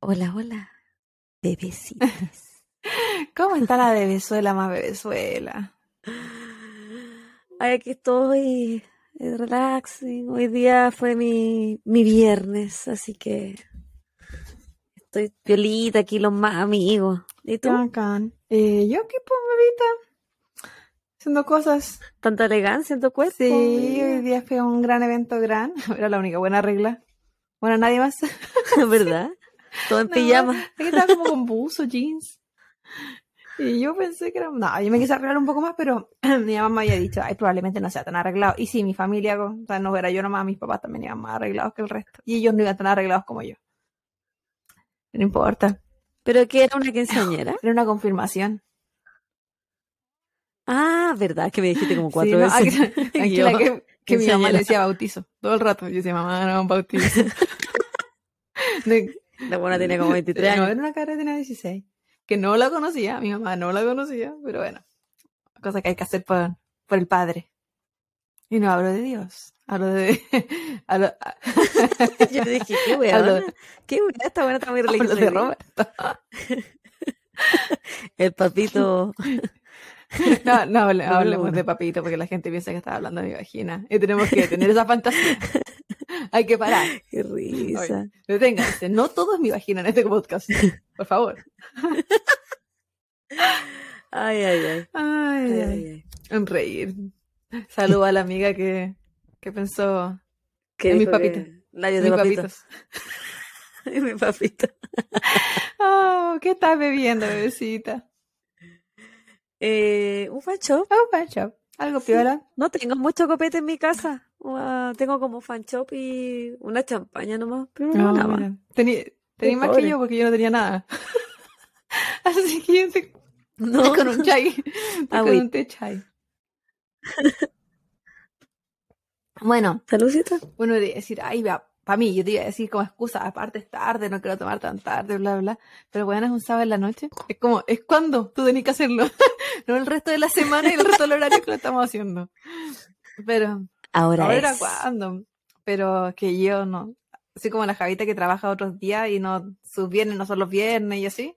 Hola, hola, bebecitas. ¿Cómo está la bebezuela más bebezuela? Ay, aquí estoy, relaxing. Hoy día fue mi, mi viernes, así que estoy piolita aquí los más amigos. ¿Y tú? Eh, yo aquí, pues, bebita, haciendo cosas. Tanta elegancia en tu cuerpo. Sí, hoy día fue un gran evento, gran. Era la única buena regla. Bueno, nadie más. ¿verdad? Todo en No, pijama. Aquí estaba como con buzo, jeans. Y yo pensé que era. No, yo me quise arreglar un poco más, pero mi mamá me había dicho, ay, probablemente no sea tan arreglado. Y sí, mi familia, o sea, no era yo nomás, mis papás también iban más arreglados que el resto. Y ellos no iban tan arreglados como yo. No importa. ¿Pero qué era una quinceañera? Era una confirmación. Ah, ¿verdad? Que me dijiste como Sí, cuatro no, veces. aquí- aquí la que, que mi mamá le decía bautizo. Todo el rato. Yo decía, mamá, no, bautizo. De- La buena tiene como 23 No, años. era una cara tenía 16. Que no la conocía, mi mamá no la conocía, pero bueno. Cosa que hay que hacer por, por el padre. Y no hablo de Dios, hablo de. hablo, Yo le dije, qué Hablo- weón. Qué weón, esta buena está muy hablo religiosa. de hoy día. Roberto. El papito. No, no hable- hablemos de papito porque la gente piensa que está hablando de mi vagina. Y tenemos que tener esa fantasía. hay que parar. Qué risa. Deténganse. No todo es mi vagina en este podcast. Por favor. Ay, ay, ay. Ay, ay, ay. reír. Saludo a la amiga que, que pensó ¿Qué En mis que- papitos. Mis de papito. papitos. mi papito. Oh, ¿qué estás bebiendo, bebecita? Eh, un fan shop. Fan shop. Algo piola. No tengo mucho copete en mi casa. Ah, tengo como fan shop y una champaña nomás, pero no, No, nada más. mira. Tení, más pobre. que yo porque yo no tenía nada. Así que yo No. con un chai. Con un té chai. Bueno, Saludcita. bueno, de decir, ay, para mí, yo te iba a decir como excusa, aparte es tarde, no quiero tomar tan tarde, bla, bla. Pero bueno, es un sábado en la noche. Es como, es cuando tú tenés que hacerlo. no el resto de la semana y el resto del horario que lo estamos haciendo. Pero, Ahora, ahora es. cuándo. Pero que yo no. Así como la Javita que trabaja otros días y no, sus viernes no son los viernes y así.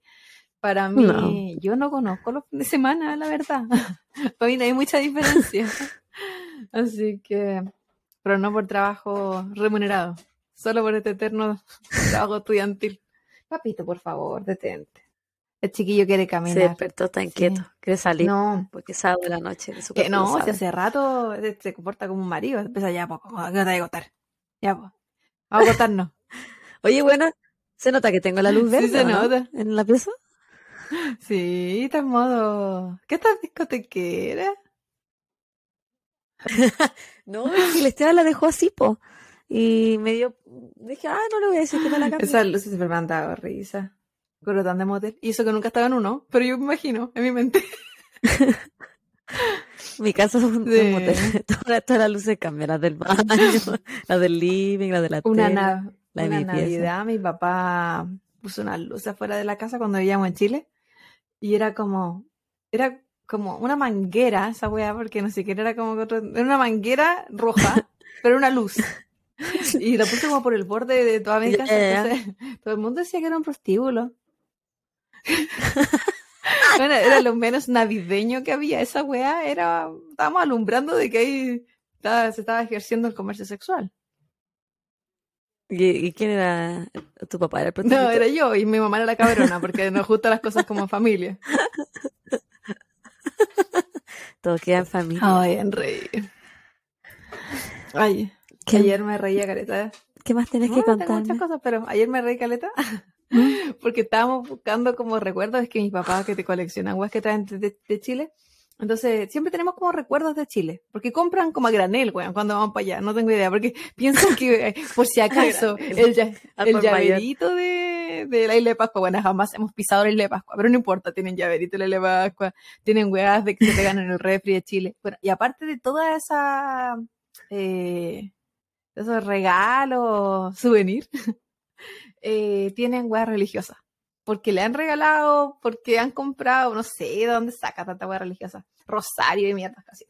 Para mí, No. yo no conozco los fines de semana, la verdad. Para mí no hay mucha diferencia. Así que, pero no por trabajo remunerado, solo por este eterno trabajo estudiantil. Papito, por favor, detente. El chiquillo quiere Se caminar. despertó, está Sí. inquieto. Quiere salir. No, Porque es sábado de la noche. de su que no, si hace rato se, se comporta como un marido. Empieza ya, pues, ¿cómo que no te voy a acostar? Ya, pues. Vamos a acostarnos. Oye, bueno, se nota que tengo la luz Sí, verde. se ¿o no? nota. En la pieza. Sí, está en modo. ¿Qué tal discotequera? No, es que Esteban la dejó así, po. Y me dio. Dije, ah, no le voy a decir que me la cambie. Esas luces siempre me han dado risa. Pero tan de motel. Y eso que nunca estaba en uno, pero yo me imagino, en mi mente. Mi casa es un, Sí. un motel. Todas, todas las luces cambian, las del baño, las del living, las de la Una, tele. na- la una mi. Navidad, mi papá puso una luz afuera de la casa cuando vivíamos en Chile. Y era como. Era como una manguera, esa weá, porque no siquiera era como que otro- Era una manguera roja, pero una luz. Y la puse como por el borde de toda mi casa. Entonces, todo el mundo decía que era un prostíbulo. Bueno, era lo menos navideño que había. Esa weá era. Estábamos alumbrando de que ahí estaba- se estaba ejerciendo el comercio sexual. ¿Y, quién era tu papá? ¿Era el No, era yo y mi mamá era la cabrona porque nos gustan las cosas como familia. Todo queda en familia. Ay, en reír. Ay, ¿Qué, ayer me reía caleta. qué más tenés No, que tengo muchas cosas, pero ayer me reí caleta porque estábamos buscando como recuerdos. Es que mis papás que te coleccionan weas que traen de, Chile. Entonces, siempre tenemos como recuerdos de Chile, porque compran como a granel, weón, cuando vamos para allá, no tengo idea, porque piensan que, eh, por si acaso, el, Al el llaverito de, de la isla de Pascua, bueno, jamás hemos pisado la isla de Pascua, pero no importa, tienen llaverito la isla de Pascua, tienen weas de que se pegan en el refri de Chile. Bueno, y aparte de toda esa, eh, esos regalos, souvenirs, eh, tienen weas religiosas. Porque le han regalado, porque han comprado, no sé de dónde saca tanta wea religiosa. Rosario y mierdas casi.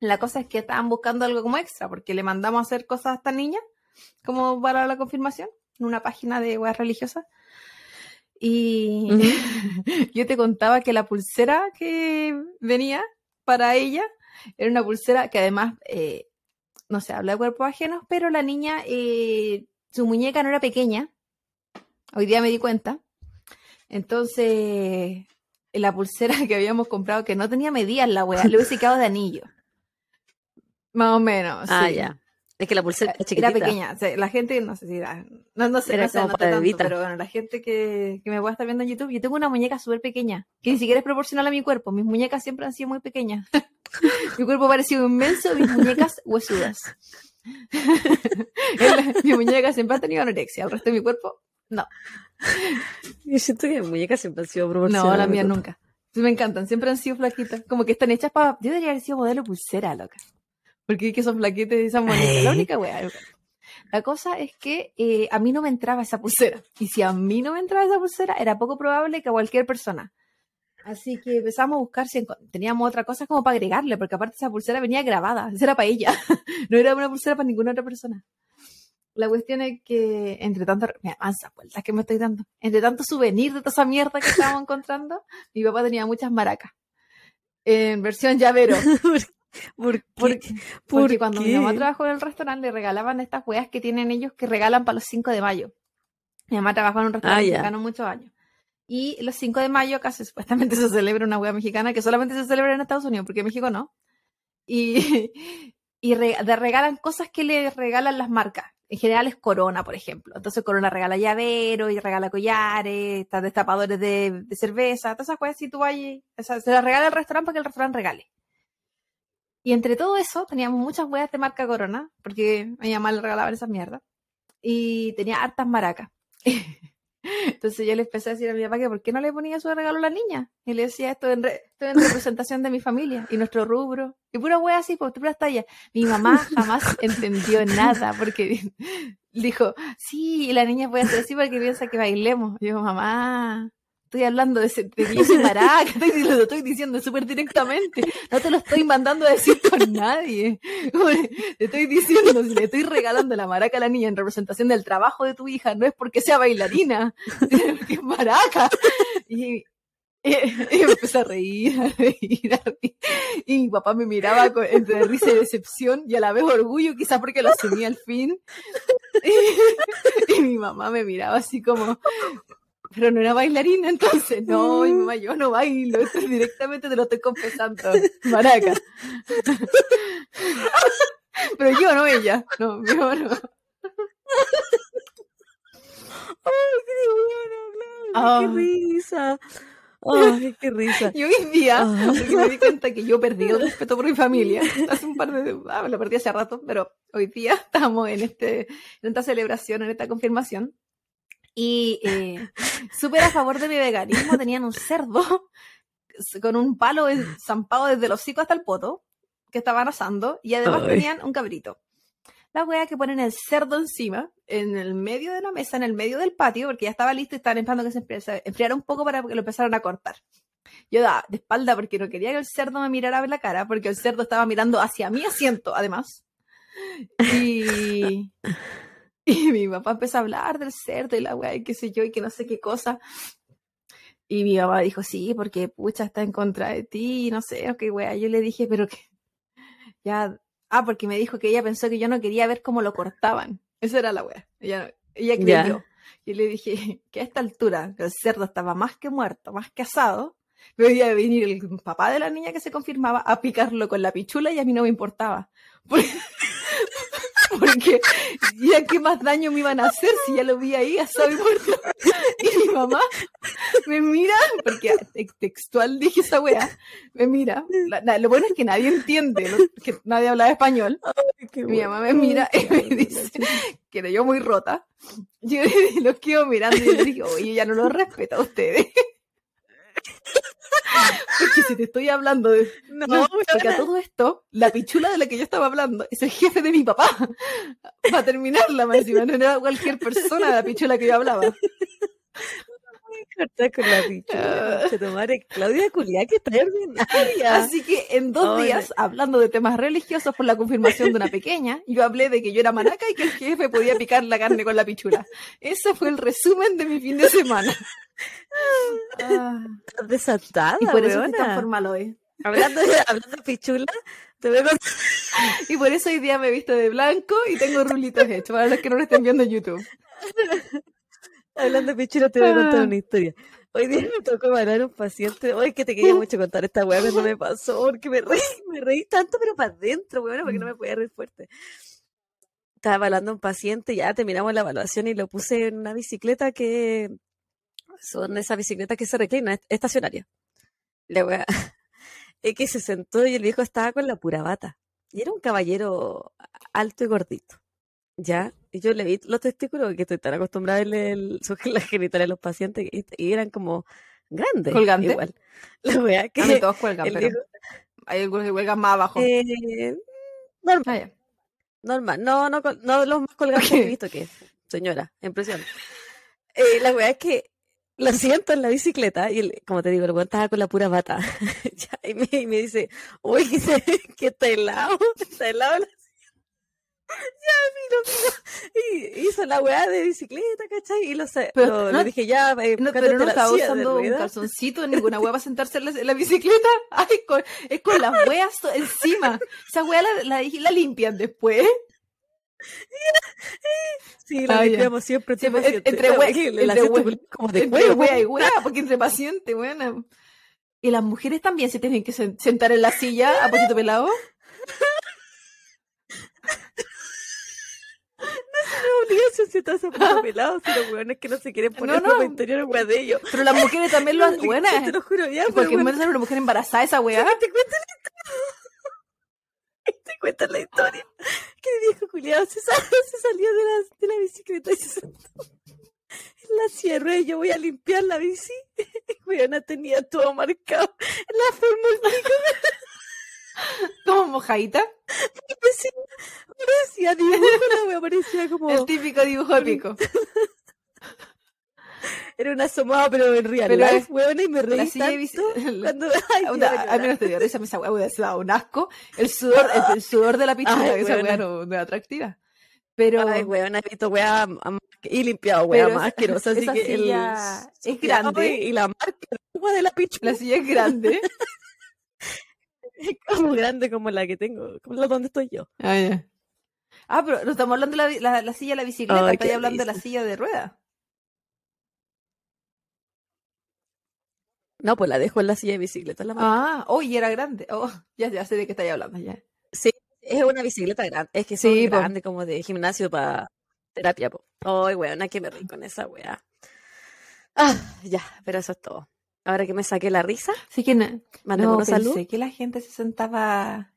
La cosa es que estaban buscando algo como extra, porque le mandamos a hacer cosas a esta niña, como para la confirmación, en una página de web religiosa. Y yo te contaba que la pulsera que venía para ella era una pulsera que además, eh, no sé, habla de cuerpos ajenos, pero la niña, eh, su muñeca no era pequeña. Hoy día me di cuenta. Entonces, la pulsera que habíamos comprado, que no tenía medidas la wea, le hubiese quedado de anillo. Más o menos. Ah, sí. ya. Es que la pulsera era chiquitita. Era pequeña. O sea, la gente, no sé si era, no, no sé, Era no sé, como no para tanto, pero bueno, la gente que, que me pueda estar viendo en YouTube, yo tengo una muñeca súper pequeña, que ni siquiera es proporcional a mi cuerpo. Mis muñecas siempre han sido muy pequeñas. mi cuerpo pareció inmenso, mis muñecas huesudas. mi muñeca siempre ha tenido anorexia, el resto de mi cuerpo, no. Yo siento que mis muñecas siempre han sido No, proporcionales. las mías nunca. Me encantan, siempre han sido flaquitas. Como que están hechas para. Yo debería haber sido modelo pulsera, loca. Porque es que son flaquitas y son bonitas. La única wea. loca. La cosa es que eh, a mí no me entraba esa pulsera. Y si a mí no me entraba esa pulsera, era poco probable que a cualquier persona. Así que empezamos a buscar si teníamos otra cosa como para agregarle, porque aparte esa pulsera venía grabada. Esa era para ella. no era una pulsera para ninguna otra persona. La cuestión es que, entre tantas, mira, mansa vueltas que me estoy dando, entre tantos souvenirs de toda esa mierda que estábamos encontrando, mi papá tenía muchas maracas. En versión llavero. ¿Por qué? Porque, ¿Por porque cuando mi qué? mamá trabajó en el restaurante le regalaban estas weas que tienen ellos que regalan para los 5 de mayo. Mi mamá trabajó en un restaurante Ah, mexicano muchos años. Y los 5 de mayo se- supuestamente se celebra una wea mexicana que solamente se celebra en Estados Unidos, porque en México no. Y, y re- de regalan cosas que le regalan las marcas. En general es Corona, por ejemplo. Entonces Corona regala llavero y regala collares, destapadores de, de cerveza, todas esas cosas si tú vas o sea, se las regala el restaurante para que el restaurante regale. Y entre todo eso teníamos muchas weas de marca Corona, porque a mi mamá le regalaban esas mierdas. Y tenía hartas maracas. Entonces yo le empecé a decir a mi papá que por qué no le ponía su regalo a la niña. Y le decía esto en, re- esto en representación de mi familia y nuestro rubro. Y pura wea así, por puras tallas. Mi mamá jamás entendió nada porque dijo, sí, la niña puede hacer así porque piensa que bailemos. Y yo, mamá, estoy hablando de, de maraca, estoy, lo estoy diciendo súper directamente. No te lo estoy mandando a decir con nadie. Te estoy diciendo, si le estoy regalando la maraca a la niña en representación del trabajo de tu hija, no es porque sea bailarina, es maraca. Y, y, me empecé a reír. Y mi papá me miraba entre risa y decepción y a la vez orgullo, quizás porque lo asumí al fin. Y mi mamá me miraba así como, pero no era bailarina, entonces, no, y mamá, yo no bailo, esto directamente te lo estoy confesando, maraca. Pero yo no ella, no, yo no. Ay, Ah. qué risa. Ay, qué risa. Y hoy día, Ah. porque me di cuenta que yo perdí el respeto por mi familia, hace un par de, ah, lo perdí hace rato, pero hoy día estamos en este, en esta celebración, en esta confirmación, y eh, súper a favor de mi veganismo, tenían un cerdo con un palo zampado desde el hocico hasta el poto, que estaban asando, y además Ay. tenían un cabrito. La wea que ponen el cerdo encima, en el medio de la mesa, en el medio del patio, porque ya estaba listo y estaban esperando que se enfri- se enfriara un poco para que lo empezaran a cortar. Yo daba de espalda porque no quería que el cerdo me mirara en la cara, porque el cerdo estaba mirando hacia mi asiento, además. Y, y mi papá empezó a hablar del cerdo y la weá, y qué sé yo, y que no sé qué cosa. Y mi mamá dijo, sí, porque pucha está en contra de ti, y no sé, o qué weá. Yo le dije, pero que ya, ah, porque me dijo que ella pensó que yo no quería ver cómo lo cortaban. Esa era la weá. Ella, creyó. Yo le dije que a esta altura el cerdo estaba más que muerto, más que asado, debía venir el papá de la niña que se confirmaba a picarlo con la pichula y a mí no me importaba. Porque, porque ya qué más daño me iban a hacer si ya lo vi ahí asado y muerto. Y mi mamá me mira, porque te- textual dije esa wea, me mira. La- la- lo bueno es que nadie entiende, ¿no? que nadie habla español. Mi bueno. mamá me mira y me dice que era yo muy rota. Yo los quedo mirando y le digo, oye, ya no los respeto a ustedes. Porque si te estoy hablando de... No, No, porque a todo esto, la pichula de la que yo estaba hablando es el jefe de mi papá. Para terminarla, más encima, no era cualquier persona la pichula que yo hablaba. Cortar con la pichula, conchetumare. Claudia Culiá, que está ordinaria. Así que en dos días, hablando de temas religiosos por la confirmación de una pequeña, yo hablé de que yo era maraca y que el jefe podía picar la carne con la pichula. Ese fue el resumen de mi fin de semana. Ah, desatada, y por eso estoy tan formal hoy. Hablando de, hablando de pichula, te a contar. Y por eso hoy día me he visto de blanco y tengo rulitos hechos, para los que no lo estén viendo en YouTube. Hablando de pichula, te voy a contar Ah. una historia. Hoy día me tocó parar un paciente. Hoy que te quería mucho contar esta weá cuando me pasó, porque me reí, me reí tanto, pero para adentro, weón, porque no me podía reír fuerte. Estaba evaluando a un paciente, ya terminamos la evaluación y lo puse en una bicicleta que son esas bicicletas que se reclinan, est- estacionaria. La weá es que se sentó y el viejo estaba con la pura bata. Y era un caballero alto y gordito. ¿Ya? Y yo le vi los testículos, que estoy tan acostumbrada a verle el, las genitales a los pacientes, y, y eran como grandes. ¿Colgante? Igual. La weá que mí todos cuelgan, el pero hay algunos que cuelgan más abajo. eh, normal, Ah, normal. No, no, no los más colgantes que he visto que, señora, impresión. Eh, la weá es que lo siento en la bicicleta y el- como te digo, el weón estaba con la pura bata. Y, me, y me dice, uy, que está helado, está helado la Ya, hizo la weá de bicicleta, ¿cachai? Y lo, sa- Pero lo- no- le dije, ya, eh, No, pero no la estaba usando un calzoncito en ninguna hueá para sentarse en la, en la bicicleta. Ay, con- es con las to- encima. Esa hueá la, la, la limpian después. Sí, lo Ah, limpiamos siempre. Entre La weá entre y hueá, porque entre pacientes, bueno. Y las mujeres también se tienen que sen- sentar en la silla a poquito pelado. Obligación si estás pelado, si los weones que no se quieren poner no. ropa interior weá de ellos. Pero las mujeres también lo hacen. Buena. Te lo juro, ya, cualquier bueno, una mujer embarazada esa hueá. te cuentan la historia. Te cuentan la historia. Que el viejo culiado se, sal- se salió de la, de la bicicleta y se sentó en la sierra y yo voy a limpiar la bici. Y weona tenía todo marcado. La forma Como mojadita. parecía, parecía dibujo, wea parecía como... El típico dibujo de pico. Era un asomado, pero en real Pero life, es- weona, y me reí tanto cuando... Ay, iba a mí no te dio risa, esa hueá hubiera sido un asco. El sudor, el, el sudor de la pichula, Ay, esa weona. no, no es atractiva. Pero, Ay, weón, he visto am- y limpiado Pero más asquerosa, así que el silla es suciado grande. Y, la marca de la pichula la silla es grande. Es como grande como la que tengo, como la donde estoy yo. Ah, ya. Ah, pero no estamos hablando de la, bi- la, la silla de la bicicleta, Ay, estoy hablando de la silla de rueda. No, pues la dejo en la silla de bicicleta. La. Ah, oh, y era grande. Oh, ya, ya sé de qué estáis hablando, ya. Sí, es una bicicleta grande, es que Sí, po. grandes como de gimnasio para terapia. Po. Ay, weón, que me reí con esa weá. Ah, ya, pero eso es todo. Ahora que me saqué la risa, Así que no, no una salud. pensé que la gente se sentaba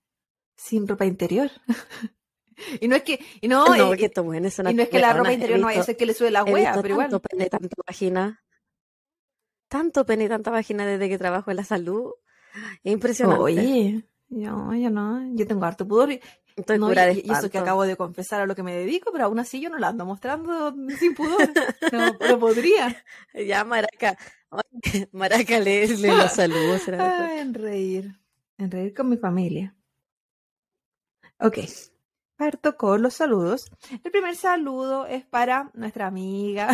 sin ropa interior. y no es que, y no, No, y- porque estos weones son y no es que la ropa interior no vaya a ser que le sube la hueá, pero tanto igual. pene, tanta vagina. Tanto pene tanta vagina desde que trabajo en la salud. Es impresionante. Oye, no, yo no, yo tengo harto pudor. y- Estoy no, pura y, y eso que acabo de confesar a lo que me dedico, pero aún así yo no la ando mostrando sin pudor. No, no podría. Ya, Maraca. Maraca, le, le los saludos. Ah, en reír. En reír con mi familia. Ok. Parto con los saludos. El primer saludo es para nuestra amiga.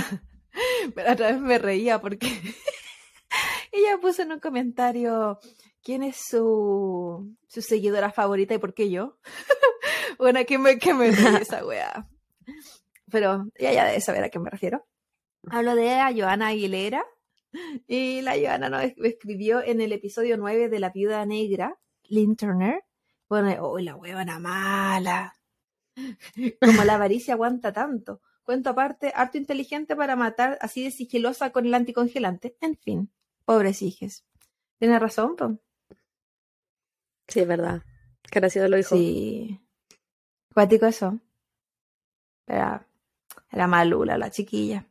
Pero otra vez me reía porque ella puso en un comentario quién es su, su seguidora favorita y por qué yo. bueno, que me, que me reí esa wea. Pero ella ya debe saber a qué me refiero. Hablo de a Joana Aguilera. Y la Joana nos es- escribió en el episodio 9 de La Viuda Negra, Lynn Turner. Pone, oh, la huevona mala. Como la avaricia aguanta tanto. Cuento aparte, harto inteligente para matar así de sigilosa con el anticongelante. En fin, pobres hijes. Tiene razón, po. Sí, es verdad. Sí lo dijo. Sí. Cuático eso. Era, era malula la chiquilla.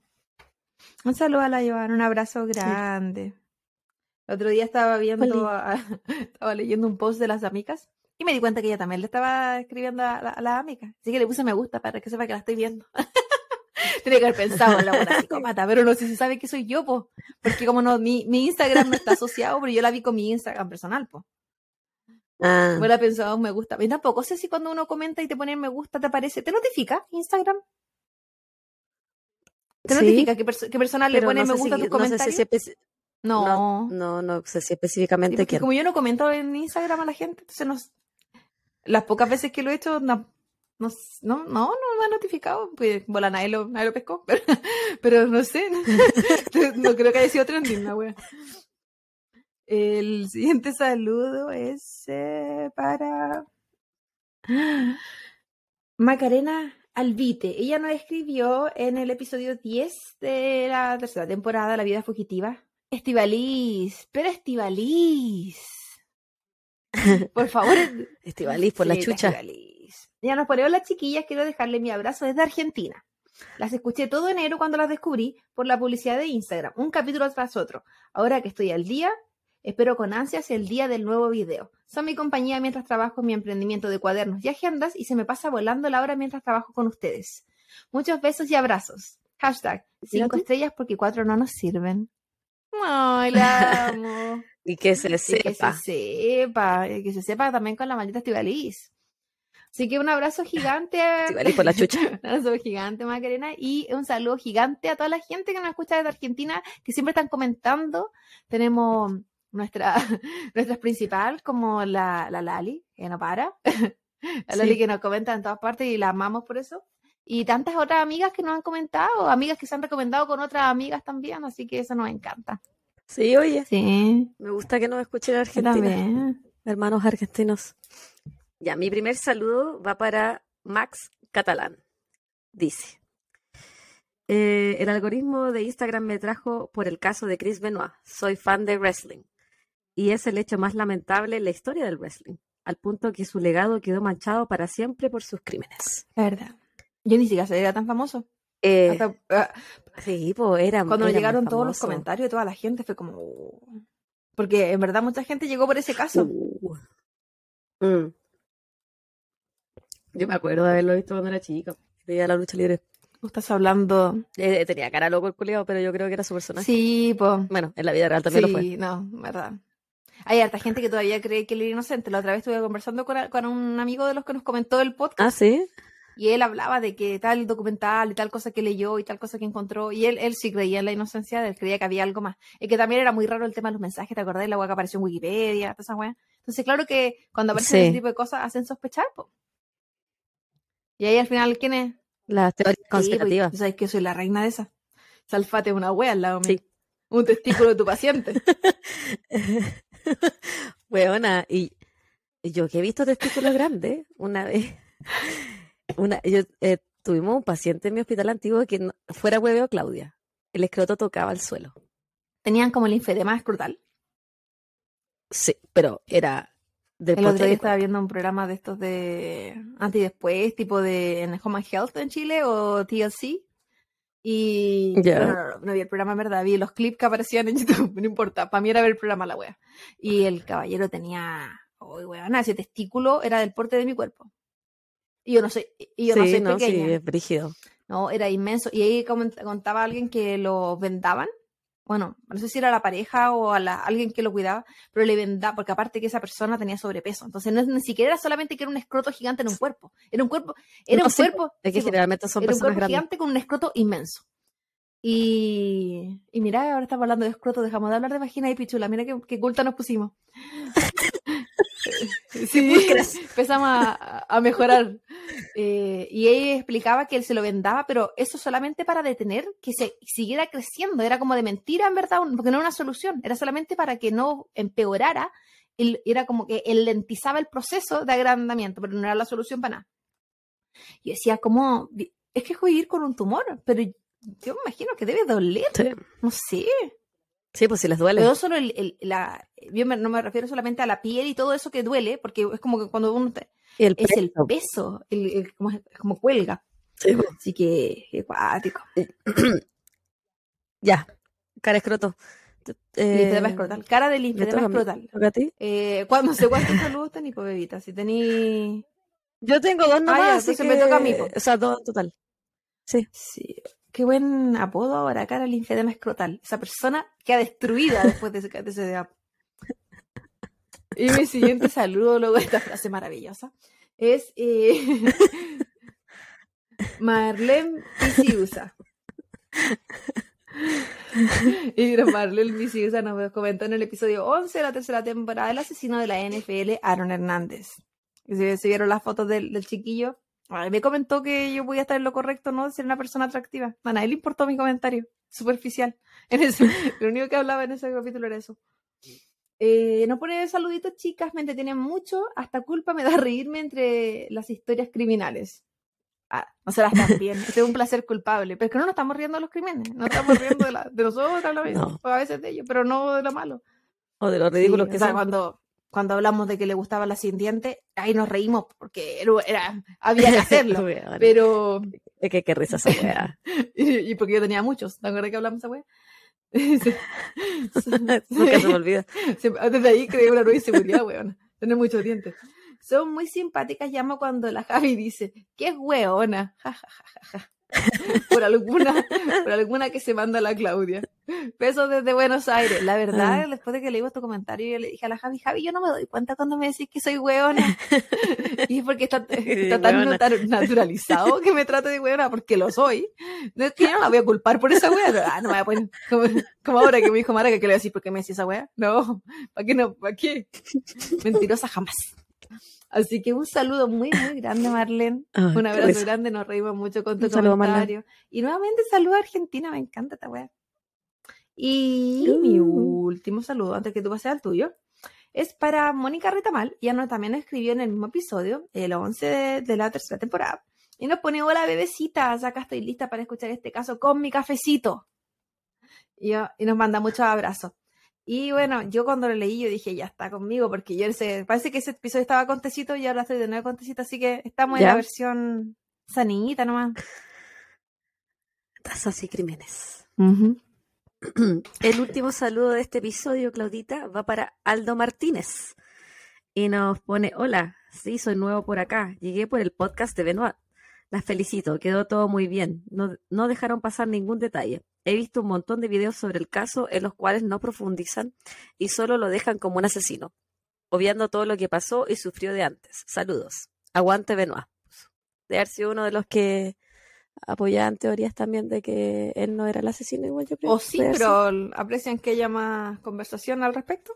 Un saludo a la Joana, un abrazo grande. El otro día estaba viendo, a- estaba leyendo un post de las amigas y me di cuenta que ella también le estaba escribiendo a, la- a las amigas. Así que le puse me gusta para que sepa que la estoy viendo. Tiene que haber pensado en la buena psicópata, pero no sé si sabe que soy yo, po. Porque como no, mi, mi Instagram no está asociado, pero yo la vi con mi Instagram personal, po. Ah, Me la he pensado, me gusta. Y tampoco sé si cuando uno comenta y te pone me gusta, te aparece. ¿Te notifica Instagram? ¿Te sí, notifica perso- que persona le pone no me gusta a si, tus no sé si No. no, no, no sé si Sí, específicamente quién. como yo no comento en Instagram a la gente, entonces las pocas veces que lo he hecho, no, no, no, no, no me ha notificado. Pues, bueno, nadie lo, nadie lo pescó, pero, pero no sé. No creo que haya sido trending, la wea. El siguiente saludo es eh, para Macarena Albite. Ella nos escribió en el episodio 10 de la tercera temporada, La vida fugitiva. Estivaliz, pero Estivaliz. Por favor. Estivaliz por la chucha. Estivaliz. Ya nos ponemos las chiquillas, quiero dejarle mi abrazo desde Argentina. Las escuché todo enero cuando las descubrí por la publicidad de Instagram, un capítulo tras otro. Ahora que estoy al día, espero con ansias el día del nuevo video. Son mi compañía mientras trabajo en mi emprendimiento de cuadernos y agendas y se me pasa volando la hora mientras trabajo con ustedes. Muchos besos y abrazos. Hashtag cinco tú? estrellas porque cuatro no nos sirven. Ay, la amo. Y que se Y que sepa. se sepa, y que se sepa también con la maldita Estivaliz. Así que un abrazo gigante. a- Estivaliz por la chucha. un abrazo gigante, Macarena. Y un saludo gigante a toda la gente que nos escucha desde Argentina, que siempre están comentando. Tenemos nuestra, nuestras principal, como la, la Lali, que no para. la Lali Sí. que nos comenta en todas partes y la amamos por eso. Y tantas otras amigas que nos han comentado, amigas que se han recomendado con otras amigas también, así que eso nos encanta. Sí, oye, Sí, me gusta que nos escuchen Argentina. también. Hermanos argentinos. Ya, mi primer saludo va para Max Catalán. Dice. "Eh, el algoritmo de Instagram me trajo por el caso de Chris Benoit. Soy fan de wrestling. Y es el hecho más lamentable en la historia del wrestling, al punto que su legado quedó manchado para siempre por sus crímenes. La verdad. Yo ni siquiera era tan famoso. Eh, Hasta, ah, sí, pues era cuando era llegaron todos los comentarios de toda la gente, fue como. "Oh". Porque en verdad mucha gente llegó por ese caso. Uh. Mm. Yo me acuerdo de haberlo visto cuando era chica. Veía la lucha libre. Tú estás hablando. Eh, tenía cara loco el culiao, pero yo creo que era su personaje. Sí, pues. Bueno, en la vida real también lo fue. Sí, no, verdad. Hay harta gente que todavía cree que él era inocente. La otra vez estuve conversando con, un amigo de los que nos comentó el podcast Ah, sí. y él hablaba de que tal documental y tal cosa que leyó y tal cosa que encontró. Y él, él sí creía en la inocencia, de él creía que había algo más. Y que también era muy raro el tema de los mensajes, ¿te acordás? La weá que apareció en Wikipedia, toda esa weá. Entonces, claro que cuando aparecen Sí. ese tipo de cosas hacen sospechar, po. Y ahí al final, ¿quién es? Las teorías Sí, pues, conspirativas. tú sabes que soy la reina de esa. Salfate una wea al lado mío. Sí. Un testículo de tu paciente. Weona, y yo que he visto testículos grandes, una vez, una, yo, eh, tuvimos un paciente en mi hospital antiguo que no- fuera hueveo Claudia. El escroto tocaba el suelo. Tenían como el linfedema escrotal. Sí, pero era El otro día estaba viendo un programa de estos de antes y después, tipo de en Home and Health en Chile o TLC. Y no, no, no vi el programa en verdad, vi los clips que aparecían en YouTube, no importa, para mí era ver el programa la wea. Y el caballero tenía, uy weona, ese testículo era del porte de mi cuerpo. Y yo no soy, y yo no Sí, soy no, sí, pequeña. es brígido. No, era inmenso. Y ahí contaba alguien que lo vendaban. Bueno, no sé si era la pareja o a la- alguien que lo cuidaba, pero le vendaba, porque aparte que esa persona tenía sobrepeso. Entonces no ni siquiera era solamente que era un escroto gigante en un cuerpo. Era un cuerpo, era No, un sí, cuerpo, Es que sí, po, generalmente son era un cuerpo grandes. gigante con un escroto inmenso. Y, y mira, ahora estamos hablando de escroto, dejamos de hablar de vagina y pichula. Mira qué, qué culta nos pusimos. sí, empezamos a, a mejorar. Eh, y ella explicaba que él se lo vendaba, pero eso solamente para detener que se siguiera creciendo. Era como de mentira, en verdad, porque no era una solución. Era solamente para que no empeorara. y Era como que él lentizaba el proceso de agrandamiento, pero no era la solución para nada. Y decía, como, es que es vivir con un tumor, pero yo me imagino que debe doler. Sí. No sé. Sí, pues si les duele. Pero solo el, el- la, yo me- no me refiero solamente a la piel y todo eso que duele, porque es como que cuando uno te- el es el peso. el, como, como cuelga. Sí. Así que, qué cuático. Ya, cara escroto. Eh, escrotal. Cara de ¿me linfedema escrotal. ¿Toca a ti? Eh, cuando se cuántos saludos tení, pues, bebita. Si tení. Yo tengo dos nomás, ya, así entonces me toca a mí, po. O sea, dos en total. Sí. Sí. Qué buen apodo ahora, cara, el infedema escrotal. Esa persona que ha destruida después de ese, de ese. Y mi siguiente saludo, luego de esta frase maravillosa, es eh, Marlene Pisiusa. Y Marlene Pisiusa nos comentó en el episodio 11 de la tercera temporada el asesino de la NFL, Aaron Hernández. Y si vieron las fotos del chiquillo, Ay, me comentó que yo podía estar en lo correcto, ¿no? De ser una persona atractiva. A nadie le importó mi comentario. Superficial. En ese, lo único que hablaba en ese capítulo era eso. Eh, nos pone saluditos, chicas. Me entretienen mucho. Hasta culpa me da reírme entre las historias criminales. Ah, no se las bien. Este es un placer culpable. Pero es que no nos estamos riendo de los crímenes. No estamos riendo de, la, de nosotros a, la vez, No. o a veces de ellos, pero no de lo malo. O de los ridículos Sí, que o sea, son. cuando, cuando hablamos de que le gustaba la sin diente, ahí nos reímos porque era, había que hacerlo. Weona. pero, Es que qué risa esa weá. y, y porque yo tenía muchos, ¿te acuerdas que hablamos esa wea? Nunca se me olvida. Desde ahí creé una nueva inseguridad, weón. Tener muchos dientes. Son muy simpáticas, llamo cuando la Javi dice, ¿qué es weona? Ja, ja, ja, ja. Por alguna, por alguna que se manda la Claudia. Besos desde Buenos Aires. La verdad, Ah. después de que leímos tu comentario, yo le dije a la Javi, Javi, yo no me doy cuenta cuando me decís que soy weona. Y es porque está, está tan naturalizado que me trate de weona, porque lo soy. No es que yo no la voy a culpar por esa wea. Ah, no me voy a poner, como, como ahora que me dijo Mara que le voy a decir, ¿por qué me decís esa wea? No, ¿para qué no? ¿Para qué? Mentirosa jamás. Así que un saludo muy, muy grande, Marlene. Un abrazo grande, nos reímos mucho con tu Un saludo, comentario. Y nuevamente saludo a Argentina, me encanta esta wea. Y mi Uh. último saludo, antes que tú pases al tuyo, es para Mónica Retamal. Ella nos también escribió en el mismo episodio, el 11 de, de la tercera temporada. Y nos pone, hola bebecitas, acá estoy lista para escuchar este caso con mi cafecito. Y nos manda muchos abrazos. Y bueno, yo cuando lo leí, yo dije, ya está conmigo, porque yo ese, parece que ese episodio estaba con tecito y ahora estoy de nuevo con tecito, así que estamos en la versión sanita nomás. Tazas y crímenes. El último saludo de este episodio, Claudita, va para Aldo Martínez. Y nos pone, hola, sí, soy nuevo por acá. Llegué por el podcast de Benoit. Las felicito, quedó todo muy bien. No, no dejaron pasar ningún detalle. He visto un montón de videos sobre el caso en los cuales no profundizan y solo lo dejan como un asesino, obviando todo lo que pasó y sufrió de antes. Saludos. Aguante Benoit. De haber sido uno de los que apoyaban teorías también de que él no era el asesino, igual yo creo. O sí, pero aprecian que haya más conversación al respecto.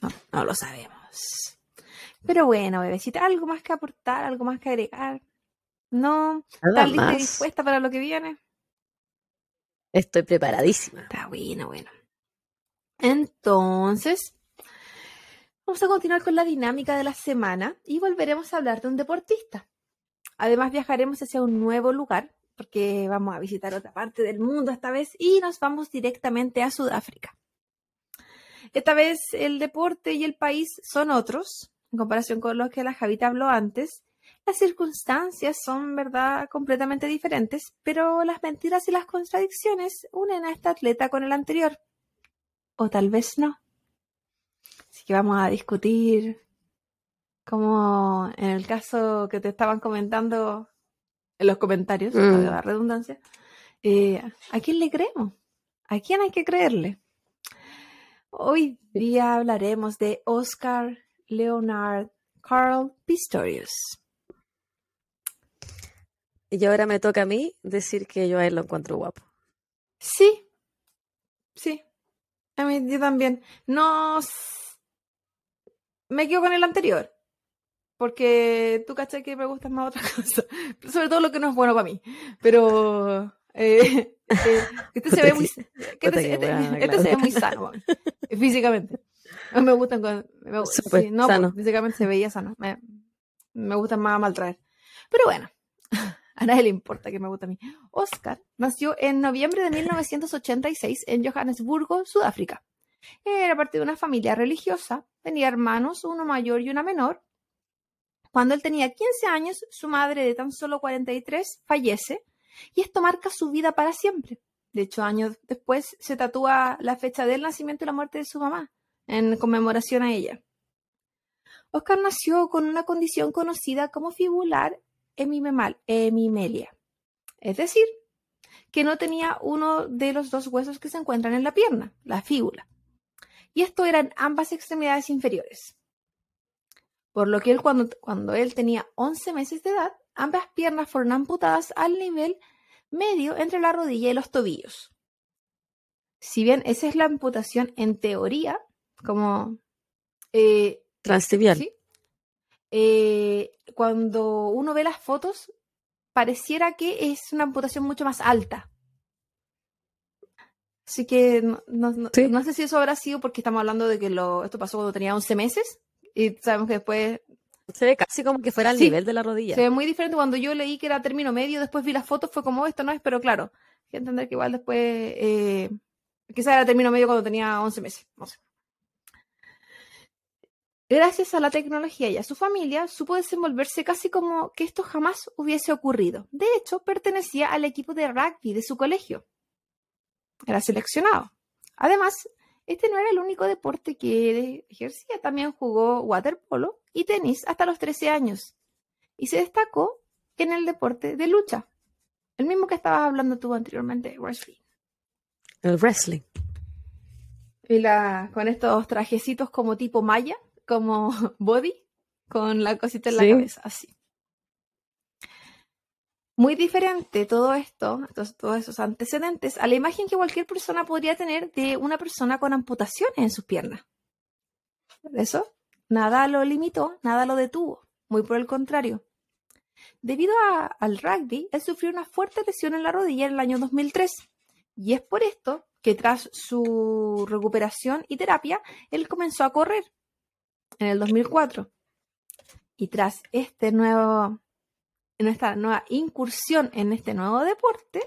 No, no lo sabemos. Pero bueno, bebecita, algo más que aportar, algo más que agregar. No, ¿estás lista y dispuesta para lo que viene? Estoy preparadísima. Está bueno, bueno. Entonces, vamos a continuar con la dinámica de la semana y volveremos a hablar de un deportista. Además, viajaremos hacia un nuevo lugar porque vamos a visitar otra parte del mundo esta vez y nos vamos directamente a Sudáfrica. Esta vez el deporte y el país son otros en comparación con los que la Javita habló antes. Las circunstancias son, verdad, completamente diferentes, pero las mentiras y las contradicciones unen a esta atleta con el anterior. O tal vez no. Así que vamos a discutir como en el caso que te estaban comentando en los comentarios, Mm. la redundancia, eh, ¿a quién le creemos? ¿A quién hay que creerle? Hoy día hablaremos de Oscar Leonard Carl Pistorius. Y ahora me toca a mí decir que yo a él lo encuentro guapo. Sí, sí, a mí yo también. No, me quedo con el anterior, porque tú cachai que me gustan más otras cosas, sobre todo lo que no es bueno para mí. Pero eh, eh, este se ve muy, este, este- este se ve muy sano mí, físicamente. No me gustan me, sí, no, sano. pues, físicamente se veía sano. Me, me gustan más maltraer. Pero bueno, a nadie le importa que me guste a mí. Oscar nació en noviembre de 1986 en Johannesburgo, Sudáfrica. Era parte de una familia religiosa, tenía hermanos, uno mayor y una menor. Cuando él tenía 15 años, su madre de tan solo 43 fallece y esto marca su vida para siempre. De hecho, años después se tatúa la fecha del nacimiento y la muerte de su mamá, en conmemoración a ella. Oscar nació con una condición conocida como fibular hemimemal- hemimelia. Es decir, que no tenía uno de los dos huesos que se encuentran en la pierna, la fíbula. Y esto eran ambas extremidades inferiores. Por lo que él, cuando, cuando él tenía 11 meses de edad, ambas piernas fueron amputadas al nivel medio entre la rodilla y los tobillos. Si bien esa es la amputación en teoría, como... Eh, Transtibial. Eh, cuando uno ve las fotos, pareciera que es una amputación mucho más alta. Así que no, sé si eso habrá sido porque estamos hablando de que lo, esto pasó cuando tenía 11 meses y sabemos que después... Se ve casi como que fuera al nivel de la rodilla. Se ve muy diferente cuando yo leí que era término medio, después vi las fotos, fue como esto no es, pero claro, hay que entender que igual después, eh, quizás era término medio cuando tenía 11 meses, no sé. Gracias a la tecnología y a su familia, supo desenvolverse casi como que esto jamás hubiese ocurrido. De hecho, pertenecía al equipo de rugby de su colegio. Era seleccionado. Además, este no era el único deporte que ejercía. También jugó waterpolo y tenis hasta los 13 años. Y se destacó en el deporte de lucha. El mismo que estabas hablando tú anteriormente, wrestling. El wrestling. Y la, con estos trajecitos como tipo maya como body con la cosita en la cabeza, así. Muy diferente todo esto, todos, esos antecedentes, a la imagen que cualquier persona podría tener de una persona con amputaciones en sus piernas. Eso, nada lo limitó, nada lo detuvo, muy por el contrario. Debido al rugby, él sufrió una fuerte lesión en la rodilla en el año 2003. Y es por esto que tras su recuperación y terapia, él comenzó a correr en el 2004. Y tras este esta nueva incursión en este nuevo deporte,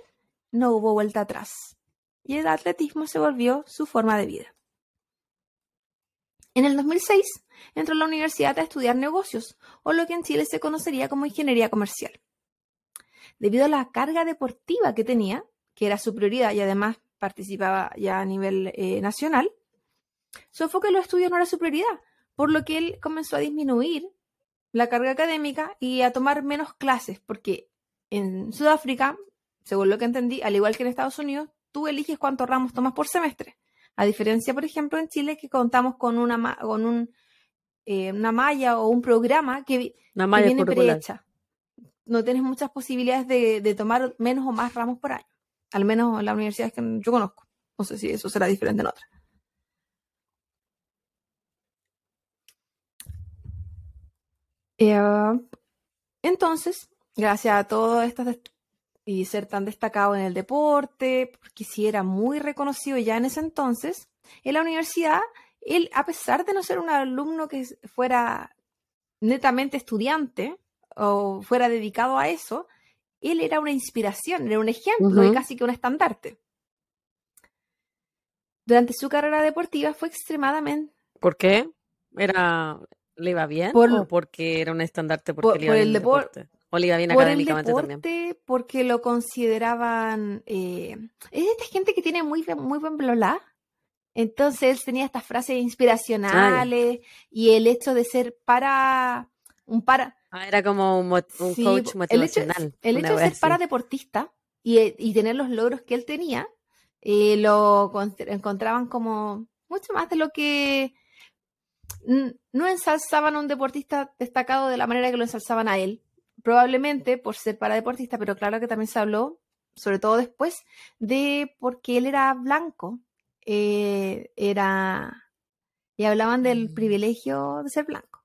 no hubo vuelta atrás. Y el atletismo se volvió su forma de vida. En el 2006 entró a la universidad a estudiar negocios, o lo que en Chile se conocería como ingeniería comercial. Debido a la carga deportiva que tenía, que era su prioridad y además participaba ya a nivel eh, nacional, su enfoque en los estudios no era su prioridad, por lo que él comenzó a disminuir la carga académica y a tomar menos clases, porque en Sudáfrica, según lo que entendí, al igual que en Estados Unidos, tú eliges cuántos ramos tomas por semestre. A diferencia, por ejemplo, en Chile, que contamos con una, con un, eh, una malla o un programa que, viene prehecha. No tienes muchas posibilidades de, de, tomar menos o más ramos por año. Al menos en las universidades que yo conozco. No sé si eso será diferente en otras. Eh, entonces, gracias a todo esto y ser tan destacado en el deporte, porque sí era muy reconocido ya en ese entonces, en la universidad, él, a pesar de no ser un alumno que fuera netamente estudiante o fuera dedicado a eso, él era una inspiración, era un ejemplo y casi que un estandarte. Durante su carrera deportiva fue extremadamente... ¿Por qué? Era ¿Le iba bien? ¿O porque era un estandarte porque le iba bien el deporte? ¿O le iba bien académicamente el deporte, Porque lo consideraban. Eh, es de esta gente que tiene muy, muy buen blolá. Entonces él tenía estas frases inspiracionales y el hecho de ser para. Un para. Ah, era como un, coach motivacional. El hecho, de ser para deportista y, y, tener los logros que él tenía, eh, lo encontraban como mucho más de lo que no ensalzaban a un deportista destacado de la manera que lo ensalzaban a él, probablemente por ser para deportista, pero claro que también se habló, sobre todo después, de porque él era blanco, eh, era y hablaban del mm. privilegio de ser blanco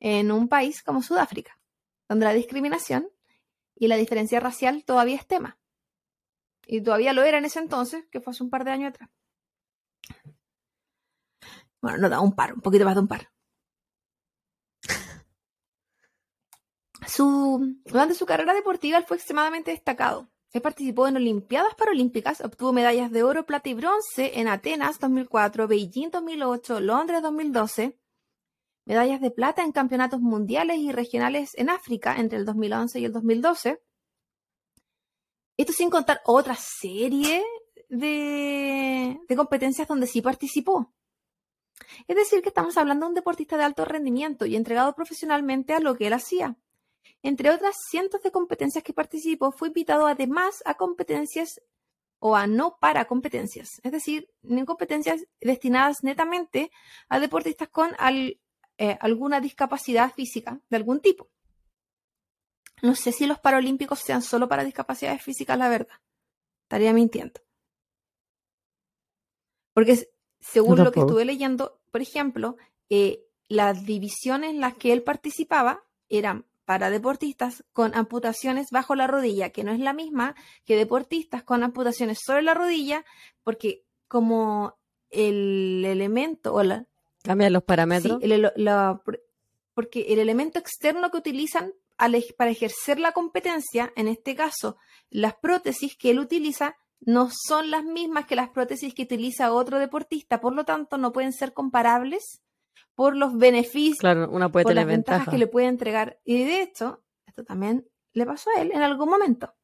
en un país como Sudáfrica, donde la discriminación y la diferencia racial todavía es tema. Y todavía lo era en ese entonces, que fue hace un par de años atrás. Bueno, no da un par, un poquito más de un par. Durante su carrera deportiva él fue extremadamente destacado. Él participó en Olimpiadas Paralímpicas, obtuvo medallas de oro, plata y bronce en Atenas 2004, Beijing 2008, Londres 2012, medallas de plata en campeonatos mundiales y regionales en África entre el 2011 y el 2012. Esto sin contar otra serie de competencias donde sí participó. Es decir, que estamos hablando de un deportista de alto rendimiento y entregado profesionalmente a lo que él hacía. Entre otras cientos de competencias que participó, fue invitado además a competencias o a no para competencias, es decir, en competencias destinadas netamente a deportistas con eh, alguna discapacidad física de algún tipo. No sé si los Paralímpicos sean solo para discapacidades físicas, la verdad. Estaría mintiendo. Porque según lo que estuve leyendo, por ejemplo, eh, las divisiones en las que él participaba eran para deportistas con amputaciones bajo la rodilla, que no es la misma que deportistas con amputaciones sobre la rodilla, porque como el elemento o la... Cambian los parámetros. porque el elemento externo que utilizan para ejercer la competencia, en este caso, las prótesis que él utiliza no son las mismas que las prótesis que utiliza otro deportista, por lo tanto no pueden ser comparables por los beneficios, claro, una puede por las ventajas que le puede entregar. Y de hecho, esto también le pasó a él en algún momento.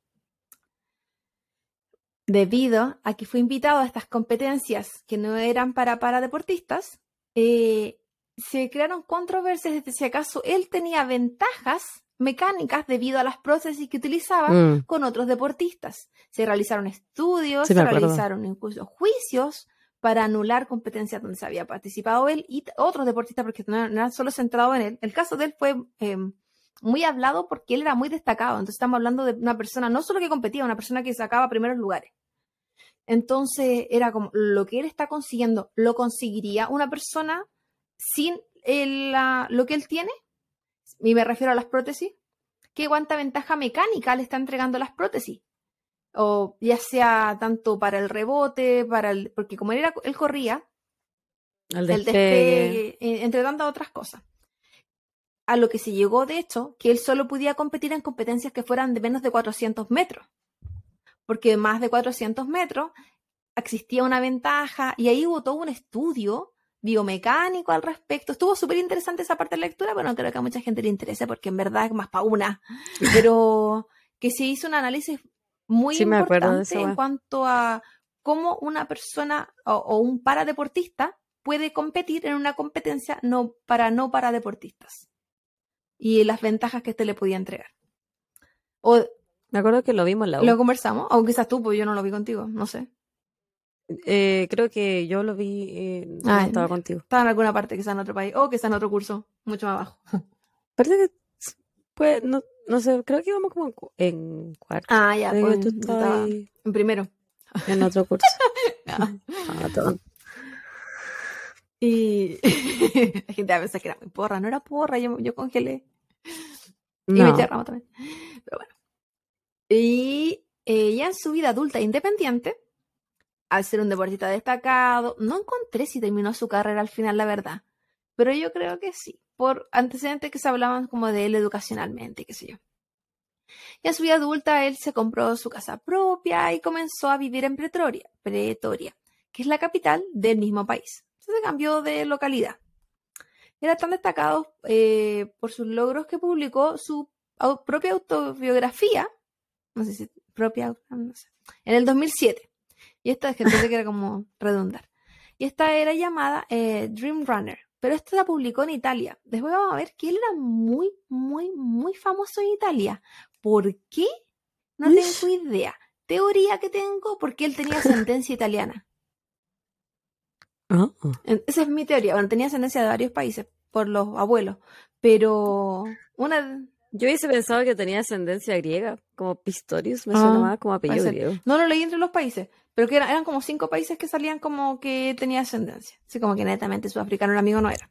Debido a que fue invitado a estas competencias que no eran para, para deportistas, eh, se crearon controversias de si acaso él tenía ventajas mecánicas debido a las prótesis que utilizaba mm. con otros deportistas. Se realizaron estudios, se realizaron incluso juicios para anular competencias donde se había participado él y otros deportistas, porque no era solo centrado en él. El caso de él fue em, muy hablado porque él era muy destacado. Entonces estamos hablando de una persona no solo que competía, una persona que sacaba primeros lugares. Entonces era como lo que él está consiguiendo, ¿lo conseguiría una persona sin lo que él tiene? Y me refiero a las prótesis, ¿qué cuánta ventaja mecánica le está entregando las prótesis? O ya sea tanto para el rebote, para el, porque como él, era, él corría, el despegue, eh, entre tantas otras cosas. A lo que se llegó, de hecho, que él solo podía competir en competencias que fueran de menos de 400 metros. Porque más de 400 metros existía una ventaja y ahí hubo todo un estudio biomecánico al respecto. Estuvo súper interesante esa parte de la lectura, pero no creo que a mucha gente le interese porque en verdad es más para una. Pero que se hizo un análisis muy importante en cuanto a cómo una persona o, un paradeportista puede competir en una competencia no para no paradeportistas y las ventajas que este le podía entregar. O, Me acuerdo que lo vimos en la Lo conversamos, aunque quizás tú, pues yo no lo vi contigo, no sé. Eh, creo que yo lo vi, eh, ah, estaba contigo. Estaba en alguna parte, quizá en otro país, o quizá en otro curso, mucho más abajo. Parece que, pues, no, no sé, creo que íbamos como en cuarto. Ah, ya, pues, en primero. En otro curso. ah, y la gente a veces que era muy porra, no era porra, yo, yo congelé. Y me también. Pero bueno. Y eh, ya en su vida adulta e independiente, al ser un deportista destacado, no encontré si terminó su carrera al final, la verdad. Pero yo creo que sí, por antecedentes que se hablaban como de él educacionalmente, qué sé yo. Y a su vida adulta él se compró su casa propia y comenzó a vivir en Pretoria, Pretoria que es la capital del mismo país. Se cambió de localidad. Era tan destacado eh, por sus logros que publicó su propia autobiografía, no sé si propia, no sé, en el 2007. Y esta gente que era como redundar. Y esta era llamada eh, Dream Runner. Pero esta la publicó en Italia. Después vamos a ver que él era muy, muy, muy famoso en Italia. ¿Por qué? No tengo idea. Teoría que tengo porque él tenía ascendencia italiana. Oh. Esa es mi teoría. Bueno, tenía ascendencia de varios países por los abuelos. Pero una yo hubiese pensado que tenía ascendencia griega, como Pistorius, me suena ah, más como apellido griego. No lo leí entre los países, pero que eran, como cinco países que salían como que tenía ascendencia. Así como que netamente sudafricano el amigo no era.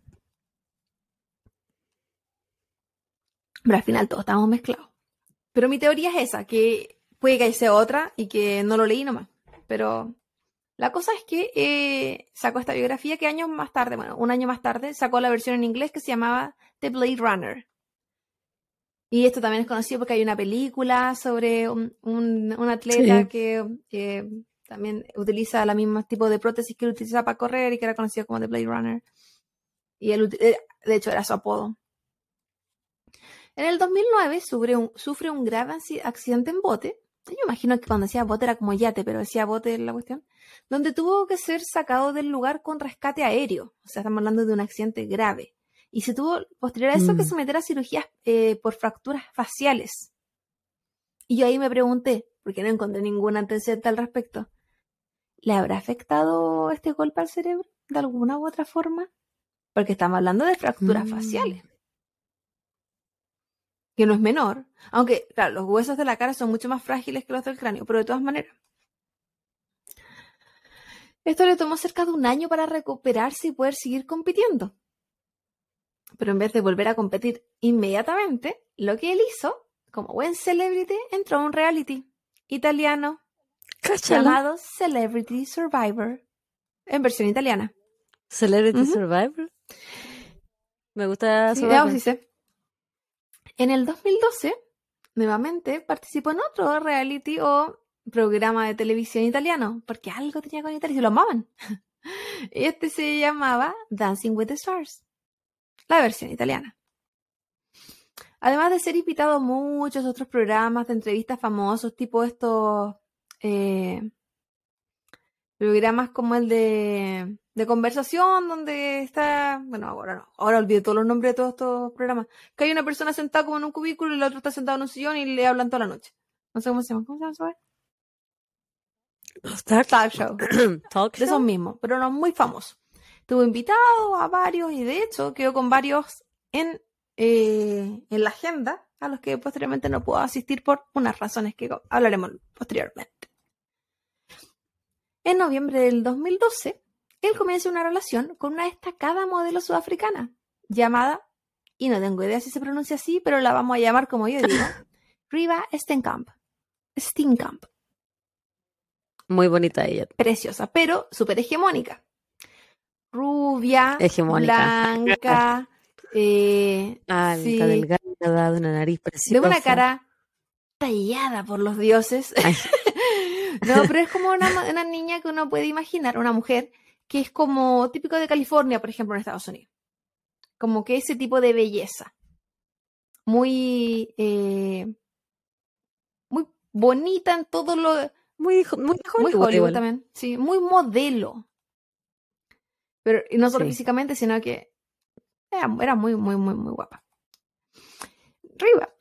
Pero al final todos estábamos mezclados. Pero mi teoría es esa, que puede que sea otra y que no lo leí nomás. Pero la cosa es que eh, sacó esta biografía que años más tarde, bueno, un año más tarde, sacó la versión en inglés que se llamaba The Blade Runner. Y esto también es conocido porque hay una película sobre un, un, atleta que, también utiliza la misma tipo de prótesis que él utiliza para correr y que era conocido como The Blade Runner. Y él, eh, de hecho, era su apodo. En el 2009 sufre un, sufre un grave accidente en bote. Yo imagino que cuando decía bote era como yate, pero decía bote la cuestión. Donde tuvo que ser sacado del lugar con rescate aéreo. O sea, estamos hablando de un accidente grave y se tuvo posterior a eso que Mm. someter a cirugías eh, por fracturas faciales. Y yo ahí me pregunté, porque no encontré ningún antecedente al respecto, ¿le habrá afectado este golpe al cerebro de alguna u otra forma? Porque estamos hablando de fracturas Mm. faciales. Que no es menor. Aunque, claro, los huesos de la cara son mucho más frágiles que los del cráneo, pero de todas maneras. Esto le tomó cerca de un año para recuperarse y poder seguir compitiendo. Pero en vez de volver a competir inmediatamente, lo que él hizo, como buen celebrity, entró a un reality italiano llamado Celebrity Survivor, en versión italiana. Celebrity. Survivor. Me gusta Sí, Survivor. veamos, dice. En el 2012, nuevamente participó en otro reality o programa de televisión italiano, porque algo tenía con Italia y se lo amaban. Y este se llamaba Dancing with the Stars, la versión italiana. Además de ser invitado a muchos otros programas de entrevistas famosos, tipo estos eh, programas como el de, de conversación, donde está, bueno, ahora no, ahora olvidé todos los nombres de todos estos programas, que hay una persona sentada como en un cubículo y la otra está sentada en un sillón y le hablan toda la noche. No sé cómo se llama, ¿cómo se llama? eso? Los talk, Talk show. talk de esos show. mismos, pero no muy famosos. Tuvo invitado a varios y de hecho quedó con varios en, eh, en la agenda, a los que posteriormente no puedo asistir por unas razones que hablaremos posteriormente. En noviembre del 2012, él comienza una relación con una destacada modelo sudafricana llamada, y no tengo idea si se pronuncia así, pero la vamos a llamar como yo digo, Riva Stenkamp. Steenkamp Muy bonita ella. preciosa, pero súper hegemónica. Rubia, Hegemónica. blanca, eh, Alta, sí, delgada, de una nariz de preciosa. una cara tallada por los dioses. No, pero es como una, una niña que uno puede imaginar, una mujer que es como típico de California, por ejemplo, en Estados Unidos. Como que ese tipo de belleza. Muy, eh, muy bonita en todo lo, Muy, muy Muy Hollywood Hollywood igual. también, sí, muy modelo. Pero y no solo Sí. físicamente, sino que era, era muy, muy, muy, muy guapa. Riva,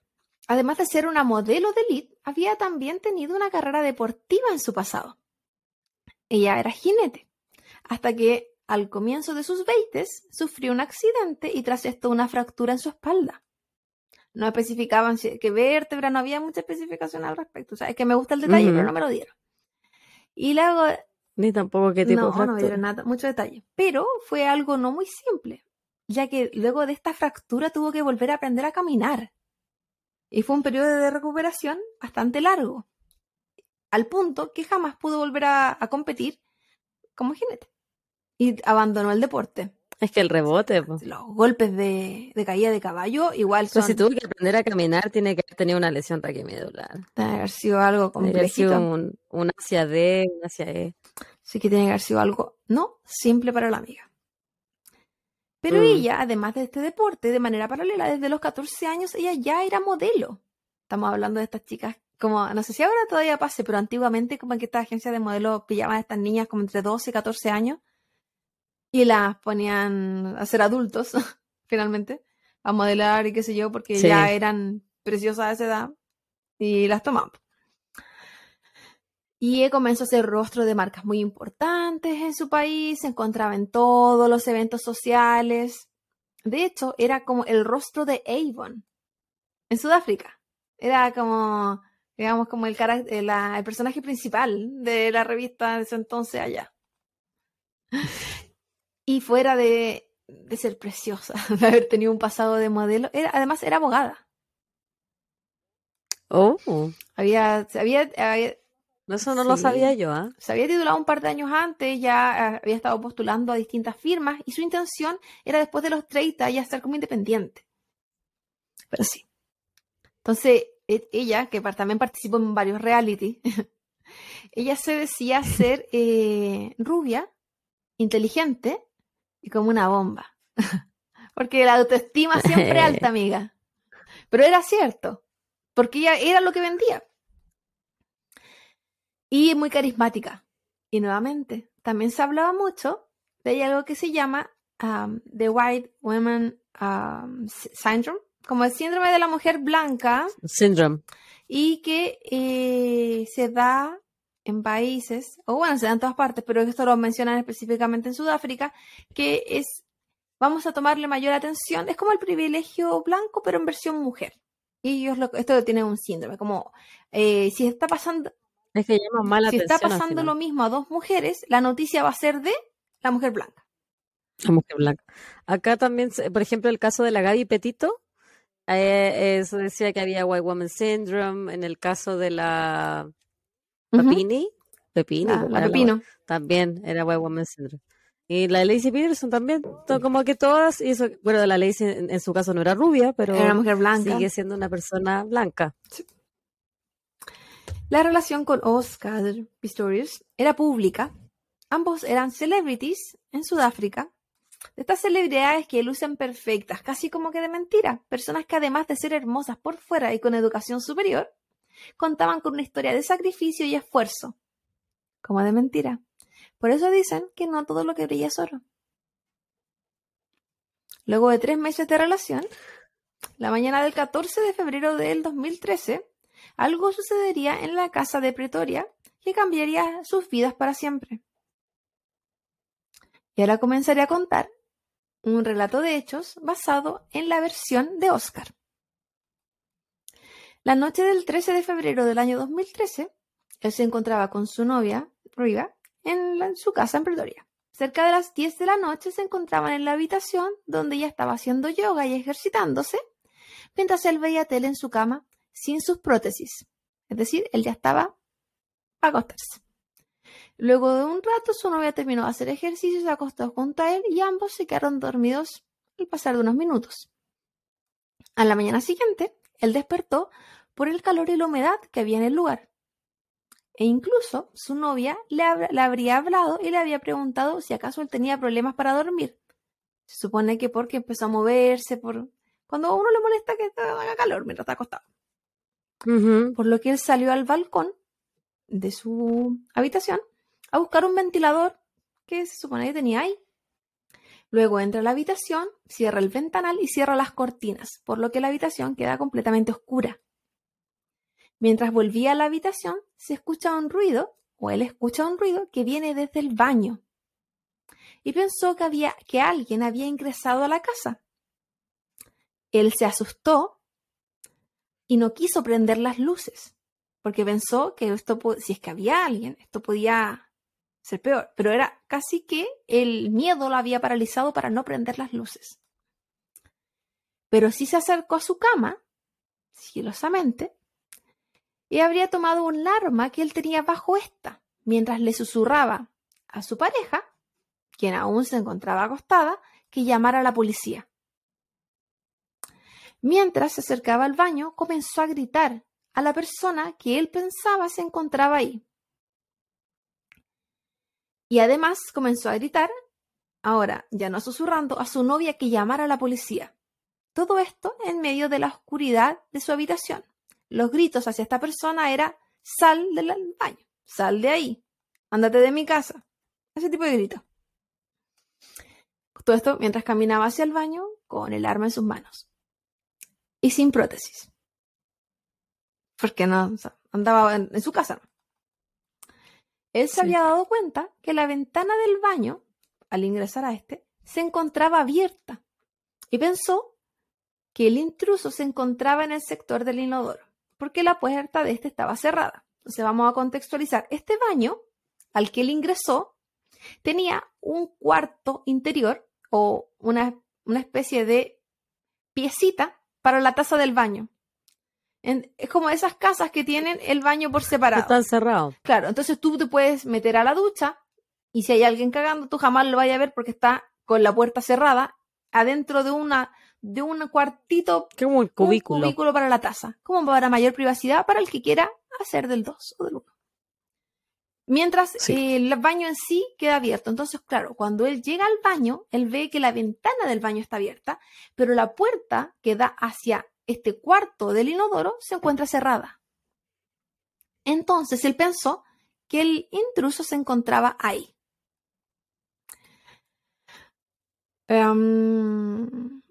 además de ser una modelo de elite, había también tenido una carrera deportiva en su pasado. Ella era jinete, hasta que al comienzo de sus veintes sufrió un accidente y tras esto una fractura en su espalda. No especificaban si- qué vértebra, no había mucha especificación al respecto. O sea, es que me gusta el detalle, pero no me lo dieron. Y luego, Ni tampoco qué tipo no, de no fractura. dieron nada, mucho detalle. Pero fue algo no muy simple, ya que luego de esta fractura tuvo que volver a aprender a caminar. Y fue un periodo de recuperación bastante largo, al punto que jamás pudo volver a, a competir como jinete. Y abandonó el deporte. Es que el rebote, po. Los golpes de, de caída de caballo igual son, Pues si tuvo que aprender a caminar, tiene que haber tenido una lesión raquimedular. debe haber sido algo Tiene que haber sido un, un hacia D, un hacia E. Sí que tiene que haber sido algo no simple para la amiga. Pero Mm. ella, además de este deporte, de manera paralela, desde los 14 años, ella ya era modelo. Estamos hablando de estas chicas, como, no sé si ahora todavía pase, pero antiguamente como que estas agencias de modelos pillaban a estas niñas como entre 12 y 14 años y las ponían a ser adultos, finalmente, a modelar y qué sé yo, porque Sí. ya eran preciosas a esa edad y las tomaban. Y ella comenzó a ser rostro de marcas muy importantes en su país, se encontraba en todos los eventos sociales. De hecho, era como el rostro de Avon en Sudáfrica. Era como, digamos, como el, eh, la- el personaje principal de la revista de ese entonces allá. Y fuera de, de ser preciosa, de haber tenido un pasado de modelo, era, además era abogada. Oh, Había, había, había, eso no lo sabía yo, ¿ah? se había titulado un par de años antes, ya eh, había estado postulando a distintas firmas y su intención era después de los 30 ya estar como independiente. Pero sí. Entonces, e- ella, que también participó en varios reality, ella se decía ser eh, rubia, inteligente y como una bomba. Porque la autoestima siempre alta, amiga. Pero era cierto, porque ella era lo que vendía. Y muy carismática. Y nuevamente, también se hablaba mucho de algo que se llama um, The White Women um, syndrome, como el síndrome de la mujer blanca, Syndrome. y que eh, se da en países, o bueno, se da en todas partes, pero esto lo mencionan específicamente en Sudáfrica, que es, vamos a tomarle mayor atención, es como el privilegio blanco, pero en versión mujer. Y ellos lo, esto tiene un síndrome, como eh, si está pasando, Es que mala si está atención pasando lo mismo a dos mujeres, la noticia va a ser de la mujer blanca. La mujer blanca. Acá también, se- por ejemplo, el caso de la Gaby Petito, eh, eso decía que había White Woman Syndrome. En el caso de la Ujú. Pepini, La, pues, la pepino. también era White Woman Syndrome. Y la Lacey Peterson también, como que todas, y eso, bueno, la Lacey en, en su caso no era rubia, pero Era una mujer blanca. sigue siendo una persona blanca. La relación con Oscar Pistorius era pública. Ambos eran celebrities en Sudáfrica. De estas celebridades que lucen perfectas, casi como que de mentira. Personas que además de ser hermosas por fuera y con educación superior, contaban con una historia de sacrificio y esfuerzo. Como de mentira. Por eso dicen que no todo lo que brilla es oro. Luego de tres meses de relación, la mañana del 14 de febrero del 2013, algo sucedería en la casa de Pretoria que cambiaría sus vidas para siempre. Y ahora comenzaré a contar un relato de hechos basado en la versión de Oscar. La noche del 13 de febrero del año 2013, él se encontraba con su novia, Riva, en, su casa en Pretoria. Cerca de las 10 de la noche se encontraban en la habitación donde ella estaba haciendo yoga y ejercitándose, mientras él veía tele en su cama sin sus prótesis. Es decir, él ya estaba a acostarse. Luego de un rato, su novia terminó de hacer ejercicio, se acostó junto a él y ambos se quedaron dormidos al pasar de unos minutos. A la mañana siguiente, él despertó por el calor y la humedad que había en el lugar. E incluso su novia le, hab- le habría hablado y le había preguntado si acaso él tenía problemas para dormir. Se supone que porque empezó a moverse, por cuando a uno le molesta que haga calor mientras está acostado por lo que él salió al balcón de su habitación a buscar un ventilador que se supone que tenía ahí. Luego entra a la habitación, cierra el ventanal y cierra las cortinas, por lo que la habitación queda completamente oscura. Mientras volvía a la habitación, se escucha un ruido, o él escucha un ruido que viene desde el baño. Y pensó que había que alguien había ingresado a la casa. Él se asustó y no quiso prender las luces, porque pensó que esto, si es que había alguien, esto podía ser peor, pero era casi que el miedo lo había paralizado para no prender las luces. Pero sí se acercó a su cama, sigilosamente, y habría tomado un arma que él tenía bajo esta, mientras le susurraba a su pareja, quien aún se encontraba acostada, que llamara a la policía. Mientras se acercaba al baño, comenzó a gritar a la persona que él pensaba se encontraba ahí. Y además comenzó a gritar, ahora ya no susurrando, a su novia que llamara a la policía. Todo esto en medio de la oscuridad de su habitación. Los gritos hacia esta persona era sal del baño, sal de ahí, ándate de mi casa. Ese tipo de gritos. Todo esto mientras caminaba hacia el baño con el arma en sus manos y sin prótesis. Porque no, o sea, andaba en, en su casa. Él se Sí. había dado cuenta que la ventana del baño, al ingresar a este, se encontraba abierta y pensó que el intruso se encontraba en el sector del inodoro, porque la puerta de este estaba cerrada. Entonces vamos a contextualizar. Este baño al que él ingresó tenía un cuarto interior o una, una especie de piecita para la taza del baño. En- es como esas casas que tienen el baño por separado. Están cerrados. Claro, entonces tú te puedes meter a la ducha y si hay alguien cagando, tú jamás lo vayas a ver porque está con la puerta cerrada adentro de una de un cuartito, como un un cubículo. cubículo para la taza, como para mayor privacidad para el que quiera hacer del 2 o del 1. Mientras Sí. eh, el baño en sí queda abierto. Entonces, claro, cuando él llega al baño, él ve que la ventana del baño está abierta, pero la puerta que da hacia este cuarto del inodoro se encuentra cerrada. Entonces él pensó que el intruso se encontraba ahí. Em,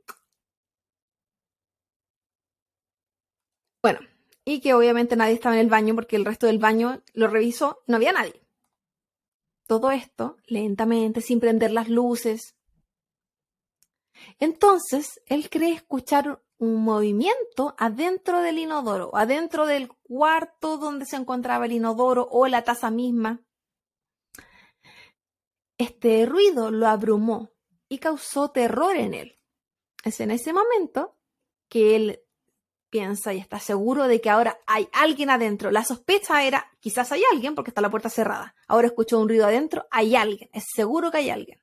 Bueno, y que obviamente nadie estaba en el baño porque el resto del baño lo revisó no había nadie. Todo esto lentamente, sin prender las luces. Entonces, él cree escuchar un movimiento adentro del inodoro, adentro del cuarto donde se encontraba el inodoro o la taza misma. Este ruido lo abrumó y causó terror en él. Es en ese momento que él piensa y está seguro de que ahora hay alguien adentro. La sospecha era, quizás hay alguien porque está la puerta cerrada. Ahora escuchó un ruido adentro, hay alguien, es seguro que hay alguien.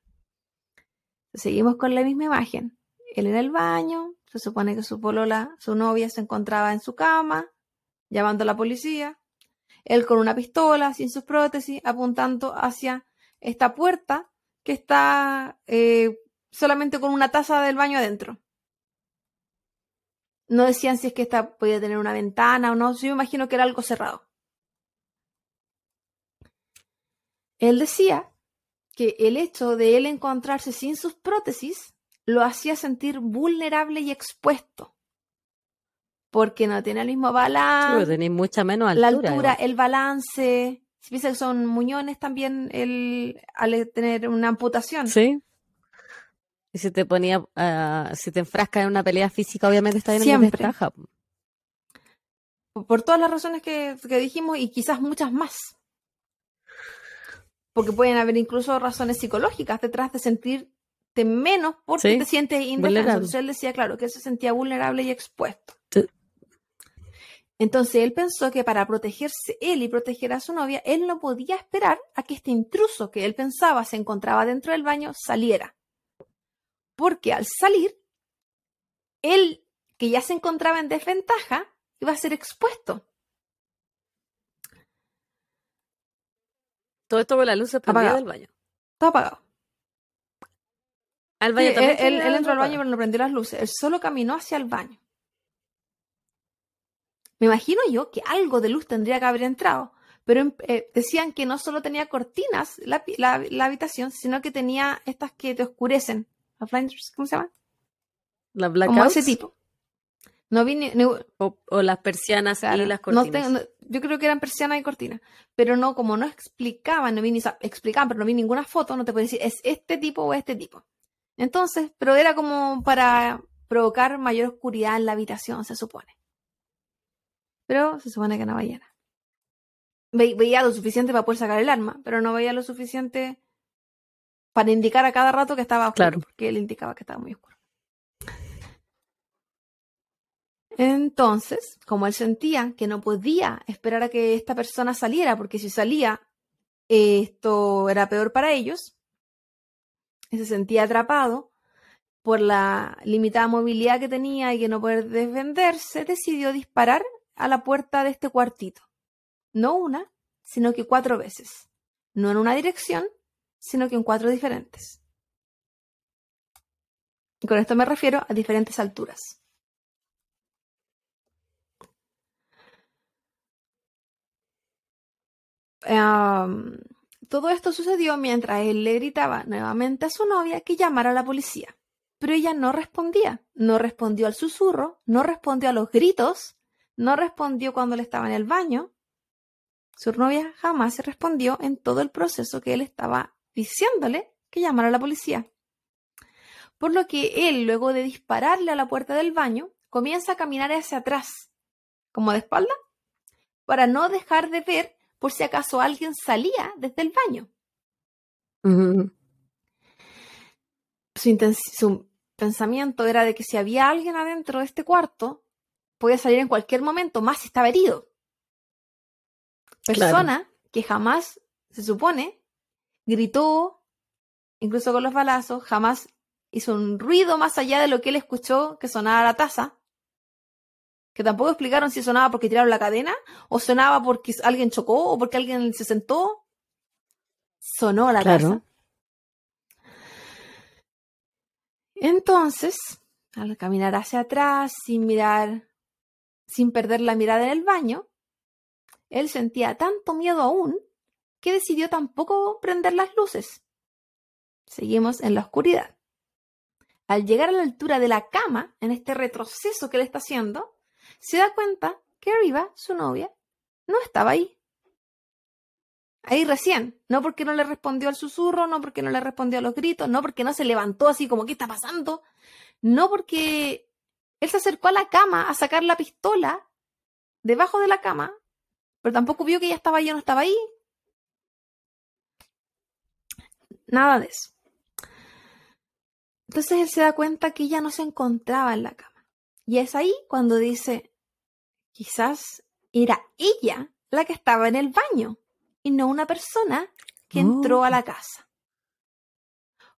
Seguimos con la misma imagen. Él en el baño, se supone que su polola, su novia, se encontraba en su cama, llamando a la policía. Él con una pistola, sin sus prótesis, apuntando hacia esta puerta que está eh, solamente con una taza del baño adentro. No decían si es que esta podía tener una ventana o no. Yo me imagino que era algo cerrado. Él decía que el hecho de él encontrarse sin sus prótesis lo hacía sentir vulnerable y expuesto. Porque no tiene el mismo balance. Sí, mucha menos altura. La altura, el balance. Si piensa que son muñones también el, al tener una amputación. Sí. Y si te ponía, uh, si te enfrascas en una pelea física, obviamente está en desventaja. Por todas las razones que, que dijimos y quizás muchas más. Porque pueden haber incluso razones psicológicas detrás de sentirte menos porque Sí, te sientes indefenso. él decía, claro, que él se sentía vulnerable y expuesto. Sí. Entonces él pensó que para protegerse él y proteger a su novia, él no podía esperar a que este intruso que él pensaba se encontraba dentro del baño saliera. Porque al salir, él, que ya se encontraba en desventaja, iba a ser expuesto. Todo esto con la luz Apagado. del baño. Está apagado. Al baño él, también. él- tenía él la entró al baño pero no prendió las luces. Él solo caminó hacia el baño. Me imagino yo que algo de luz tendría que haber entrado. Pero em- eh, decían que no solo tenía cortinas la- la habitación, sino que tenía estas que te oscurecen. Las blinders, ¿Cómo se llaman? Las Como ese tipo. No vi ni- ni- o, o las persianas Claro, y las no cortinas. tengo- no- yo creo que eran persianas y cortinas, pero no, como no explicaban, no vi ni, explicaban, pero no vi ninguna foto, no te puedo decir, es este tipo o este tipo. Entonces, pero era como para provocar mayor oscuridad en la habitación, se supone. Pero se supone que no veía nada. Ve- veía lo suficiente para poder sacar el arma, pero no veía lo suficiente para indicar a cada rato que estaba oscuro, Claro. porque él indicaba que estaba muy oscuro. Entonces, como él sentía que no podía esperar a que esta persona saliera, porque si salía, eh, esto era peor para ellos, y se sentía atrapado por la limitada movilidad que tenía y que no poder defenderse, decidió disparar a la puerta de este cuartito. No una, sino que cuatro veces. No en una dirección, sino que en cuatro diferentes. Y con esto me refiero a diferentes alturas. Todo esto sucedió mientras él le gritaba nuevamente a su novia que llamara a la policía. Pero ella no respondía. No respondió al susurro, no respondió a los gritos, no respondió cuando él estaba en el baño. Su novia jamás se respondió en todo el proceso que él estaba diciéndole que llamara a la policía. Por lo que él, luego de dispararle a la puerta del baño, comienza a caminar hacia atrás, como de espalda, para no dejar de ver por si acaso alguien salía desde el baño. Su pensamiento era de que si había alguien adentro de este cuarto, podía salir en cualquier momento, más si estaba herido. Persona que jamás, se supone, gritó, incluso con los balazos, jamás hizo un ruido más allá de lo que él escuchó que sonaba la taza. Que tampoco explicaron si sonaba porque tiraron la cadena, o sonaba porque alguien chocó, o porque alguien se sentó. Sonó la Claro. taza. Entonces, al caminar hacia atrás, sin mirar, sin perder la mirada en el baño, él sentía tanto miedo aún que decidió tampoco prender las luces. Seguimos en la oscuridad. Al llegar a la altura de la cama, en este retroceso que él está haciendo, se da cuenta que arriba su novia no estaba ahí. Ahí recién, no porque no le respondió al susurro, no porque no le respondió a los gritos, no porque no se levantó así como, ¿qué está pasando? No porque él se acercó a la cama a sacar la pistola debajo de la cama, pero tampoco vio que ella estaba ahí no estaba ahí. Nada de eso. Entonces él se da cuenta que ella no se encontraba en la cama. Y es ahí cuando dice, quizás era ella la que estaba en el baño y no una persona que entró a la casa.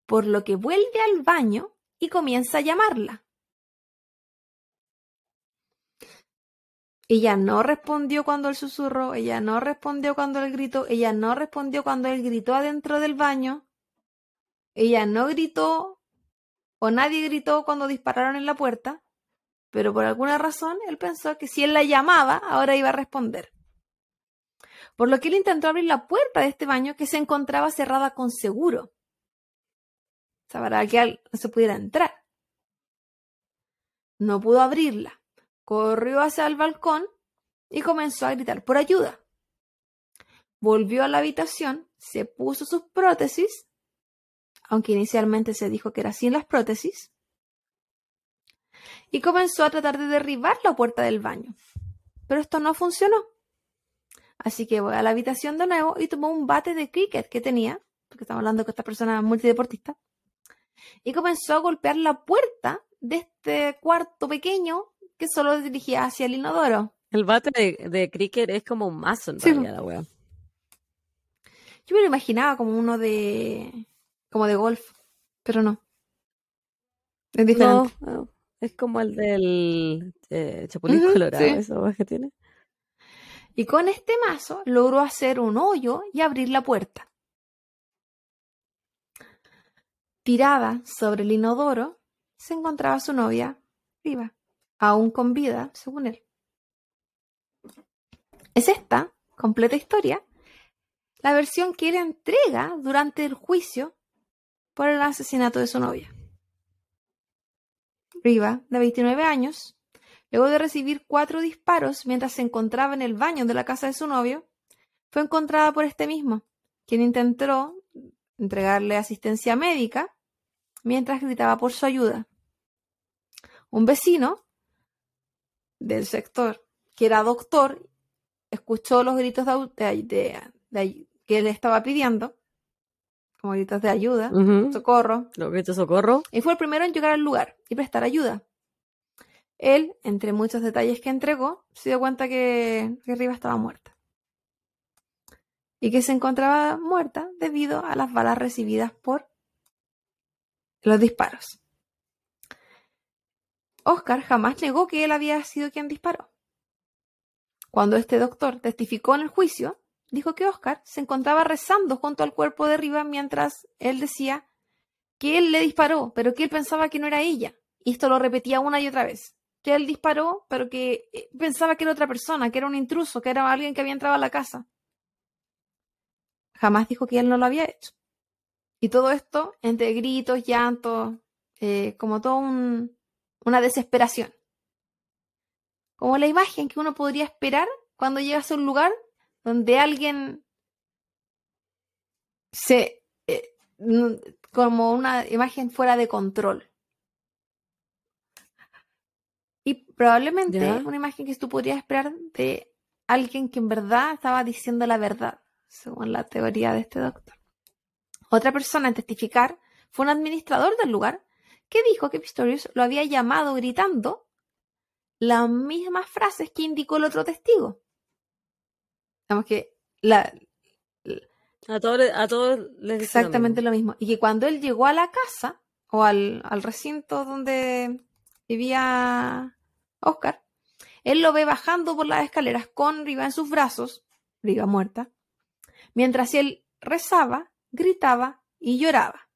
Por lo que vuelve al baño y comienza a llamarla. Ella no respondió cuando él susurró, ella no respondió cuando él gritó, ella no respondió cuando él gritó adentro del baño, ella no gritó o nadie gritó cuando dispararon en la puerta, pero por alguna razón él pensó que si él la llamaba, ahora iba a responder. Por lo que él intentó abrir la puerta de este baño que se encontraba cerrada con seguro. O sea, para que no se pudiera entrar. No pudo abrirla. Corrió hacia el balcón y comenzó a gritar por ayuda. Volvió a la habitación, se puso sus prótesis, aunque inicialmente se dijo que era sin las prótesis, y comenzó a tratar de derribar la puerta del baño. Pero esto no funcionó. Así que voy a la habitación de nuevo y tomó un bate de cricket que tenía, porque estamos hablando con esta persona multideportista, y comenzó a golpear la puerta de este cuarto pequeño que solo dirigía hacia el inodoro. El bate de, cricket es como un mazo en realidad, la wea. Yo me lo imaginaba como uno de. Como de golf, pero no. Es diferente. No, es como el del eh, Chapulín Colorado, eso que tiene. Y con este mazo logró hacer un hoyo y abrir la puerta. Tirada sobre el inodoro se encontraba su novia viva aún con vida, según él. Es esta, completa historia, la versión que él entrega durante el juicio por el asesinato de su novia. Riva, de 29 años, luego de recibir cuatro disparos mientras se encontraba en el baño de la casa de su novio, fue encontrada por este mismo, quien intentó entregarle asistencia médica mientras gritaba por su ayuda. Un vecino del sector, que era doctor, escuchó los gritos de, que él estaba pidiendo, como gritos de ayuda, socorro. Los gritos socorro. Y fue el primero en llegar al lugar y prestar ayuda. Él, entre muchos detalles que entregó, se dio cuenta que, que Riva estaba muerta. Y que se encontraba muerta debido a las balas recibidas por los disparos. Oscar jamás negó que él había sido quien disparó. Cuando este doctor testificó en el juicio, dijo que Oscar se encontraba rezando junto al cuerpo de Riva mientras él decía que él le disparó, pero que él pensaba que no era ella. Y esto lo repetía una y otra vez. Que él disparó, pero que eh, pensaba que era otra persona, que era un intruso, que era alguien que había entrado a la casa. Jamás dijo que él no lo había hecho. Y todo esto entre gritos, llantos, eh, como todo un, una desesperación. Como la imagen que uno podría esperar cuando llegas a un lugar donde alguien se... Eh, como una imagen fuera de control. Y probablemente una imagen que tú podrías esperar de alguien que en verdad estaba diciendo la verdad, según la teoría de este doctor. Otra persona en testificar fue un administrador del lugar que dijo que Pistorius lo había llamado gritando las mismas frases que indicó el otro testigo. Digamos que la, a todos, a todos les Exactamente lo mismo. Y que cuando él llegó a la casa o al, al recinto donde vivía Oscar, él lo ve bajando por las escaleras con Riva en sus brazos, Riva muerta, mientras él rezaba, gritaba y lloraba.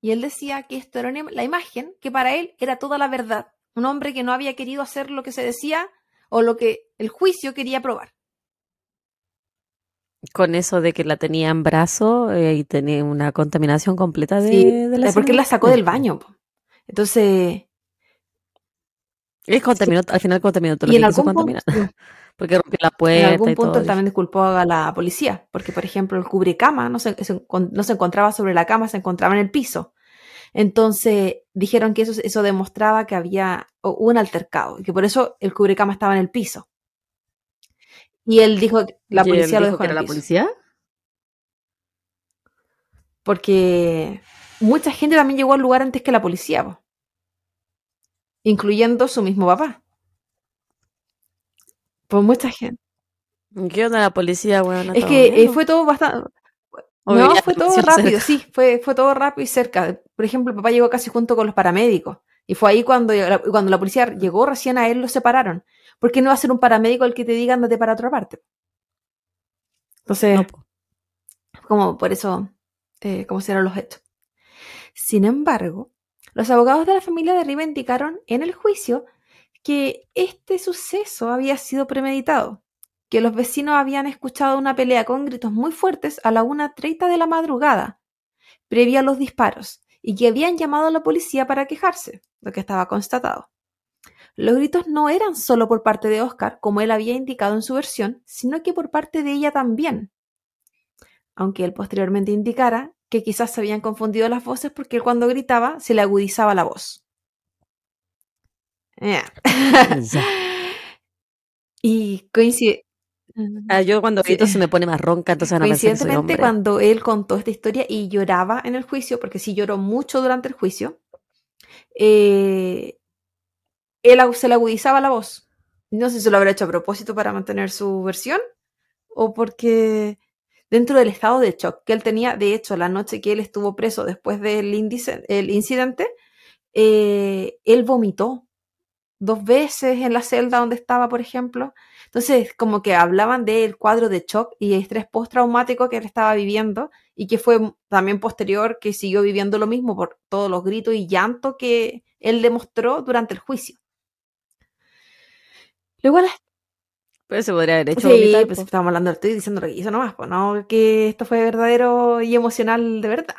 Y él decía que esto era la imagen que para él era toda la verdad. Un hombre que no había querido hacer lo que se decía o lo que el juicio quería probar. Con eso de que la tenía en brazo eh, y tenía una contaminación completa de, la Porque él la sacó del baño. Entonces. Es contaminó, al final contaminó todo Y en lo que quiso algún punto. Porque rompió la en puerta algún y punto todo. él también disculpó a la policía, porque por ejemplo el cubrecama no se, se no se encontraba sobre la cama, se encontraba en el piso. Entonces dijeron que eso, eso demostraba que había un altercado y que por eso el cubrecama estaba en el piso. Y él dijo que la ¿Y él policía lo dejó que en era el la policía? Porque mucha gente también llegó al lugar antes que la policía, po. incluyendo su mismo papá. Pues mucha gente. ¿Qué onda la policía, weón? Es que eh, fue todo bastante... No, fue todo rápido, cerca. sí, fue, fue todo rápido y cerca. Por ejemplo, el papá llegó casi junto con los paramédicos. Y fue ahí cuando, la- cuando la policía llegó, recién a él lo separaron. Porque no va a ser un paramédico el que te diga andate para otra parte. Entonces, No, como por eso, eh, como se eran los hechos. Sin embargo, los abogados de la familia de arriba indicaron en el juicio que este suceso había sido premeditado, que los vecinos habían escuchado una pelea con gritos muy fuertes a la 1.30 de la madrugada, previa a los disparos, y que habían llamado a la policía para quejarse, lo que estaba constatado. Los gritos no eran solo por parte de Oscar, como él había indicado en su versión, sino que por parte de ella también. Aunque él posteriormente indicara que quizás se habían confundido las voces porque él cuando gritaba se le agudizaba la voz. Ya. Ya. y coincide. Ah, yo cuando Sí. grito se me pone más ronca, entonces van a pensar que soy Coincidentemente, cuando él contó esta historia y lloraba en el juicio, porque sí lloró mucho durante el juicio, eh, él se le agudizaba la voz. No sé si lo habrá hecho a propósito para mantener su versión o porque dentro del estado de shock que él tenía, de hecho, la noche que él estuvo preso después del el incidente, eh, él vomitó dos veces en la celda donde estaba, por ejemplo. Entonces, como que hablaban del cuadro de shock y estrés postraumático que él estaba viviendo y que fue también posterior que siguió viviendo lo mismo por todos los gritos y llanto que él demostró durante el juicio. Luego a las Pero se podría haber hecho Sí, pues estamos hablando, estoy diciendo lo que hizo nomás, pues no que esto fue verdadero y emocional de verdad.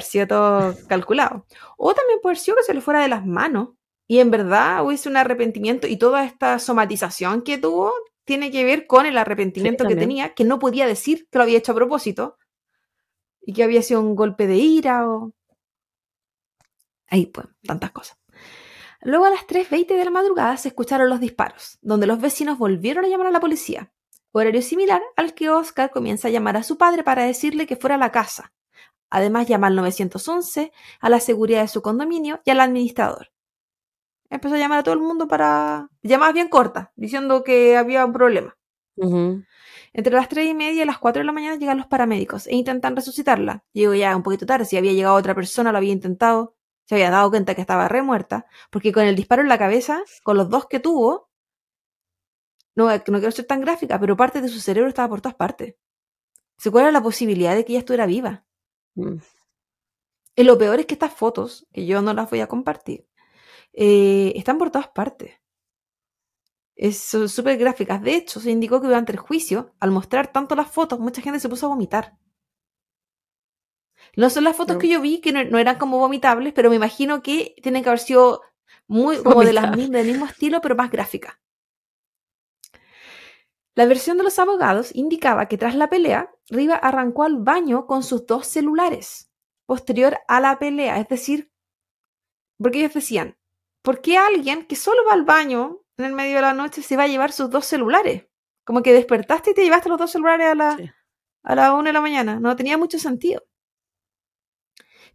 Sido todo calculado. O también haber sido que se le fuera de las manos y en verdad hubiese un arrepentimiento y toda esta somatización que tuvo tiene que ver con el arrepentimiento que tenía, que no podía decir que lo había hecho a propósito y que había sido un golpe de ira o... Ahí pues, tantas cosas. Luego a las 3.20 de la madrugada se escucharon los disparos, donde los vecinos volvieron a llamar a la policía, horario similar al que Oscar comienza a llamar a su padre para decirle que fuera a la casa. Además llama al 911, a la seguridad de su condominio y al administrador. Empezó a llamar a todo el mundo para llamadas bien cortas, diciendo que había un problema. Entre las 3 y media y las 4 de la mañana llegan los paramédicos e intentan resucitarla. Llegó ya un poquito tarde, si había llegado otra persona, lo había intentado, se había dado cuenta que estaba re muerta, porque con el disparo en la cabeza, con los dos que tuvo, no, no quiero ser tan gráfica, pero parte de su cerebro estaba por todas partes. ¿Se cuál era la posibilidad de que ella estuviera viva? Mm. Y lo peor es que estas fotos, que yo no las voy a compartir, eh, están por todas partes. Es- son súper gráficas. De hecho, se indicó que durante el juicio, al mostrar tanto las fotos, mucha gente se puso a vomitar. No son las fotos No. que yo vi, que no, no eran como vomitables, pero me imagino que tienen que haber sido muy como de las, del mismo estilo, pero más gráficas. La versión de los abogados indicaba que tras la pelea, Riva arrancó al baño con sus dos celulares, posterior a la pelea. Es decir, porque ellos decían, ¿por qué alguien que solo va al baño en el medio de la noche se va a llevar sus dos celulares? Como que despertaste y te llevaste los dos celulares a la, Sí. a la una de la mañana. No tenía mucho sentido.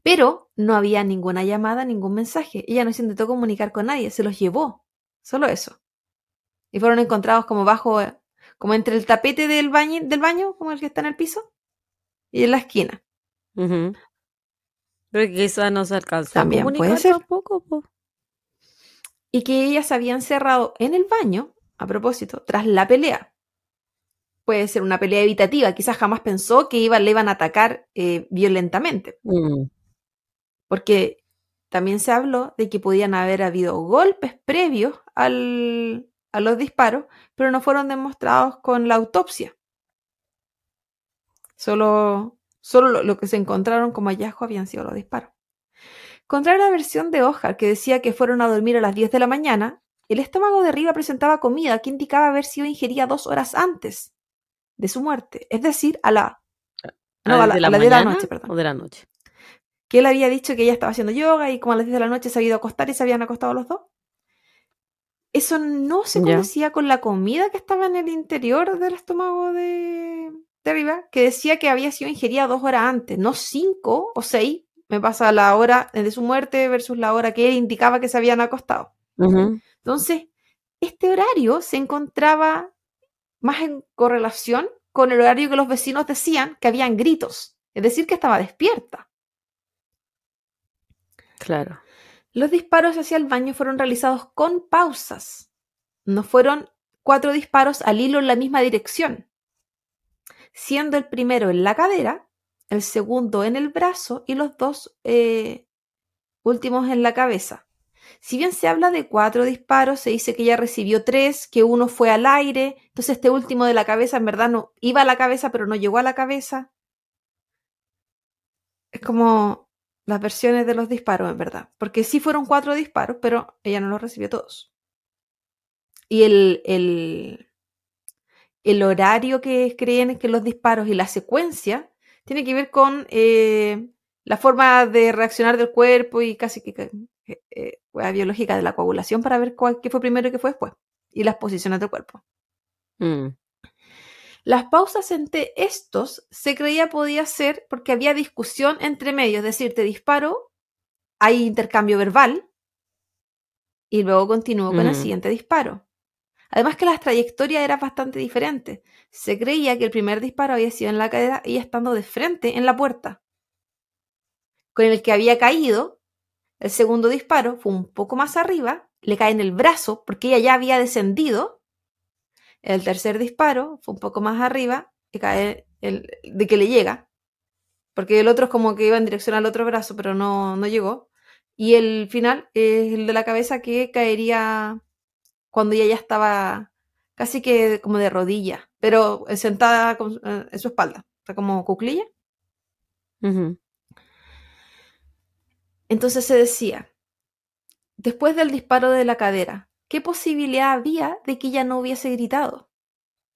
Pero no había ninguna llamada, ningún mensaje. Ella no se intentó comunicar con nadie, se los llevó. Solo eso. Y fueron encontrados como bajo, eh, como entre el tapete del baño, del baño, como el que está en el piso, y en la esquina. Ujú. Pero que quizás no se alcanzó También a puede comunicar ser. tampoco, po. Y que ella se había encerrado en el baño, a propósito, tras la pelea. Puede ser una pelea evitativa, quizás jamás pensó que iba, le iban a atacar eh, violentamente. Mm. Porque también se habló de que podían haber habido golpes previos al- a los disparos, pero no fueron demostrados con la autopsia. Solo, solo lo, lo que se encontraron como hallazgo habían sido los disparos. Contrario a la versión de Oscar, que decía que fueron a dormir a las 10 de la mañana, el estómago de arriba presentaba comida que indicaba haber sido ingerida dos horas antes de su muerte, es decir, a la, no, ¿Ah, a la, de la a la de la mañana noche, perdón. o de la noche? Que él había dicho que ella estaba haciendo yoga y como a las 10 de la noche se había ido a acostar y se habían acostado los dos. Eso no se conocía con la comida que estaba en el interior del estómago de, de arriba, que decía que había sido ingerida dos horas antes, no cinco o seis. Me pasa la hora de su muerte versus la hora que él indicaba que se habían acostado. Entonces, este horario se encontraba más en correlación con el horario que los vecinos decían que habían gritos, es decir, que estaba despierta. Claro. Los disparos hacia el baño fueron realizados con pausas. No fueron cuatro disparos al hilo en la misma dirección, siendo el primero en la cadera, el segundo en el brazo y los dos eh, últimos en la cabeza. Si bien se habla de cuatro disparos, se dice que ella recibió tres, que uno fue al aire, entonces este último de la cabeza en verdad no iba a la cabeza, pero no llegó a la cabeza. Es como las versiones de los disparos, en verdad. Porque sí fueron cuatro disparos, pero ella no los recibió todos. Y el, el, el horario que creen que los disparos y la secuencia tiene que ver con eh, la forma de reaccionar del cuerpo y casi que eh, eh, la biológica de la coagulación para ver cuál, qué fue primero y qué fue después. Y las posiciones del cuerpo. Mm. Las pausas entre estos se creía podía ser porque había discusión entre medios, es decir, te disparo, hay intercambio verbal y luego continúo con el Mm. siguiente disparo. Además que las trayectorias eran bastante diferentes. Se creía que el primer disparo había sido en la cadera y estando de frente en la puerta. Con el que había caído, el segundo disparo fue un poco más arriba, le cae en el brazo porque ella ya había descendido el tercer disparo fue un poco más arriba y cae el, de que le llega. Porque el otro es como que iba en dirección al otro brazo, pero no, no llegó. Y el final es el de la cabeza que caería cuando ella ya estaba casi que como de rodilla, pero sentada con- eh, en su espalda. O sea, como cuclilla. Entonces se decía, después del disparo de la cadera, ¿qué posibilidad había de que ella no hubiese gritado?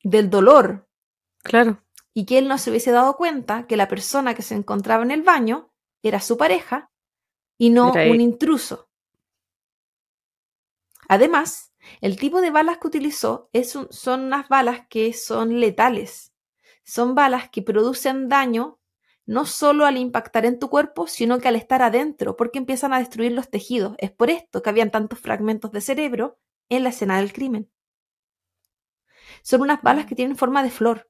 Del dolor, Claro. y que él no se hubiese dado cuenta que la persona que se encontraba en el baño era su pareja y no Era un intruso. Además, el tipo de balas que utilizó es un- son unas balas que son letales. Son balas que producen daño no solo al impactar en tu cuerpo, sino que al estar adentro, porque empiezan a destruir los tejidos. Es por esto que habían tantos fragmentos de cerebro en la escena del crimen. Son unas balas que tienen forma de flor.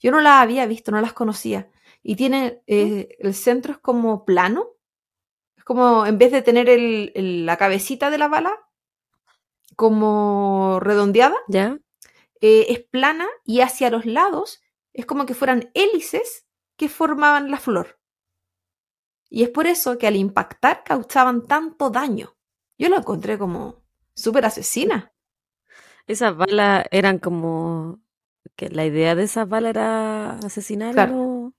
Yo no las había visto, no las conocía. Y tiene, eh, el centro es como plano. Es como, en vez de tener el- el- la cabecita de la bala, como redondeada, ¿Ya? eh, es plana y hacia los lados es como que fueran hélices que formaban la flor. Y es por eso que al impactar causaban tanto daño. Yo lo encontré como súper asesina. Esas balas eran como que la idea de esas balas era asesinar Claro.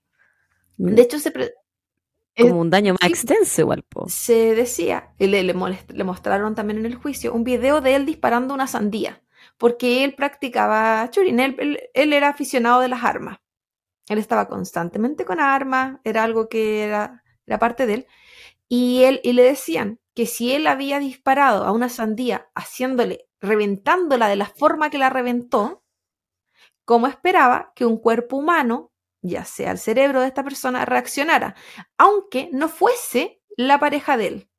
De hecho, se, pre- como un daño más sí. extenso igual, po. se decía, y le, le molest- le mostraron también en el juicio, un video de él disparando una sandía, porque él practicaba churin, él, él- él era aficionado de las armas. Él estaba constantemente con armas, era algo que era, era parte de él, y, él, y le decían que si él había disparado a una sandía haciéndole, reventándola de la forma que la reventó, como esperaba que un cuerpo humano, ya sea el cerebro de esta persona, reaccionara, aunque no fuese la pareja de él.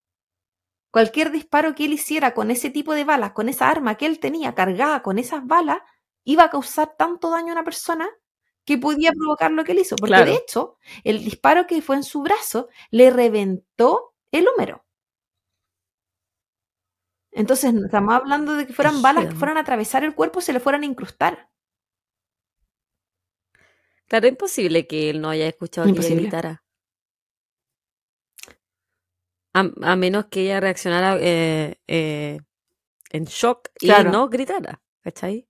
Cualquier disparo que él hiciera con ese tipo de balas, con esa arma que él tenía cargada con esas balas, iba a causar tanto daño a una persona que podía provocar lo que él hizo. Porque Claro. de hecho, el disparo que fue en su brazo le reventó el húmero. Entonces, estamos hablando de que fueran balas que fueran a atravesar el cuerpo y se le fueran a incrustar. Claro, es imposible que él no haya escuchado que ella Imposible. gritara. A, a menos que ella reaccionara eh, eh, en shock y Claro. no gritara, ¿cachai?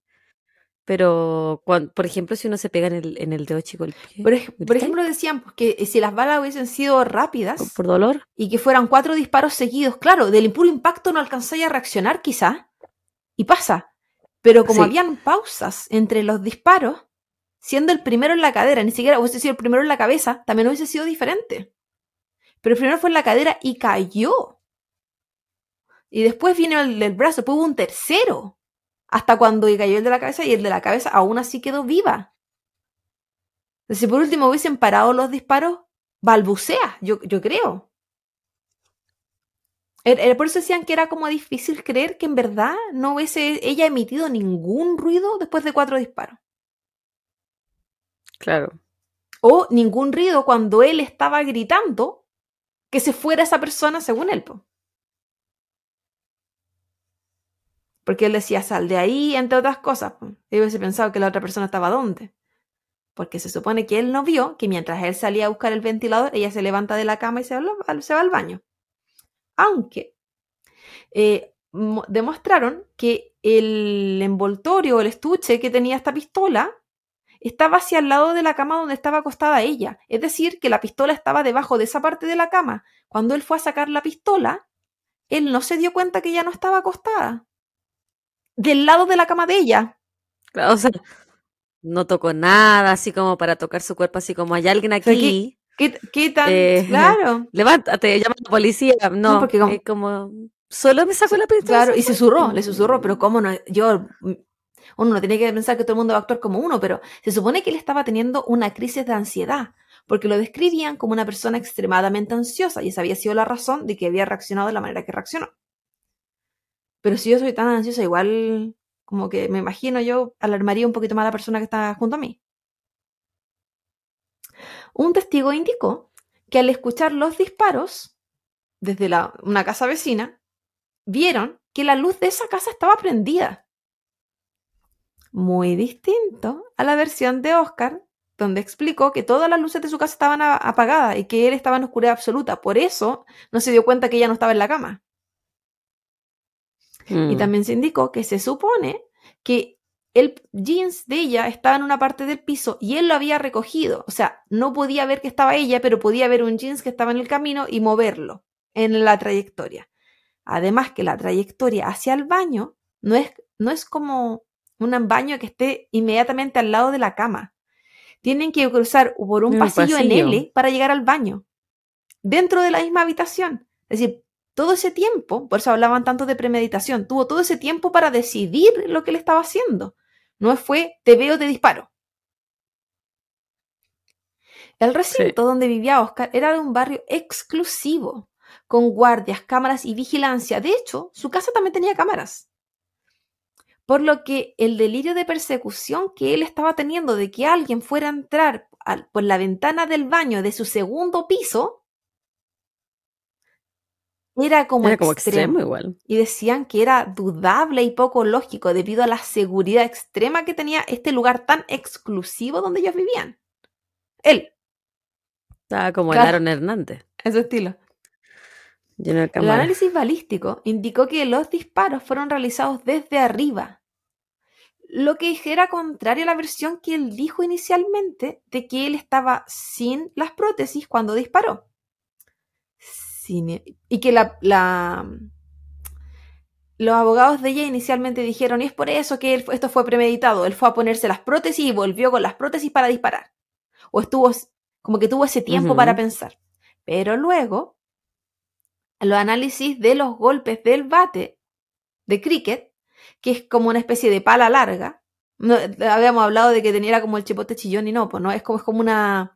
Pero, por ejemplo, si uno se pega en el, en el dedo chico del pie, Por, ej- por ¿gritáis? ejemplo, decían pues, que si las balas hubiesen sido ¿Por, rápidas por dolor? y que fueran cuatro disparos seguidos, claro, del puro impacto no alcanzáis a reaccionar quizá, Y pasa. Pero como Sí. habían pausas entre los disparos, siendo el primero en la cadera, ni siquiera hubiese sido el primero en la cabeza, también hubiese sido diferente. Pero el primero fue en la cadera y cayó. Y después vino el del brazo, después hubo un tercero. Hasta cuando cayó el de la cabeza y el de la cabeza aún así quedó viva. Si por último hubiesen parado los disparos, balbucea, yo, yo creo. Era- era por eso decían que era como difícil creer que en verdad no hubiese ella emitido ningún ruido después de cuatro disparos. Claro. O ningún ruido cuando él estaba gritando que se fuera esa persona según él. po. Porque él decía, sal de ahí, entre otras cosas. po. Y hubiese pensado que la otra persona estaba dónde. Porque se supone que él no vio que mientras él salía a buscar el ventilador, ella se levanta de la cama y se va, al- baño. Aunque eh, mo- demostraron que el envoltorio el estuche que tenía esta pistola estaba hacia el lado de la cama donde estaba acostada ella. Es decir, que la pistola estaba debajo de esa parte de la cama. Cuando él fue a sacar la pistola, él no se dio cuenta que ella no estaba acostada. Del lado de la cama de ella. Claro, O sea, no tocó nada así como para tocar su cuerpo, así como hay alguien aquí. ¿Qué, qué tan Eh, claro? Levántate, llama a la policía. No, porque como- es como, solo me sacó la pistola. Claro, y zurró, le susurró, pero cómo no, yo, mm, uno no tiene que pensar que todo el mundo va a actuar como uno, pero se supone que él estaba teniendo una crisis de ansiedad, porque lo describían como una persona extremadamente ansiosa, y esa había sido la razón de que había reaccionado de la manera que reaccionó. Pero si yo soy tan ansiosa, igual, como que me imagino yo, alarmaría un poquito más a la persona que está junto a mí. Un testigo indicó que al escuchar los disparos desde la- una casa vecina, vieron que la luz de esa casa estaba prendida. Muy distinto a la versión de Oscar, donde explicó que todas las luces de su casa estaban apagadas y que él estaba en oscuridad absoluta. Por eso no se dio cuenta que ella no estaba en la cama. Y Mm. también se indicó que se supone que el jeans de ella estaba en una parte del piso y él lo había recogido. O sea, no podía ver que estaba ella, pero podía ver un jeans que estaba en el camino y moverlo en la trayectoria. Además que la trayectoria hacia el baño no es, no es como un baño que esté inmediatamente al lado de la cama. Tienen que cruzar por un Un pasillo, en pasillo. L para llegar al baño. Dentro de la misma habitación. Es decir, todo ese tiempo, por eso hablaban tanto de premeditación, tuvo todo ese tiempo para decidir lo que él estaba haciendo. No fue te veo, te disparo. El recinto donde vivía Oscar era de un barrio exclusivo, con guardias, cámaras y vigilancia. De hecho, su casa también tenía cámaras. Por lo que el delirio de persecución que él estaba teniendo de que alguien fuera a entrar al- por la ventana del baño de su segundo piso era como, Era como extremo. extremo igual. Y decían que era dudable y poco lógico debido a la seguridad extrema que tenía este lugar tan exclusivo donde ellos vivían. Él, Estaba como el. Aaron Hernández, en su estilo. El cámaras. análisis balístico indicó que los disparos fueron realizados desde arriba, lo que era contrario a la versión que él dijo inicialmente de que él estaba sin las prótesis cuando disparó. Y que la, la- los abogados de ella inicialmente dijeron, y es por eso que él esto fue premeditado, él fue a ponerse las prótesis y volvió con las prótesis para disparar. O estuvo como que tuvo ese tiempo para pensar. Pero luego, los análisis de los golpes del bate de cricket, que es como una especie de pala larga, no, habíamos hablado de que tenía como el chipote chillón y no, pues no, es como, es como una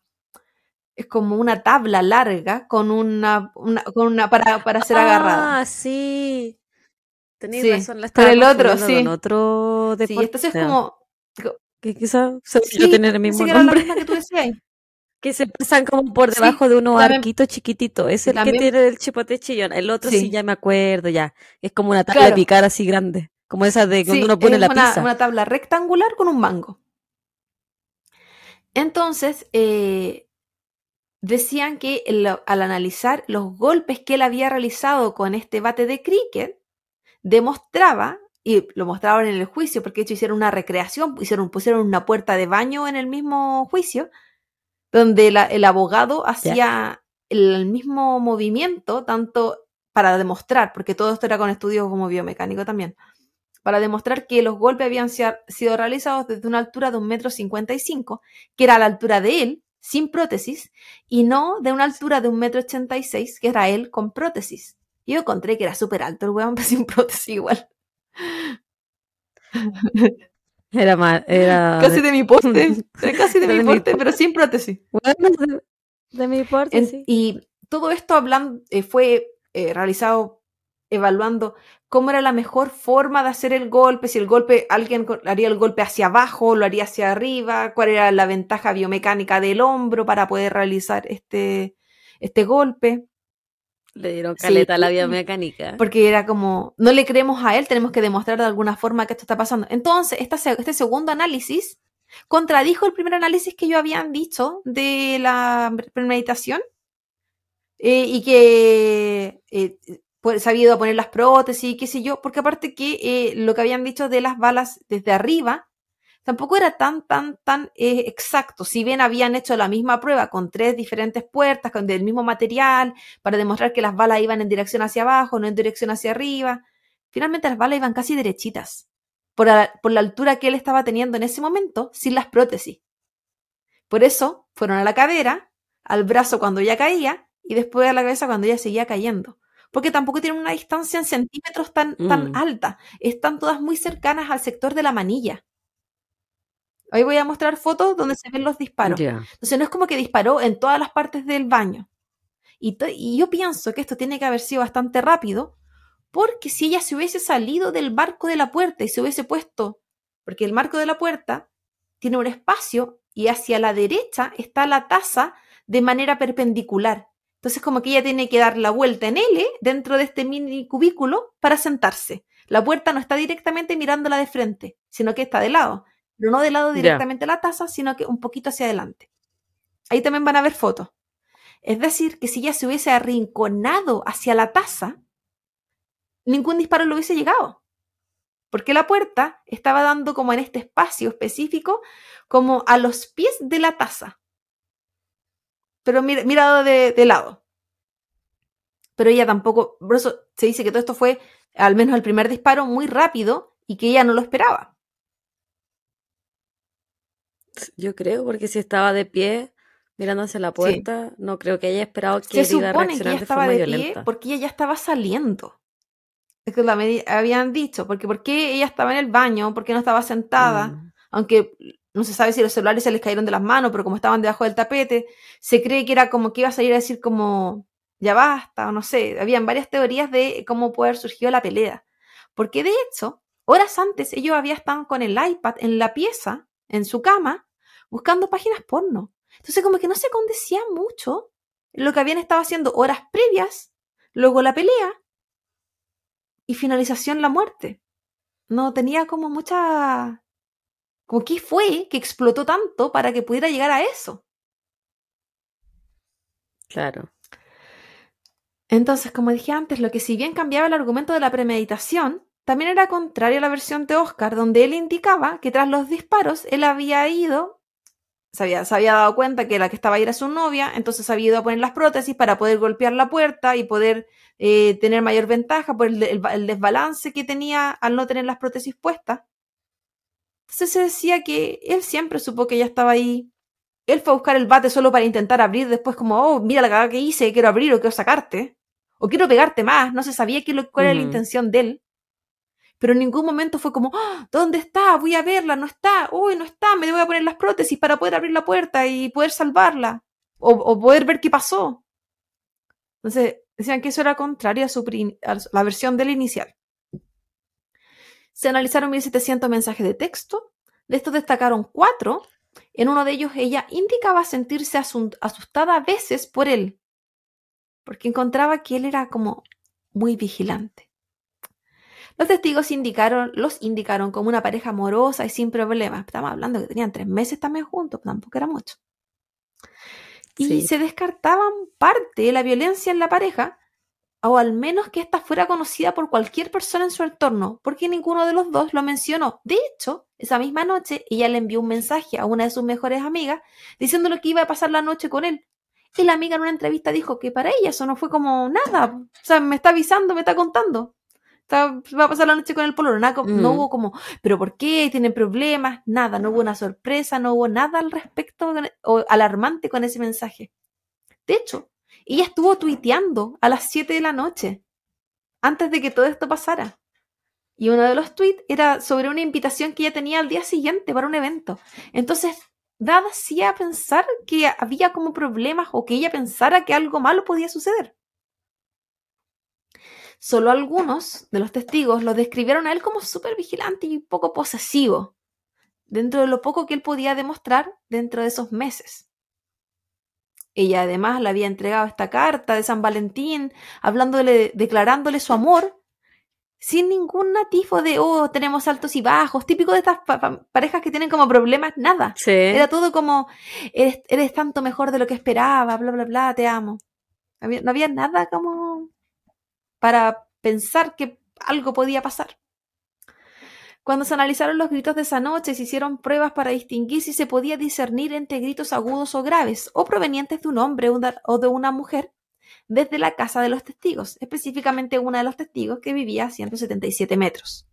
es como una tabla larga con una, una- con una para, para ser agarrada. Ah, sí. Tenéis Sí, razón, la estaba el otro, sí. con otro Sí, deporte. entonces es como Que quizás se sí, tener el mismo nombre. que tú decías. Que se pasan como por Sí, debajo de unos también- arquitos chiquititos. Es sí, el que tiene el chipote chillón. El otro sí. Sí. ya me acuerdo, ya. Es como una tabla Claro. de picar así grande. Como esa de cuando Sí, uno pone es la una, pizza. una tabla rectangular con un mango. Entonces, eh, decían que el- al analizar los golpes que él había realizado con este bate de cricket, demostraba, y lo mostraron en el juicio, porque de hecho hicieron una recreación, hicieron, pusieron una puerta de baño en el mismo juicio, donde la- el abogado hacía el mismo movimiento, tanto para demostrar, porque todo esto era con estudios como biomecánico también, para demostrar que los golpes habían sido realizados desde una altura de un metro cincuenta y cinco, que era la altura de él, sin prótesis, y no de una altura de un metro ochenta y seis, que era él con prótesis. Yo encontré que era súper alto el weón, pero sin prótesis igual. Era mal, era... Casi de mi porte, casi de, mi porte, pero sin prótesis. Bueno, de, mi porte, sí. Y todo esto hablando, eh, fue eh, realizado evaluando cómo era la mejor forma de hacer el golpe, si el golpe, alguien haría el golpe hacia abajo, lo haría hacia arriba, cuál era la ventaja biomecánica del hombro para poder realizar este, este golpe. Le dieron caleta a la biomecánica. Porque era como, no le creemos a él, tenemos que demostrar de alguna forma que esto está pasando. Entonces, este segundo análisis contradijo el primer análisis que yo habían dicho de la premeditación eh, y que eh, sabido poner las prótesis, qué sé yo, porque aparte que eh, lo que habían dicho de las balas desde arriba tampoco era tan, tan, tan eh, exacto. Si bien habían hecho la misma prueba con tres diferentes puertas, con del mismo material, para demostrar que las balas iban en dirección hacia abajo, no en dirección hacia arriba, finalmente las balas iban casi derechitas, por por la altura que él estaba teniendo en ese momento, sin las prótesis. Por eso fueron a la cadera, al brazo cuando ya caía, y después a la cabeza cuando ya seguía cayendo porque tampoco tienen una distancia en centímetros tan, tan mm. alta. Están todas muy cercanas al sector de la manilla. Hoy voy a mostrar fotos donde se ven los disparos. Entonces no es como que disparó en todas las partes del baño. Y, y, yo pienso que esto tiene que haber sido bastante rápido, porque si ella se hubiese salido del marco de la puerta y se hubiese puesto, porque el marco de la puerta tiene un espacio y hacia la derecha está la taza de manera perpendicular. Entonces como que ella tiene que dar la vuelta en L dentro de este mini cubículo para sentarse. La puerta no está directamente mirándola de frente, sino que está de lado. Pero no de lado directamente a la taza, sino que un poquito hacia adelante. Ahí también van a ver fotos. Es decir, que si ella se hubiese arrinconado hacia la taza, ningún disparo le hubiese llegado. Porque la puerta estaba dando como en este espacio específico, como a los pies de la taza pero mirado de, lado. Pero ella tampoco, por eso se dice que todo esto fue, al menos el primer disparo, muy rápido y que ella no lo esperaba. Yo creo, porque si estaba de pie mirando hacia la puerta, no creo que haya esperado que se supone que ella estaba de, pie porque ella ya estaba saliendo. Es que la habían dicho, porque ¿por qué ella estaba en el baño? ¿Por qué no estaba sentada? Mm. Aunque no se sabe si los celulares se les cayeron de las manos, pero como estaban debajo del tapete, se cree que era como que iba a salir a decir como, ya basta, o no sé, habían varias teorías de cómo puede haber surgido la pelea. Porque de hecho, horas antes ellos habían estado con el iPad en la pieza, en su cama, buscando páginas porno. Entonces como que no se condecía mucho lo que habían estado haciendo horas previas, luego la pelea y finalización la muerte. No tenía como mucha como qué fue que explotó tanto para que pudiera llegar a eso. Claro. Entonces, como dije antes, lo que si bien cambiaba el argumento de la premeditación, también era contrario a la versión de Oscar, donde él indicaba que tras los disparos él había ido, se había, se había dado cuenta que la que estaba ahí era su novia, entonces había ido a poner las prótesis para poder golpear la puerta y poder eh, tener mayor ventaja por el desbalance que tenía al no tener las prótesis puestas. Entonces se decía que él siempre supo que ella estaba ahí. Él fue a buscar el bate solo para intentar abrir después como, oh, mira la cagada que hice, quiero abrir o quiero sacarte. O quiero pegarte más. No se sabía qué, cuál era la intención de él. Pero en ningún momento fue como, oh, ¿dónde está? Voy a verla, no está. Uy, no está, me voy a poner las prótesis para poder abrir la puerta y poder salvarla. O, poder ver qué pasó. Entonces, decían que eso era contrario a, su, a la versión del inicial. Se analizaron 1.700 mensajes de texto. De estos destacaron cuatro. En uno de ellos ella indicaba sentirse asustada a veces por él, porque encontraba que él era como muy vigilante. Los testigos indicaron, los indicaron como una pareja amorosa y sin problemas. Estamos hablando que tenían tres meses también juntos, tampoco era mucho. Y se descartaban parte de la violencia en la pareja o al menos que ésta fuera conocida por cualquier persona en su entorno, porque ninguno de los dos lo mencionó. De hecho, esa misma noche ella le envió un mensaje a una de sus mejores amigas diciéndole que iba a pasar la noche con él. Y la amiga en una entrevista dijo que para ella eso no fue como nada, o sea, me está avisando, me está contando. está- va a pasar la noche con el pololo. Nada, co- No Mm. hubo como, ¿pero por qué? ¿Tienen problemas? Nada, no hubo una sorpresa, no hubo nada al respecto o alarmante con ese mensaje. De hecho, ella estuvo tuiteando a las 7 de la noche, antes de que todo esto pasara. Y uno de los tweets era sobre una invitación que ella tenía al día siguiente para un evento. Entonces, nada hacía pensar que había como problemas o que ella pensara que algo malo podía suceder. Solo algunos de los testigos lo describieron a él como súper vigilante y poco posesivo, dentro de lo poco que él podía demostrar dentro de esos meses. Ella además le había entregado esta carta de San Valentín, hablándole, declarándole su amor, sin ningún atisbo de, oh, tenemos altos y bajos, típico de estas pa- pa- parejas que tienen como problemas, nada. Sí. Era todo como, eres, eres tanto mejor de lo que esperaba, bla, bla, bla, te amo. Había- no había nada como para pensar que algo podía pasar. Cuando se analizaron los gritos de esa noche, se hicieron pruebas para distinguir si se podía discernir entre gritos agudos o graves, o provenientes de un hombre o de una mujer, desde la casa de los testigos, específicamente una de los testigos que vivía a 177 metros.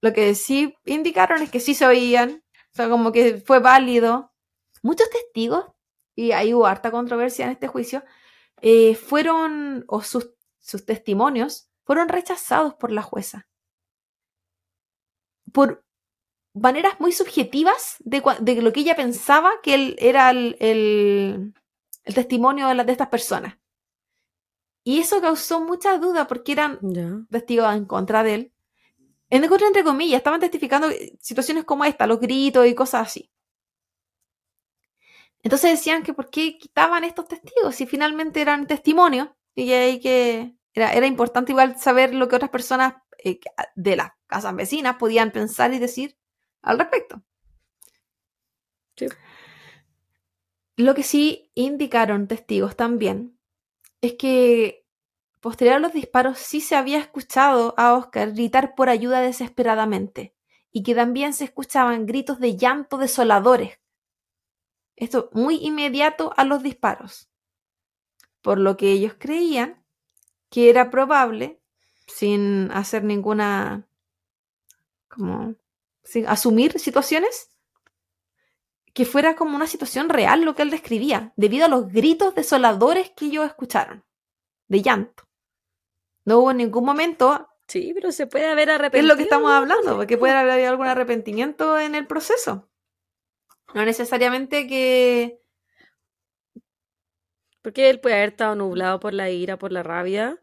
Lo que sí indicaron es que sí se oían, o sea, como que fue válido. Muchos testigos, y ahí hubo harta controversia en este juicio, eh, fueron, o sus, sus testimonios, fueron rechazados por la jueza. Por maneras muy subjetivas de, lo que ella pensaba que él era el, el- el testimonio de, estas personas. Y eso causó mucha duda porque eran Ya. testigos en contra de él. En contra, entre comillas, estaban testificando situaciones como esta, los gritos y cosas así. Entonces decían que por qué quitaban estos testigos si finalmente eran testimonios y ahí que era, era importante igual saber lo que otras personas eh, de las casas vecinas podían pensar y decir al respecto. Sí. Lo que sí indicaron testigos también es que posterior a los disparos sí se había escuchado a Oscar gritar por ayuda desesperadamente y que también se escuchaban gritos de llanto desoladores. Esto muy inmediato a los disparos. Por lo que ellos creían que era probable, sin hacer ninguna, como, asumir situaciones, que fuera como una situación real lo que él describía, debido a los gritos desoladores que ellos escucharon, de llanto. No hubo en ningún momento, Sí, pero se puede haber es arrepentido. lo que estamos hablando, porque puede haber algún arrepentimiento en el proceso. No necesariamente que... Porque él puede haber estado nublado por la ira, por la rabia,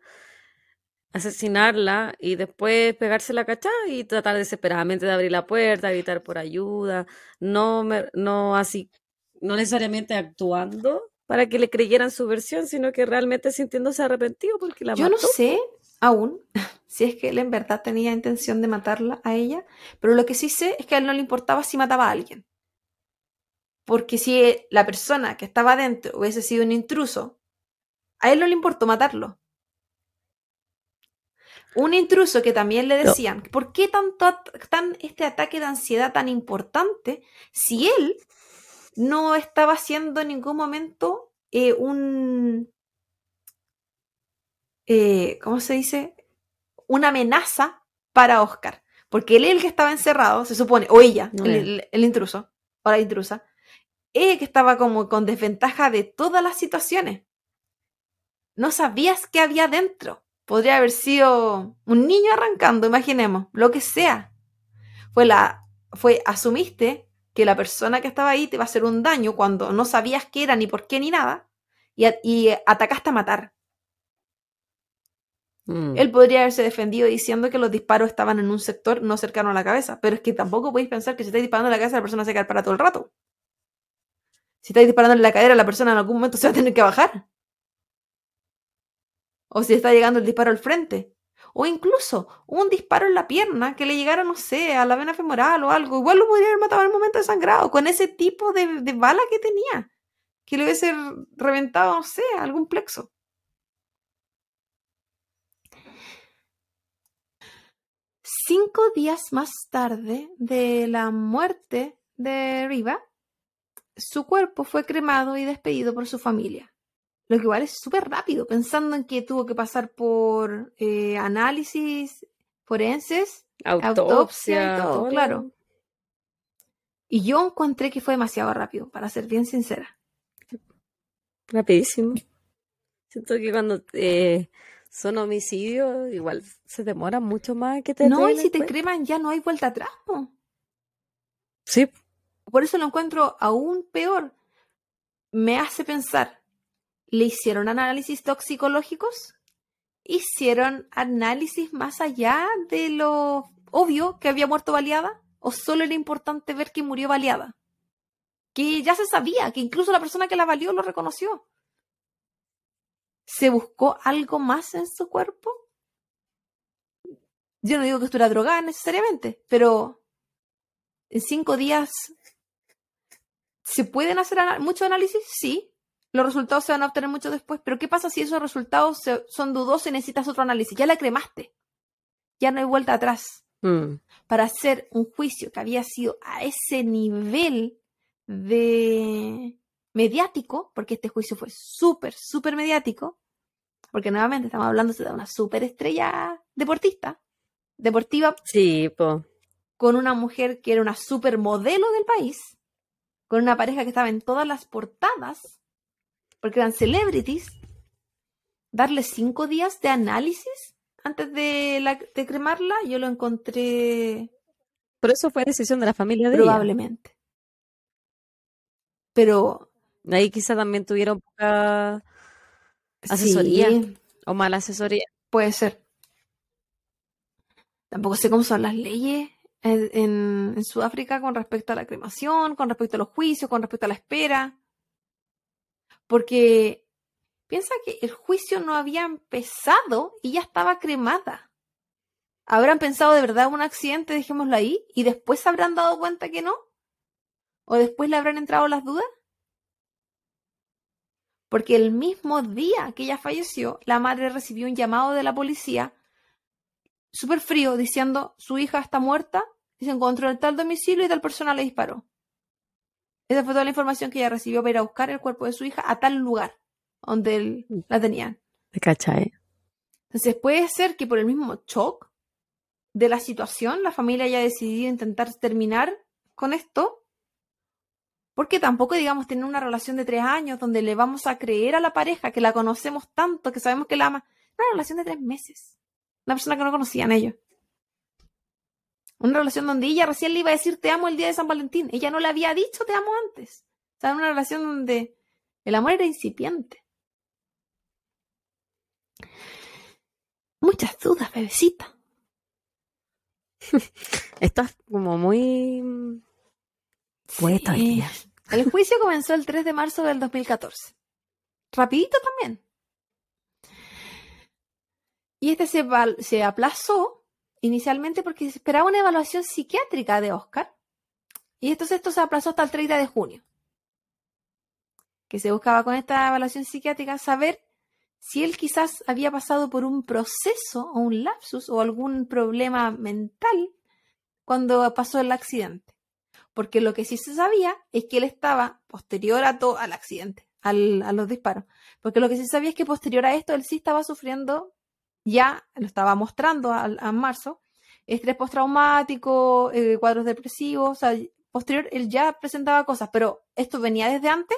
asesinarla y después pegarse la cachá y tratar desesperadamente de abrir la puerta, gritar por ayuda, no, me- no así, no necesariamente actuando para que le creyeran su versión, sino que realmente sintiéndose arrepentido porque la Yo no mató. sé aún si es que él en verdad tenía intención de matarla a ella, pero lo que sí sé es que a él no le importaba si mataba a alguien. Porque si la persona que estaba adentro hubiese sido un intruso, a él no le importó matarlo. Un intruso que también le No. decían, ¿por qué tanto tan este ataque de ansiedad tan importante si él no estaba haciendo en ningún momento eh, un, eh, ¿cómo se dice? Una amenaza para Oscar. Porque él es el que estaba encerrado, se supone, o ella, No el, él. el- el intruso, o la intrusa, ella que estaba como con desventaja de todas las situaciones. No sabías qué había dentro. Podría haber sido un niño arrancando, imaginemos, lo que sea. Fue la, fue, asumiste que la persona que estaba ahí te iba a hacer un daño cuando no sabías qué era, ni por qué, ni nada, y, atacaste a matar. Mm. Él podría haberse defendido diciendo que los disparos estaban en un sector no cercano a la cabeza, pero es que tampoco podéis pensar que si estáis disparando en la cabeza la persona se va quedar para todo el rato. Si estáis disparando en la cadera, la persona en algún momento se va a tener que bajar. O si está llegando el disparo al frente. O incluso un disparo en la pierna que le llegara, no sé, a la vena femoral o algo. Igual lo podría haber matado en el momento de sangrado, con ese tipo de, de bala que tenía. Que le hubiese reventado, no sé, algún plexo. Cinco días más tarde de la muerte de Riva, su cuerpo fue cremado y despedido por su familia. Lo que igual es súper rápido, pensando en que tuvo que pasar por eh, análisis forenses, autopsia, y todo, claro. Y yo encontré que fue demasiado rápido, para ser bien sincera. Rapidísimo. Siento que cuando eh, son homicidios, igual se demora mucho más que te No, y si te creman ya no hay vuelta atrás. Sí. Por eso lo encuentro aún peor. Me hace pensar, ¿le hicieron análisis toxicológicos? ¿Hicieron análisis más allá de lo obvio que había muerto baleada? ¿O solo era importante ver que murió baleada? Que ya se sabía, que incluso la persona que la valió lo reconoció. ¿Se buscó algo más en su cuerpo? Yo no digo que esto era drogada necesariamente, pero en cinco días ¿se pueden hacer mucho análisis? Sí. Los resultados se van a obtener mucho después, pero ¿qué pasa si esos resultados son dudosos y necesitas otro análisis? Ya la cremaste. Ya no hay vuelta atrás. Mm. Para hacer un juicio que había sido a ese nivel de mediático, porque este juicio fue súper, súper mediático, porque nuevamente estamos hablando de una súper estrella deportista, deportiva. Sí, Con una mujer que era una súper modelo del país, con una pareja que estaba en todas las portadas, porque eran celebrities, darle cinco días de análisis antes de, la, de cremarla, yo lo encontré. Por eso fue decisión de la familia de Probablemente. Pero. Ahí quizá también tuvieron poca asesoría. O mala asesoría. Puede ser. Tampoco sé cómo son las leyes en, en, Sudáfrica con respecto a la cremación, con respecto a los juicios, con respecto a la espera. Porque Piensa que el juicio no había empezado y ya estaba cremada. ¿Habrán pensado de verdad un accidente, dejémoslo ahí, y después se habrán dado cuenta que no? ¿O después le habrán entrado las dudas? Porque el mismo día que ella falleció, la madre recibió un llamado de la policía súper frío diciendo su hija está muerta y se encontró en tal domicilio y tal persona le disparó. Esa fue toda la información que ella recibió para ir a buscar el cuerpo de su hija a tal lugar donde mm. la tenían. Entonces puede ser que por el mismo shock de la situación la familia haya decidido intentar terminar con esto. Porque tampoco, digamos, tener una relación de tres años donde le vamos a creer a la pareja que la conocemos tanto, que sabemos que la ama. Una relación de tres meses. Una persona que no conocían ellos. Una relación donde ella recién le iba a decir te amo el día de San Valentín. Ella no le había dicho te amo antes. O sea, una relación donde el amor era incipiente. Muchas dudas, bebecita. Estás como muy poeta El juicio comenzó el 3 de marzo del 2014. Rapidito también. Y este se, se aplazó inicialmente porque se esperaba una evaluación psiquiátrica de Oscar. Y entonces esto se aplazó hasta el 30 de junio. Que se buscaba con esta evaluación psiquiátrica saber si él quizás había pasado por un proceso o un lapsus o algún problema mental cuando pasó el accidente. Porque lo que sí se sabía es que él estaba posterior a todo al accidente, a los disparos. Porque lo que sí se sabía es que posterior a esto él sí estaba sufriendo, ya lo estaba mostrando a, marzo, estrés postraumático, eh, cuadros depresivos, o sea, posterior él ya presentaba cosas, pero esto venía desde antes.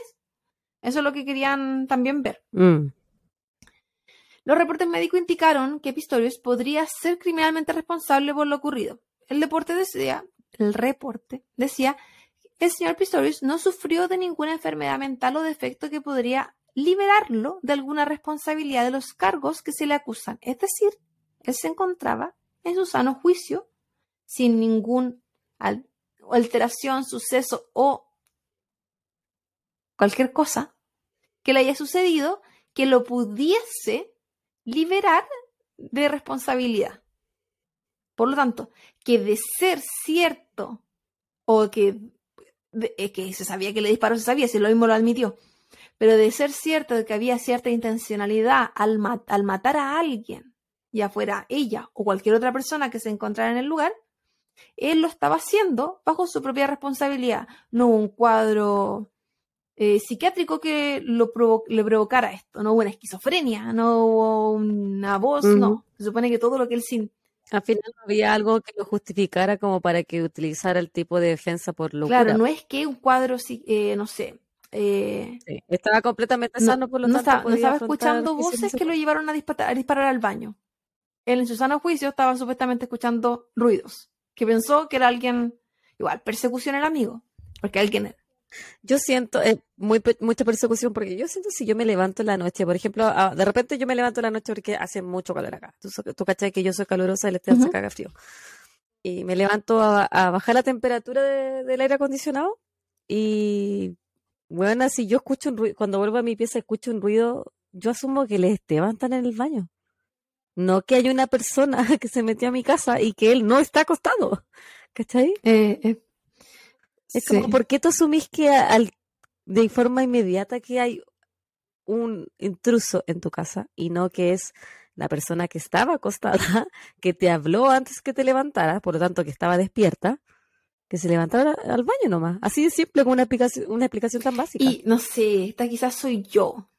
Eso es lo que querían también ver. Mm. Los reportes médicos indicaron que Pistorius podría ser criminalmente responsable por lo ocurrido. El deporte decía, el reporte decía, el señor Pistorius no sufrió de ninguna enfermedad mental o defecto que podría liberarlo de alguna responsabilidad de los cargos que se le acusan. Es decir, él se encontraba en su sano juicio sin ninguna alteración, suceso o cualquier cosa que le haya sucedido que lo pudiese liberar de responsabilidad. Por lo tanto, que de ser cierto o que, que se sabía que le disparó, se sabía, si lo mismo lo admitió, pero de ser cierto de que había cierta intencionalidad al, al matar a alguien, ya fuera ella o cualquier otra persona que se encontrara en el lugar, él lo estaba haciendo bajo su propia responsabilidad, no un cuadro eh, psiquiátrico que lo provo- le provocara esto. No hubo una esquizofrenia, no hubo una voz, no. Se supone que todo lo que él sin... Al final no había algo que lo justificara como para que utilizara el tipo de defensa por locura. Claro, no es que un cuadro, eh, no sé, eh, Sí, Estaba completamente no, sano, por lo no tanto estaba, no estaba escuchando voces que lo llevaron a disparar, a disparar al baño. Él en su sano juicio estaba supuestamente escuchando ruidos, que pensó que era alguien, igual, persecución el amigo, porque alguien... Yo siento eh, muy, mucha persecución porque yo siento si yo me levanto en la noche, por ejemplo, ah, de repente yo me levanto en la noche porque hace mucho calor acá. Tú, tú cachai que yo soy calurosa y el Esteban se Ujú. caga frío. Y me levanto a, a bajar la temperatura de- del aire acondicionado y, bueno, si yo escucho un ruido, cuando vuelvo a mi pieza escucho un ruido, yo asumo que el Esteban está en el baño. No que hay una persona que se metió a mi casa y que él no está acostado. ¿Cachai? eh, eh, Es sí. como, ¿por qué tú asumís que al, de forma inmediata que hay un intruso en tu casa y no que es la persona que estaba acostada, que te habló antes que te levantara, por lo tanto que estaba despierta, que se levantara al baño nomás? Así de simple, con una explicación, una explicación tan básica. Y no sé, esta quizás soy yo.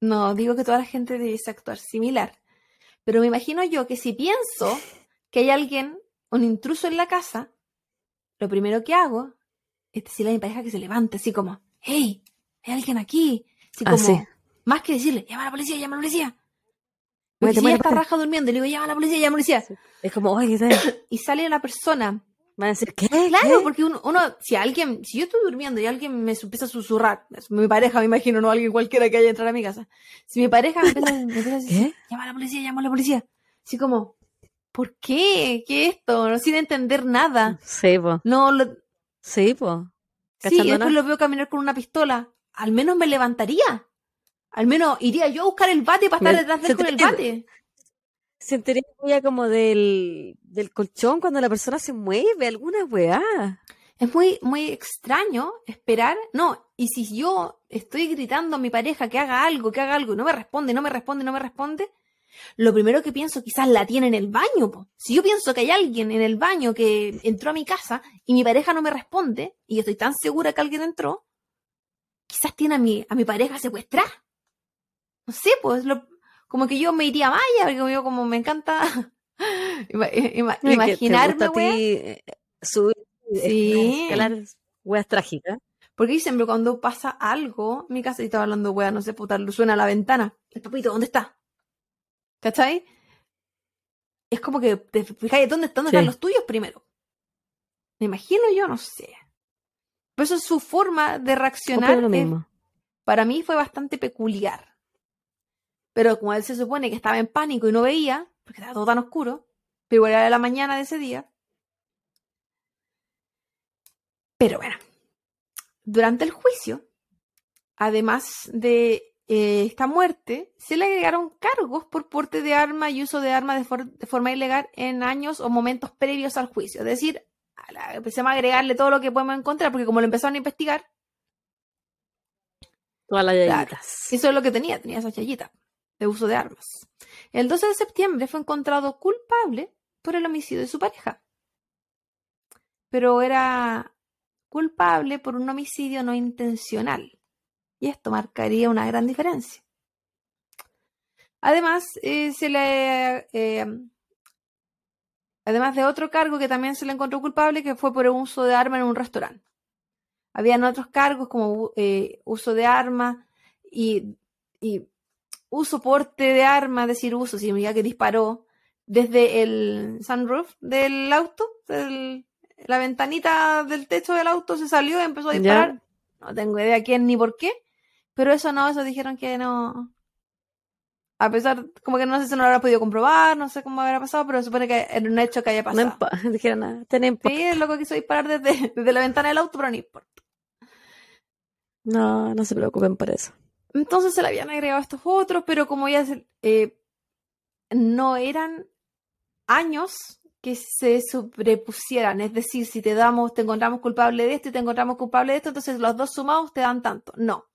No digo que toda la gente debiese actuar similar, pero me imagino yo que si pienso que hay alguien, un intruso en la casa, lo primero que hago es decirle a mi pareja que se levante, así como, hey, hay alguien aquí. Así Ah, como, sí. más que decirle, llama a la policía, llama a la policía. Porque si ella muévete, está raja durmiendo, le digo, llama a la policía, llama a la policía. Es como, ay, ¿qué tal? Y sale la persona Van a decir, ¿qué? Claro, ¿Qué? porque uno, uno, si alguien, si yo estoy durmiendo y alguien me empieza a susurrar, mi pareja, me imagino, no alguien cualquiera que haya entrado a mi casa. Si mi pareja me empieza, me empieza a decir, ¿Qué? llama a la policía, llama a la policía. Así como, ¿por qué? ¿Qué es esto? No, sin entender nada. Sí, po. No, lo, Sí, po. sí, y ¿Cachando, después lo veo caminar con una pistola. Al menos me levantaría. Al menos iría yo a buscar el bate para estar detrás de él con el bate. Sentiría huella como del, del colchón cuando la persona se mueve, alguna weá. Es muy, muy extraño esperar. No, y si yo estoy gritando a mi pareja que haga algo, que haga algo, y no me responde, no me responde, no me responde, lo primero que pienso quizás la tiene en el baño. po. Si yo pienso que hay alguien en el baño que entró a mi casa y mi pareja no me responde, y yo estoy tan segura que alguien entró, quizás tiene a mi, a mi pareja secuestrada. No sé, pues lo- como que yo me iría a Maya, porque yo como me encanta ima- ima- te imaginarme, eh, subir, eh, Sí. escalar weas trágicas. Porque yo siempre cuando pasa algo, mi casa y estaba hablando, wea, no sé, puta, suena a la ventana. El papito, ¿dónde está? ¿Cachai? Es como que te fijáis dónde están, Sí. los tuyos primero. Me imagino yo, no sé. Por eso su forma de reaccionar Opino lo es- mismo. para mí fue bastante peculiar. Pero como él se supone que estaba en pánico y no veía, porque estaba todo tan oscuro, pero igual era la mañana de ese día. Pero bueno, durante el juicio, además de eh, esta muerte, se le agregaron cargos por porte de arma y uso de arma de, for- de forma ilegal en años o momentos previos al juicio. Es decir, a la- empezamos a agregarle todo lo que podemos encontrar, porque como lo empezaron a investigar, Todas las Claro. yayitas. Eso es lo que tenía, tenía esa chayita de uso de armas. El 12 de septiembre fue encontrado culpable por el homicidio de su pareja. Pero era culpable por un homicidio no intencional. Y esto marcaría una gran diferencia. Además, eh, se le. eh, además de otro cargo que también se le encontró culpable, que fue por el uso de arma en un restaurante. Habían otros cargos como eh, uso de arma y, y uso porte de arma, decir, uso, significa que disparó desde el sunroof del auto, del- la ventanita del techo del auto se salió y empezó a Ya. disparar. No tengo idea quién ni por qué, pero eso no, eso dijeron que no. A pesar, como que no sé si no lo habrá podido comprobar, no sé cómo habrá pasado, pero se supone que era un hecho que haya No pasado. impo- dijeron nada. Ten Sí, el loco quiso disparar desde, desde la ventana del auto, pero no importa. No, no se preocupen por eso. Entonces se le habían agregado estos otros, pero como ya eh, no eran años que se sobrepusieran. Es decir, si te damos, te encontramos culpable de esto y te encontramos culpable de esto, entonces los dos sumados te dan tanto. No.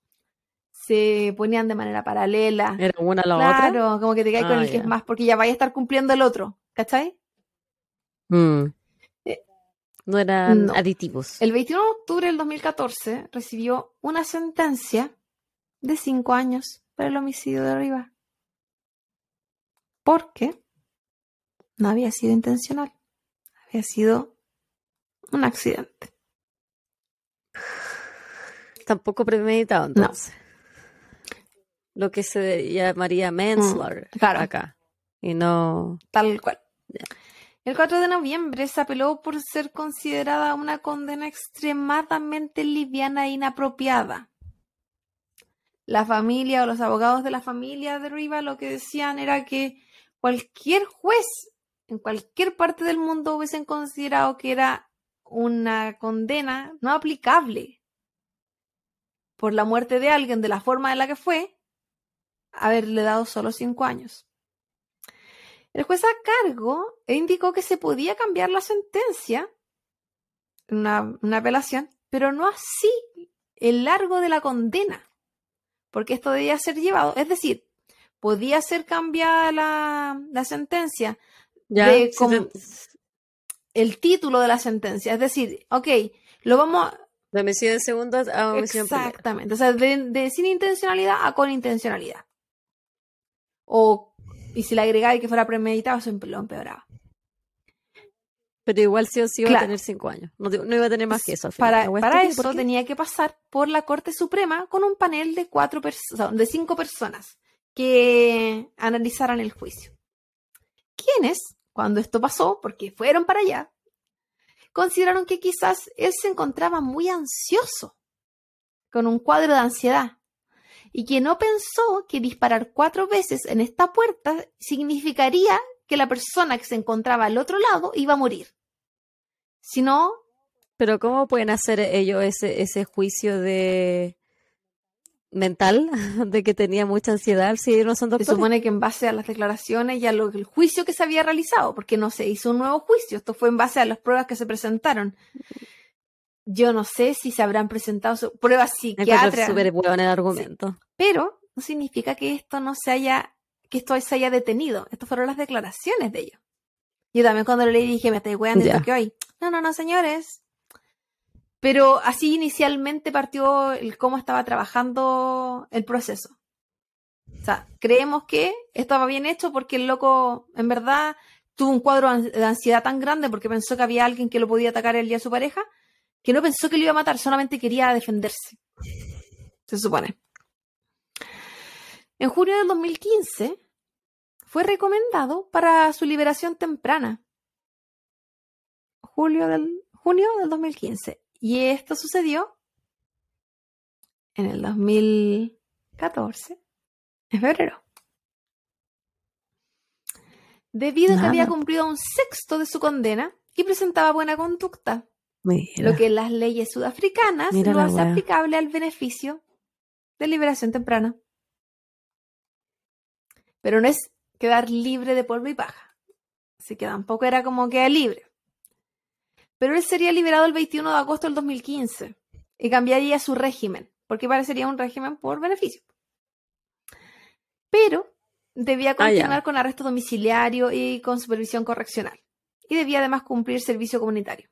Se ponían de manera paralela. Era una a la otra. Claro, como que te caes con Ah, el que es más, porque ya vaya a estar cumpliendo el otro. ¿Cachai? Mm. No eran No. aditivos. El 21 de octubre del 2014 recibió una sentencia de cinco años por el homicidio de Riva. Porque no había sido intencional. Había sido un accidente. Tampoco premeditado, entonces. Lo que se llamaría manslaughter Mm, claro. acá. Y no. Tal cual. El 4 de noviembre se apeló por ser considerada una condena extremadamente liviana e inapropiada. La familia o los abogados de la familia de Riva lo que decían era que cualquier juez en cualquier parte del mundo hubiesen considerado que era una condena no aplicable por la muerte de alguien de la forma en la que fue, haberle dado solo cinco años. El juez a cargo indicó que se podía cambiar la sentencia, una, una apelación, pero no así el largo de la condena, porque esto debía ser llevado, es decir, podía ser cambiada la, la sentencia, Ya, De si como- el título de la sentencia, es decir, ok, lo vamos a... de homicidio de segundo a homicidio. Exactamente, o sea, de, de sin intencionalidad a con intencionalidad. O, y si le agregaba que fuera premeditado, eso empe- lo empeoraba. Pero igual sí o sí iba Claro. a tener cinco años. No, no iba a tener más que eso al final. Para, para ¿por eso tenía que pasar por la Corte Suprema con un panel de cuatro personas, de cinco personas que analizaran el juicio. Quienes, cuando esto pasó, porque fueron para allá, consideraron que quizás él se encontraba muy ansioso, con un cuadro de ansiedad, y que no pensó que disparar cuatro veces en esta puerta significaría que la persona que se encontraba al otro lado iba a morir. Sino Pero ¿cómo pueden hacer ellos ese, ese juicio de mental de que tenía mucha ansiedad si ellos no son Se doctores? supone que en base a las declaraciones y a lo, el juicio que se había realizado, porque no se hizo un nuevo juicio, esto fue en base a las pruebas que se presentaron. Yo no sé si se habrán presentado pruebas psiquiátricas, súper bueno en el argumento. pero no significa que esto no se haya, que esto se haya detenido. Estas fueron las declaraciones de ellos. Yo también cuando lo leí dije, me estoy weando esto que hoy. No, no, no, señores. Pero así inicialmente partió el cómo estaba trabajando el proceso. O sea, creemos que estaba bien hecho porque el loco, en verdad, tuvo un cuadro de ansiedad tan grande porque pensó que había alguien que lo podía atacar el día de su pareja, que no pensó que lo iba a matar, solamente quería defenderse. Se supone. En junio del 2015 fue recomendado para su liberación temprana. Julio del, junio del 2015. Y esto sucedió en el 2014, en febrero. Debido a que había cumplido un sexto de su condena y presentaba buena conducta, Mira. lo que las leyes sudafricanas Mira lo la hace wea. aplicable al beneficio de liberación temprana. Pero no es quedar libre de polvo y paja. Así que tampoco era como queda libre. Pero él sería liberado el 21 de agosto del 2015 y cambiaría su régimen, porque parecería un régimen por beneficio. Pero debía Ah, continuar con arresto domiciliario y con supervisión correccional. Y debía además cumplir servicio comunitario.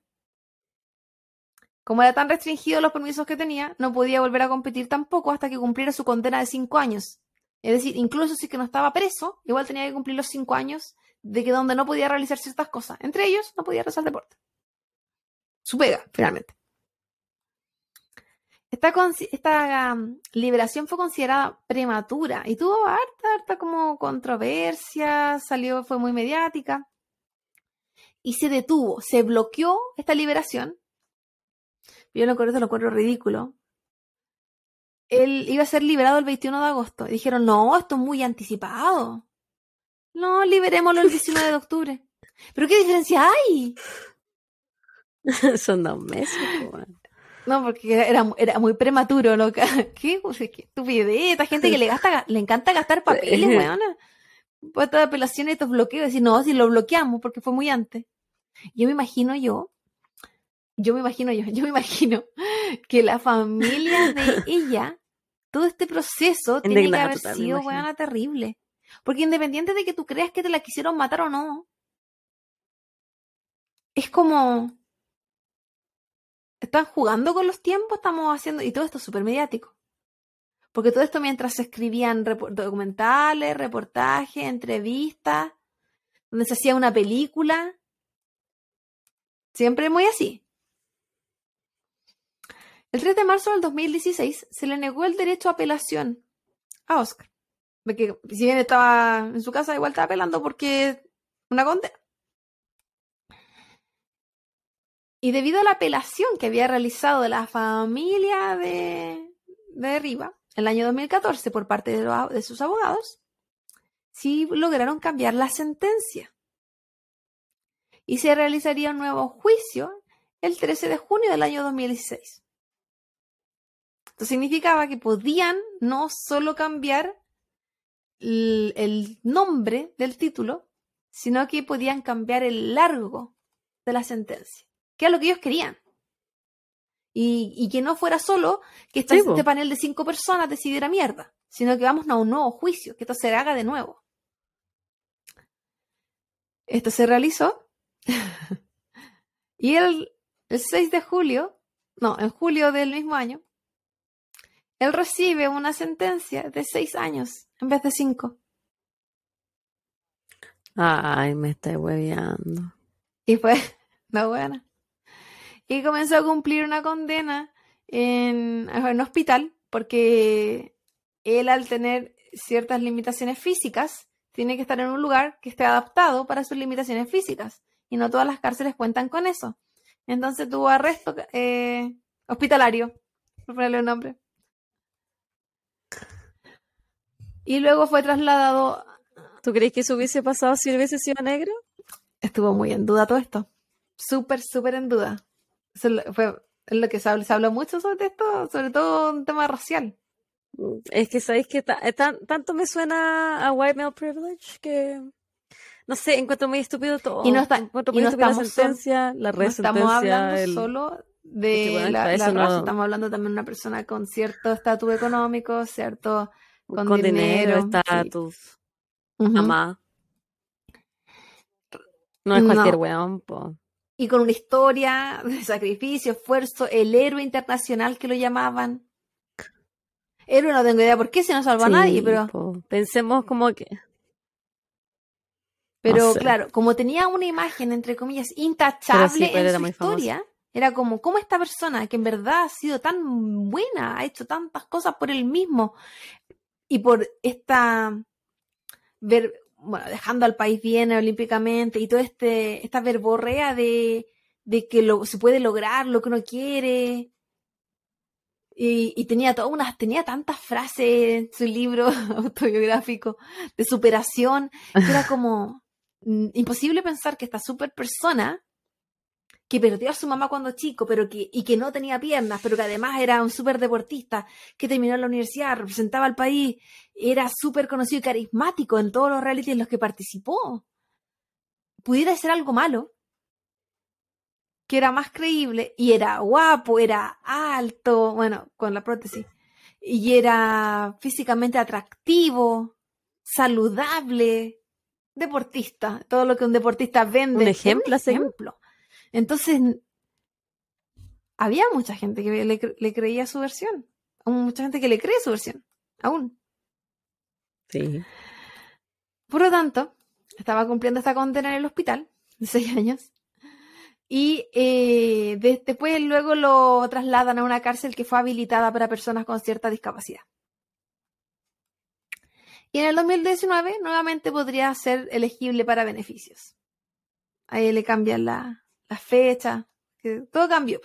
Como era tan restringido los permisos que tenía, no podía volver a competir tampoco hasta que cumpliera su condena de cinco años. Es decir, incluso si que no estaba preso, igual tenía que cumplir los cinco años de que donde no podía realizar ciertas cosas. Entre ellos, no podía realizar deporte. Su pega, finalmente. Esta um, liberación fue considerada prematura y tuvo harta, harta como controversia, salió, fue muy mediática. Y se detuvo, se bloqueó esta liberación. Yo lo encuentro, lo encuentro ridículo. Él iba a ser liberado el 21 de agosto. Y dijeron, no, esto es muy anticipado. No, liberémoslo el 19 de octubre. ¿Pero qué diferencia hay? Son dos meses. weón. No, porque era, era muy prematuro, loca. ¿Qué, qué estupidez? Esta gente que le gasta, le encanta gastar papeles, weona. Pues estas apelaciones, estos bloqueos, decir, no, si lo bloqueamos porque fue muy antes. Yo me imagino yo, yo me imagino yo, yo me imagino que la familia de ella, todo este proceso tiene que haber total, sido, weona, terrible. Porque independiente de que tú creas que te la quisieron matar o no, es como, están jugando con los tiempos, estamos haciendo, y todo esto es súper mediático. Porque todo esto mientras se escribían documentales, reportajes, entrevistas, donde se hacía una película. Siempre muy así. El 3 de marzo del 2016 se le negó el derecho a apelación a Oscar. Que si bien estaba en su casa, igual estaba apelando porque una condena. Y debido a la apelación que había realizado la familia de, de Riva en el año 2014 por parte de, de sus abogados, sí lograron cambiar la sentencia. Y se realizaría un nuevo juicio el 13 de junio del año 2016. Esto significaba que podían no solo cambiar el, nombre del título, sino que podían cambiar el largo de la sentencia, que es lo que ellos querían. Y, que no fuera solo que este, este panel de cinco personas decidiera mierda, sino que vamos a un nuevo juicio, que esto se haga de nuevo. Esto se realizó y el, el 6 de julio, no, en julio del mismo año, él recibe una sentencia de seis años en vez de cinco. Ay, me está hueveando. Y fue, no buena. Y comenzó a cumplir una condena en, un hospital porque él al tener ciertas limitaciones físicas tiene que estar en un lugar que esté adaptado para sus limitaciones físicas y no todas las cárceles cuentan con eso. Entonces tuvo arresto eh, hospitalario, por ponerle un nombre. Y luego fue trasladado. ¿Tú crees que eso hubiese pasado si hubiese sido negro? Estuvo muy en duda todo esto. Súper, súper en duda. Eso fue es lo que se habla, se mucho sobre esto, sobre todo un tema racial. Es que sabéis que eh, tanto me suena a white male privilege que no sé, encuentro muy estúpido todo. Y no, está, encuentro muy estúpido la sentencia, la no estamos hablando solo de la, raza, estamos hablando también de una persona con cierto estatus económico, cierto con, dinero, estatus, mamá. No es cualquier weón, Y con una historia de sacrificio, esfuerzo, el héroe internacional que lo llamaban. Héroe no tengo idea por qué se no salva a nadie, pero. Pensemos como que. Pero claro, como tenía una imagen, entre comillas, intachable en su historia, era como, ¿cómo esta persona que en verdad ha sido tan buena, ha hecho tantas cosas por él mismo, y por esta ver, bueno, dejando al país bien olímpicamente y toda este, esta verborrea de, de que lo, se puede lograr lo que uno quiere. Y, y, tenía todas unas, tenía tantas frases en su libro autobiográfico de superación, que era como mm, imposible pensar que esta super persona que perdió a su mamá cuando chico, pero que, y que no tenía piernas, pero que además era un súper deportista, que terminó en la universidad, representaba al país, era súper conocido y carismático en todos los realities en los que participó. Pudiera ser algo malo, que era más creíble, y era guapo, era alto, bueno, con la prótesis, y era físicamente atractivo, saludable, deportista, todo lo que un deportista vende. Un ejemplo, un ejemplo. Entonces, había mucha gente que le, creía su versión. Mucha gente que le cree su versión, aún. Sí. Por lo tanto, estaba cumpliendo esta condena en el hospital de seis años. Y eh, después luego lo trasladan a una cárcel que fue habilitada para personas con cierta discapacidad. Y en el 2019 nuevamente podría ser elegible para beneficios. Ahí le cambian la, la fecha, que todo cambió.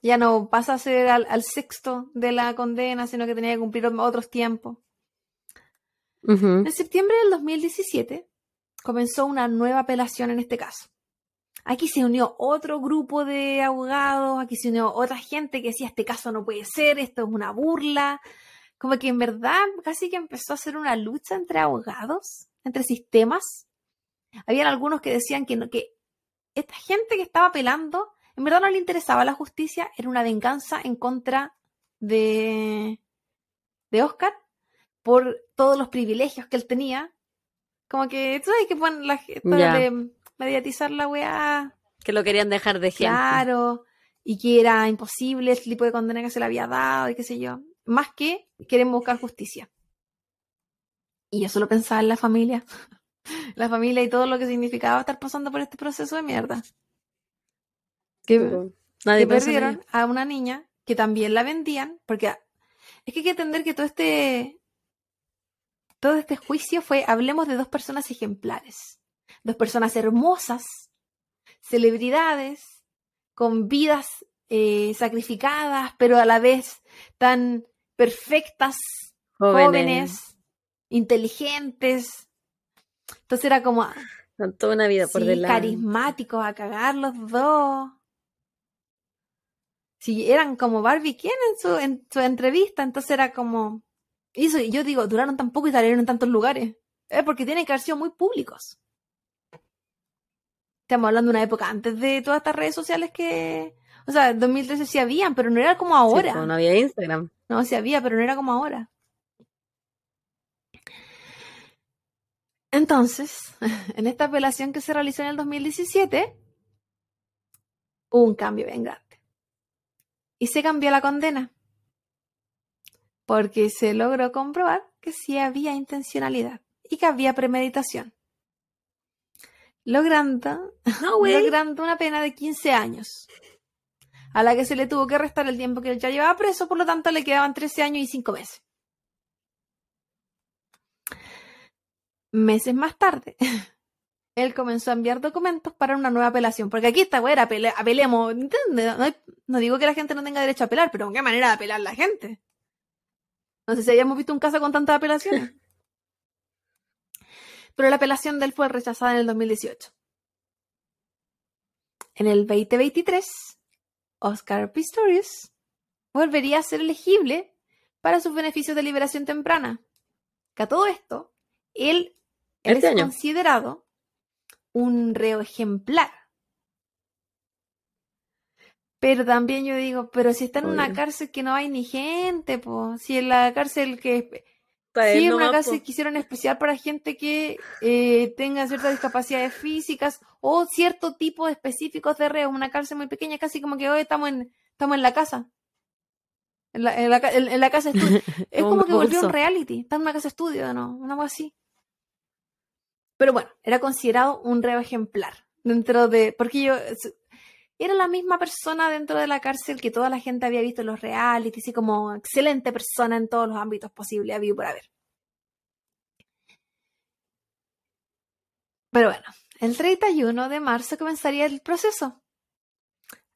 Ya no pasa a ser al, sexto de la condena, sino que tenía que cumplir otros tiempos. En septiembre del 2017 comenzó una nueva apelación en este caso. Aquí se unió otro grupo de abogados, aquí se unió otra gente que decía, este caso no puede ser, esto es una burla. Como que en verdad casi que empezó a ser una lucha entre abogados, entre sistemas. Habían algunos que decían que, no, que esta gente que estaba apelando, en verdad no le interesaba la justicia, era una venganza en contra de, de Oscar por todos los privilegios que él tenía. Como que, tú sabes que ponen la, mediatizar la weá. Que lo querían dejar de gente. Claro, y que era imposible el tipo de condena que se le había dado y qué sé yo. Más que quieren buscar justicia. Y yo solo pensaba en la familia. la familia y todo lo que significaba estar pasando por este proceso de mierda. Que, Nadie que perdieron a una niña que también la vendían, porque es que hay que entender que todo este todo este juicio fue, hablemos de dos personas ejemplares, dos personas hermosas, celebridades, con vidas eh, sacrificadas, pero a la vez tan perfectas, Jóvenes. jóvenes, inteligentes. Entonces era como, Con toda una vida por sí, delante. carismáticos a cagar los dos. Sí, eran como Barbie Ken en su, en su entrevista, entonces era como... y Eso, yo digo, duraron tan poco y salieron en tantos lugares. Es porque tienen que haber sido muy públicos. Estamos hablando de una época antes de todas estas redes sociales que... O sea, en 2013 sí habían, pero no era como Sí, ahora. pues, no había Instagram. No, sí había, pero no era como ahora. Entonces, en esta apelación que se realizó en el 2017, hubo un cambio bien grande. Y se cambió la condena. Porque se logró comprobar que sí había intencionalidad y que había premeditación. Logrando, logrando una pena de 15 años, a la que se le tuvo que restar el tiempo que él ya llevaba preso, por lo tanto le quedaban 13 años y 5 meses. Meses más tarde, él comenzó a enviar documentos para una nueva apelación, porque aquí está, güey, apele- apelemos. No, hay- no digo que la gente no tenga derecho a apelar, pero ¿con qué manera de apelar la gente? No sé si hayamos visto un caso con tantas apelaciones. Pero la apelación de él fue rechazada en el 2018. En el 2023, Oscar Pistorius volvería a ser elegible para sus beneficios de liberación temprana. Que a todo esto, él, él Este es año. considerado un reo ejemplar. Pero también yo digo, pero si está en una cárcel que no hay ni gente, pues, si en la cárcel que Para Sí, es una nomás, cárcel po. que hicieron especial para gente que eh, tenga ciertas discapacidades físicas o cierto tipo de específicos de reo. Una cárcel muy pequeña, casi como que hoy estamos en, estamos en la casa. En la, en la en- en la casa estudio. es Como que volvió un reality. Está en una casa estudio, ¿no? Una cosa así. Pero bueno, era considerado un reo ejemplar. Dentro de. Porque yo. Era la misma persona dentro de la cárcel que toda la gente había visto en los realities, así como excelente persona en todos los ámbitos posibles, había por haber. Pero bueno, el 31 de marzo comenzaría el proceso.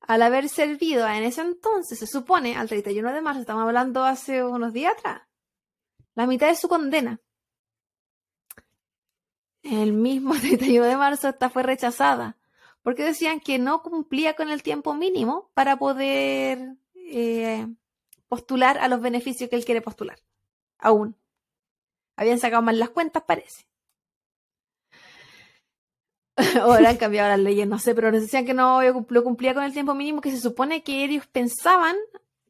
Al haber servido en ese entonces, se supone, al 31 de marzo, estamos hablando hace unos días atrás, la mitad de su condena. El mismo 31 de marzo esta fue rechazada, porque decían que no cumplía con el tiempo mínimo para poder eh, postular a los beneficios que él quiere postular. Aún. Habían sacado mal las cuentas, parece. Ahora han cambiado las leyes, no sé, pero nos decían que no lo cumplía con el tiempo mínimo que se supone que ellos pensaban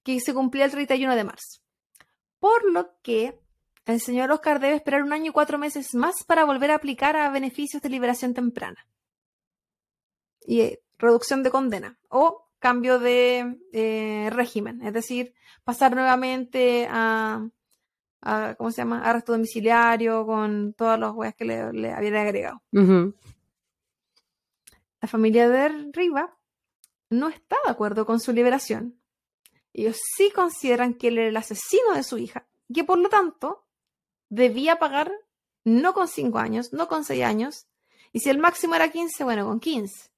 que se cumplía el 31 de marzo. Por lo que el señor Oscar debe esperar un año y cuatro meses más para volver a aplicar a beneficios de liberación temprana. Y eh, reducción de condena o cambio de eh, régimen, es decir, pasar nuevamente a, a, ¿cómo se llama? Arresto domiciliario con todas las weas que le, le habían agregado. La familia de Riva no está de acuerdo con su liberación. Ellos sí consideran que él era el asesino de su hija y que por lo tanto debía pagar no con 5 años, no con 6 años, y si el máximo era 15, bueno, con 15.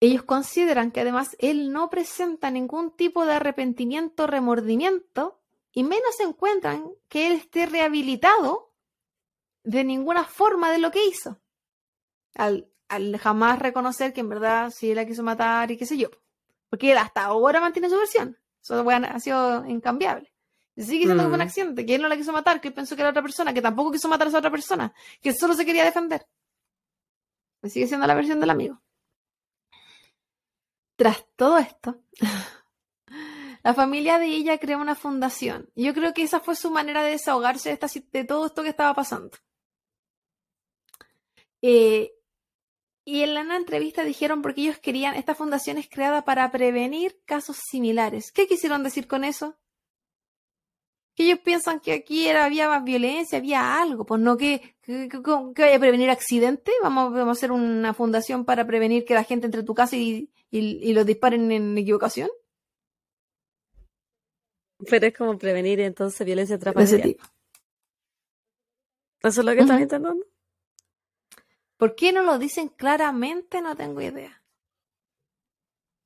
Ellos consideran que además él no presenta ningún tipo de arrepentimiento remordimiento y menos encuentran que él esté rehabilitado de ninguna forma de lo que hizo. Al, al jamás reconocer que en verdad sí la quiso matar y qué sé yo. Porque él hasta ahora mantiene su versión. Eso ha sido incambiable. Sigue diciendo que fue un Mm. accidente, que él no la quiso matar, que él pensó que era otra persona, que tampoco quiso matar a esa otra persona, que solo se quería defender. Sigue siendo la versión del amigo. Tras todo esto, la familia de ella creó una fundación. Yo creo que esa fue su manera de desahogarse de, esta si- de todo esto que estaba pasando. Eh, Y en la entrevista dijeron porque ellos querían, esta fundación es creada para prevenir casos similares. ¿Qué quisieron decir con eso? Que ellos piensan que aquí era, había más violencia, había algo, pues no que, que, vaya a prevenir accidentes, vamos, vamos, a hacer una fundación para prevenir que la gente entre tu casa y, y, los disparen en equivocación. Pero es como prevenir entonces violencia transfamiliar. ¿Eso es lo que están intentando? ¿Por qué no lo dicen claramente? No tengo idea.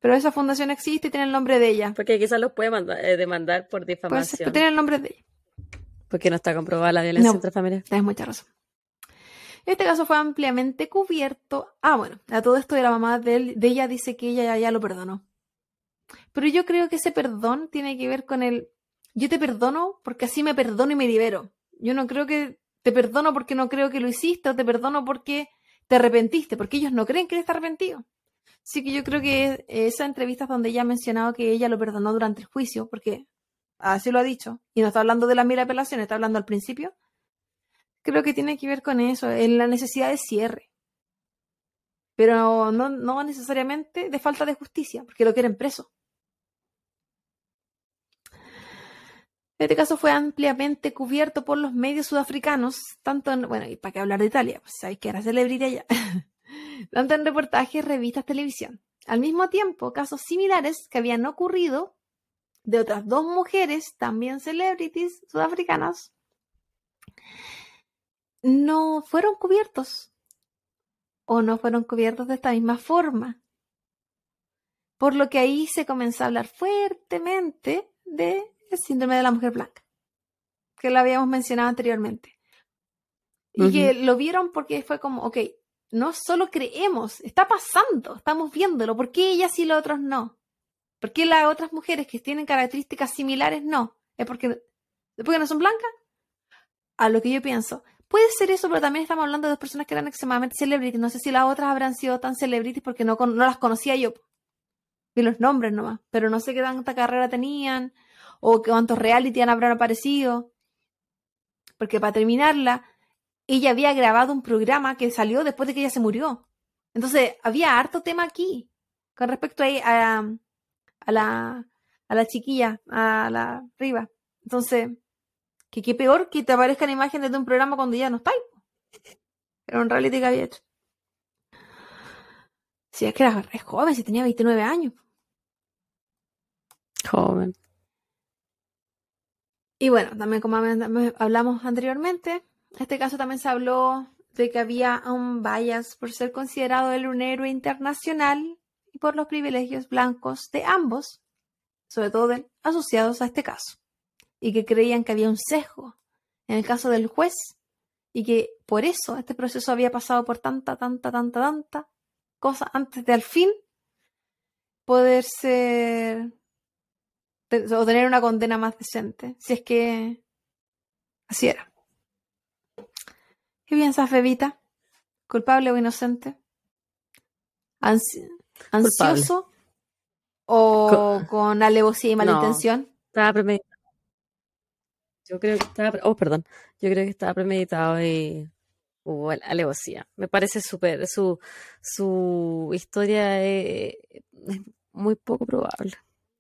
Pero esa fundación existe y tiene el nombre de ella. Porque quizás los puede eh, demandar por difamación. Pues, tiene el nombre de ella. Porque no está comprobada la violencia no, familia. Tienes mucha razón. Este caso fue ampliamente cubierto. Ah, bueno, a todo esto de la mamá de, ella dice que ella ya, lo perdonó. Pero yo creo que ese perdón tiene que ver con el yo te perdono porque así me perdono y me libero. Yo no creo que te perdono porque no creo que lo hiciste o te perdono porque te arrepentiste, porque ellos no creen que él está arrepentido. Así que yo creo que esa entrevista donde ella ha mencionado que ella lo perdonó durante el juicio, porque así lo ha dicho, y no está hablando de la mira apelación, está hablando al principio. Creo que tiene que ver con eso, en la necesidad de cierre. Pero no, no necesariamente de falta de justicia, porque lo quieren preso. Este caso fue ampliamente cubierto por los medios sudafricanos, tanto en, bueno, y para qué hablar de Italia, pues sabéis que era celebridad allá, tanto en reportajes, revistas, televisión. Al mismo tiempo, casos similares que habían ocurrido de otras dos mujeres, también celebrities sudafricanas, no fueron cubiertos o no fueron cubiertos de esta misma forma. Por lo que ahí se comenzó a hablar fuertemente de el síndrome de la mujer blanca, que lo habíamos mencionado anteriormente. Y que lo vieron porque fue como, ok, no solo creemos, está pasando, estamos viéndolo, ¿por qué ellas y los otros no? ¿Por qué las otras mujeres que tienen características similares no? ¿Es porque, porque no son blancas? A lo que yo pienso, puede ser eso, pero también estamos hablando de dos personas que eran extremadamente celebrities. No sé si las otras habrán sido tan celebrities porque no, no las conocía yo. Vi los nombres nomás, pero no sé qué tanta carrera tenían, o cuántos reality han habrán aparecido. Porque para terminarla, ella había grabado un programa que salió después de que ella se murió. Entonces, había harto tema aquí con respecto a, a, la, a la chiquilla, a la Riva. Entonces, que qué peor que te aparezcan imágenes de un programa cuando ya no está ahí. Era un reality que había hecho. Si es que era joven, si tenía 29 años. Joven. Y bueno, también como hablamos anteriormente, en este caso también se habló de que había un bias por ser considerado el un héroe internacional y por los privilegios blancos de ambos, sobre todo asociados a este caso, y que creían que había un sesgo en el caso del juez y que por eso este proceso había pasado por tanta, tanta, tanta, tanta cosa antes de al fin poder ser o tener una condena más decente, si es que así era. ¿Qué piensas, Bebita? ¿Culpable o inocente? ¿Ansioso o con, alevosía y malintención? estaba premeditado. Yo creo que estaba, oh, perdón, yo creo que estaba premeditado y hubo alevosía. Me parece súper, su, su historia es muy poco probable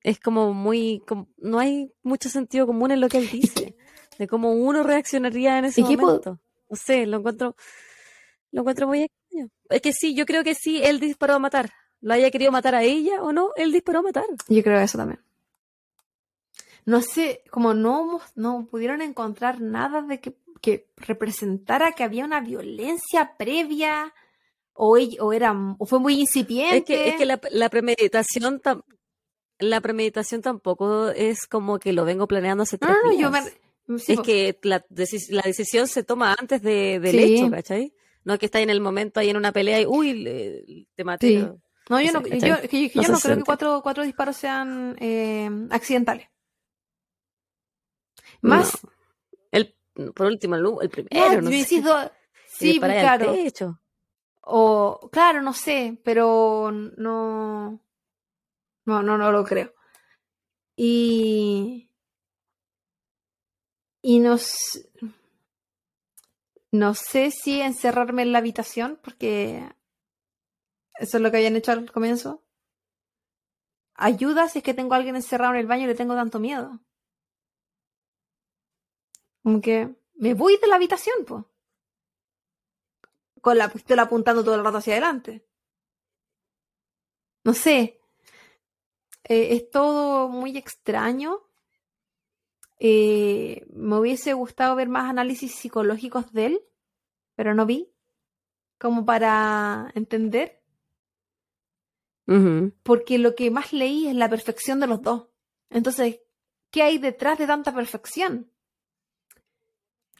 es como muy, no hay mucho sentido común en lo que él dice, de cómo uno reaccionaría en ese momento. No sé, lo encuentro, lo encuentro muy extraño. Es que sí, yo creo que sí, él disparó a matar. Lo haya querido matar a ella o no, él disparó a matar. Yo creo eso también. No sé, como no, no pudieron encontrar nada de que, que representara que había una violencia previa o, o, era, o fue muy incipiente. Es que, es que la, la premeditación la premeditación tampoco es como que lo vengo planeando hace tres es que la, decisión se toma antes de, del hecho, ¿cachai? No es que está en el momento ahí en una pelea y, uy, te maté. No, yo no, yo, no, creo que cuatro, cuatro disparos sean eh, accidentales. Más. El, por último, el, primero, no, sé. sí, claro. O, claro, no sé, pero no. No, no, no lo creo. Y. Y no, no sé si encerrarme en la habitación, porque Eso es lo que habían hecho al comienzo. Ayuda si es que tengo a alguien encerrado en el baño y le tengo tanto miedo. Como que me voy de la habitación, pues. Con la pistola apuntando todo el rato hacia adelante. No sé. Eh, es todo muy extraño. Eh, me hubiese gustado ver más análisis psicológicos de él, pero no vi. Como para entender. Porque lo que más leí es la perfección de los dos. Entonces, ¿qué hay detrás de tanta perfección?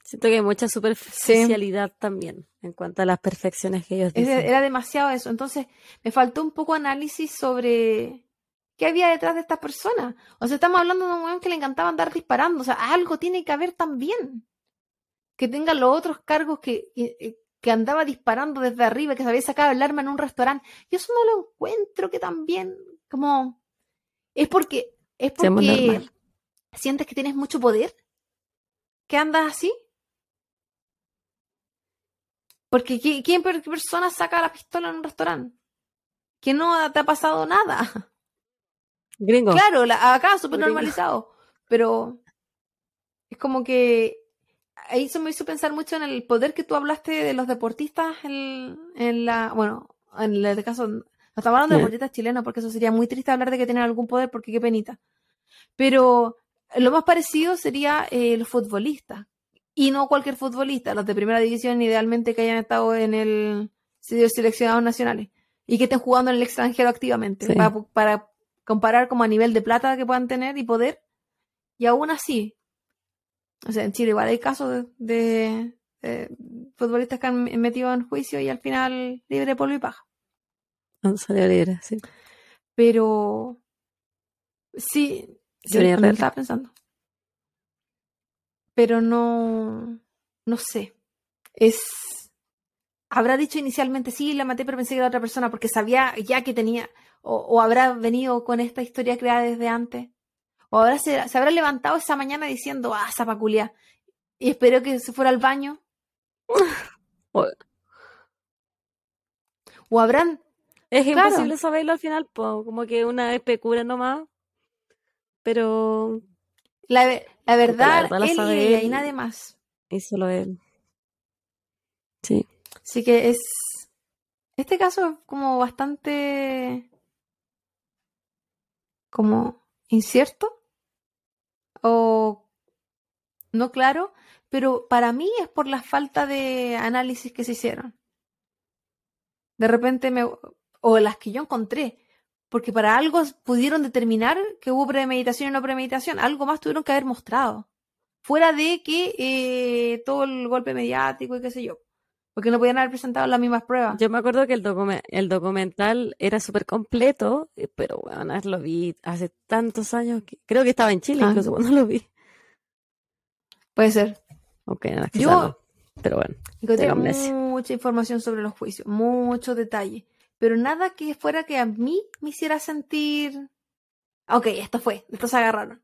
Siento que hay mucha superficialidad también en cuanto a las perfecciones que ellos dicen. Era demasiado eso. Entonces, me faltó un poco análisis sobre qué había detrás de estas personas. O sea, estamos hablando de un weón que le encantaba andar disparando. O sea, algo tiene que haber también. Que tenga los otros cargos que, que, que andaba disparando desde arriba, que se había sacado el arma en un restaurante. Yo eso no lo encuentro que también, como... Es porque... Es porque sientes que tienes mucho poder. Que andas así. Porque ¿qui- ¿quién qué persona saca la pistola en un restaurante? Que no te ha pasado nada. Gringo. Claro, la- acá súper normalizado. Pero es como que ahí eso me hizo pensar mucho en el poder que tú hablaste de los deportistas en, en la. Bueno, en el caso. No estamos hablando de deportistas chilenos porque eso sería muy triste hablar de que tienen algún poder porque qué penita. Pero lo más parecido sería eh, los futbolistas. Y no cualquier futbolista, los de primera división, idealmente que hayan estado en el seleccionados nacionales y que estén jugando en el extranjero activamente Sí. para, para comparar como a nivel de plata que puedan tener y poder. Y aún así, o sea, en Chile igual hay casos de, de, de futbolistas que han metido en juicio y al final libre polvo y paja. Han salido libre, sí. Pero sí, sí, lo Herrera. estaba pensando. Pero no, no sé. Es, habrá dicho inicialmente, sí, la maté, pero pensé que era otra persona porque sabía ya que tenía, o, o habrá venido con esta historia creada desde antes. O habrá, se, se habrá levantado esa mañana diciendo, ah, zapaculia. Y espero que se fuera al baño. O- habrán, Es Claro. imposible saberlo al final, po, como que una especula nomás. Pero la, ve- la verdad, verdad la él y sabe él. y nadie más. eso lo es. Sí. Así que es. Este caso es como bastante. como incierto. O no claro. Pero para mí es por la falta de análisis que se hicieron. De repente me. o las que yo encontré. Porque para algo pudieron determinar que hubo premeditación y no premeditación. Algo más tuvieron que haber mostrado. Fuera de que eh, todo el golpe mediático y qué sé yo. Porque no podían haber presentado las mismas pruebas. Yo me acuerdo que el, docume- el documental era súper completo, eh, pero bueno, lo vi hace tantos años que creo que estaba en Chile Ah. incluso cuando lo vi. Puede ser. En la Yo- no. Pero bueno, Encontré mucha información sobre los juicios, mucho detalle, pero nada que fuera que a mí me hiciera sentir, ok, esto fue, esto se agarraron,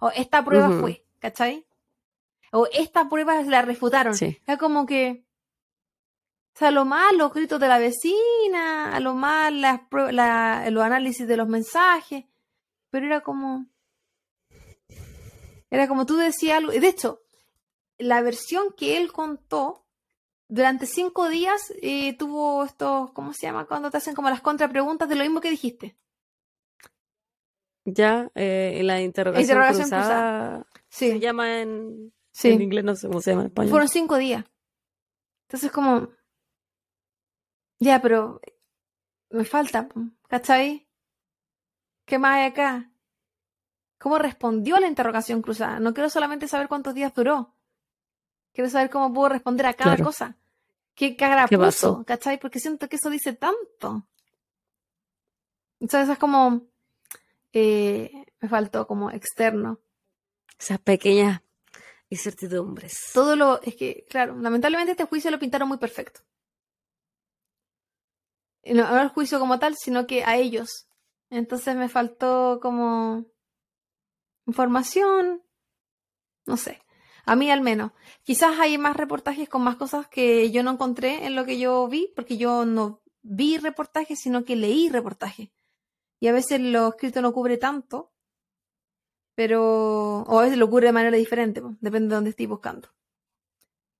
o esta prueba fue, ¿cachai? O esta prueba la refutaron. sí. Era como que, o sea, a lo más los gritos de la vecina, a lo más las prue- la- los análisis de los mensajes, pero era como, era como tú decías algo, y de hecho, la versión que él contó durante cinco días eh, tuvo estos, ¿cómo se llama? Cuando te hacen como las contrapreguntas de lo mismo que dijiste. Ya, eh, en la interrogación, Interrogación cruzada, se Sí, llama en, en sí. inglés, no sé cómo se llama en español. Fueron cinco días. Entonces como, ya, pero me falta, ¿cachai? ¿Qué más hay acá? ¿Cómo respondió a la interrogación cruzada? No quiero solamente saber cuántos días duró. Quiero saber cómo pudo responder a cada Claro. cosa. ¿Qué cara ¿Qué puso? pasó? ¿Cachai? Porque siento que eso dice tanto. Entonces es como... eh, me faltó como externo. Esas pequeñas incertidumbres. Todo lo... Es que, claro, lamentablemente este juicio lo pintaron muy perfecto. No, no el juicio como tal, sino que a ellos. Entonces me faltó como información. No sé. A mí al menos. Quizás hay más reportajes con más cosas que yo no encontré en lo que yo vi, porque yo no, vi reportajes, sino que leí reportajes. Y a veces lo escrito no cubre tanto, pero. O a veces lo cubre de manera diferente, depende de dónde estés buscando.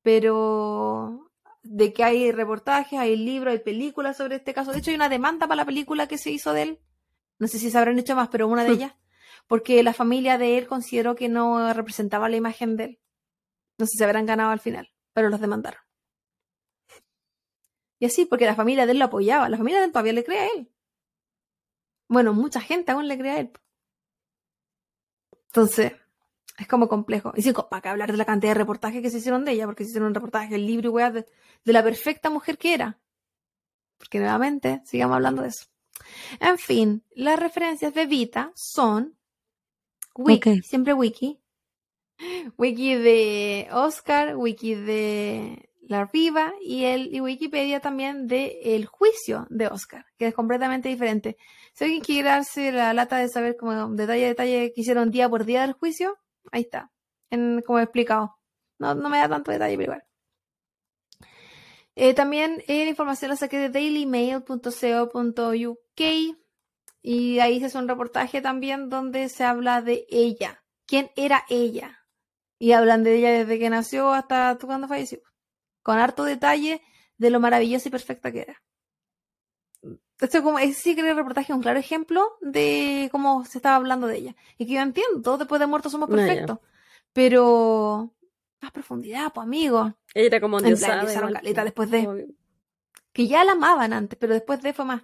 Pero. De que hay reportajes, hay libros, hay películas sobre este caso. De hecho, hay una demanda para la película que se hizo de él. No sé si se habrán hecho más, pero una de ellas. Porque la familia de él consideró que no representaba la imagen de él. No sé si se habrán ganado al final, pero los demandaron. Y así, porque la familia de él lo apoyaba. La familia de él todavía le cree a él. Bueno, mucha gente aún le cree a él. Entonces, es como complejo. Y sí, para qué hablar de la cantidad de reportajes que se hicieron de ella, porque se hicieron un reportaje, el libro y weá, de, de la perfecta mujer que era. Porque nuevamente, sigamos hablando de eso. En fin, las referencias de Vita son wiki, siempre wiki. Wiki de Oscar, wiki de La Riva y el y Wikipedia también de El Juicio de Oscar, que es completamente diferente. Si alguien quiere darse la lata de saber como detalle a detalle que hicieron día por día del juicio, ahí está, en, como he explicado. No, no me da tanto detalle, pero igual. Eh, también eh, la información la saqué de dailymail.co.uk y ahí se hace un reportaje también donde se habla de ella. ¿Quién era ella? Y hablan de ella desde que nació hasta cuando falleció. Con harto detalle de lo maravillosa y perfecta que era. Esto es como, es sí que el reportaje es un claro ejemplo de cómo se estaba hablando de ella. Y que yo entiendo, después de muertos somos No, ya. perfectos. Pero más profundidad, pues amigo. Ella era como En plan, igual, caleta después de- que ya la amaban antes, pero después de fue más.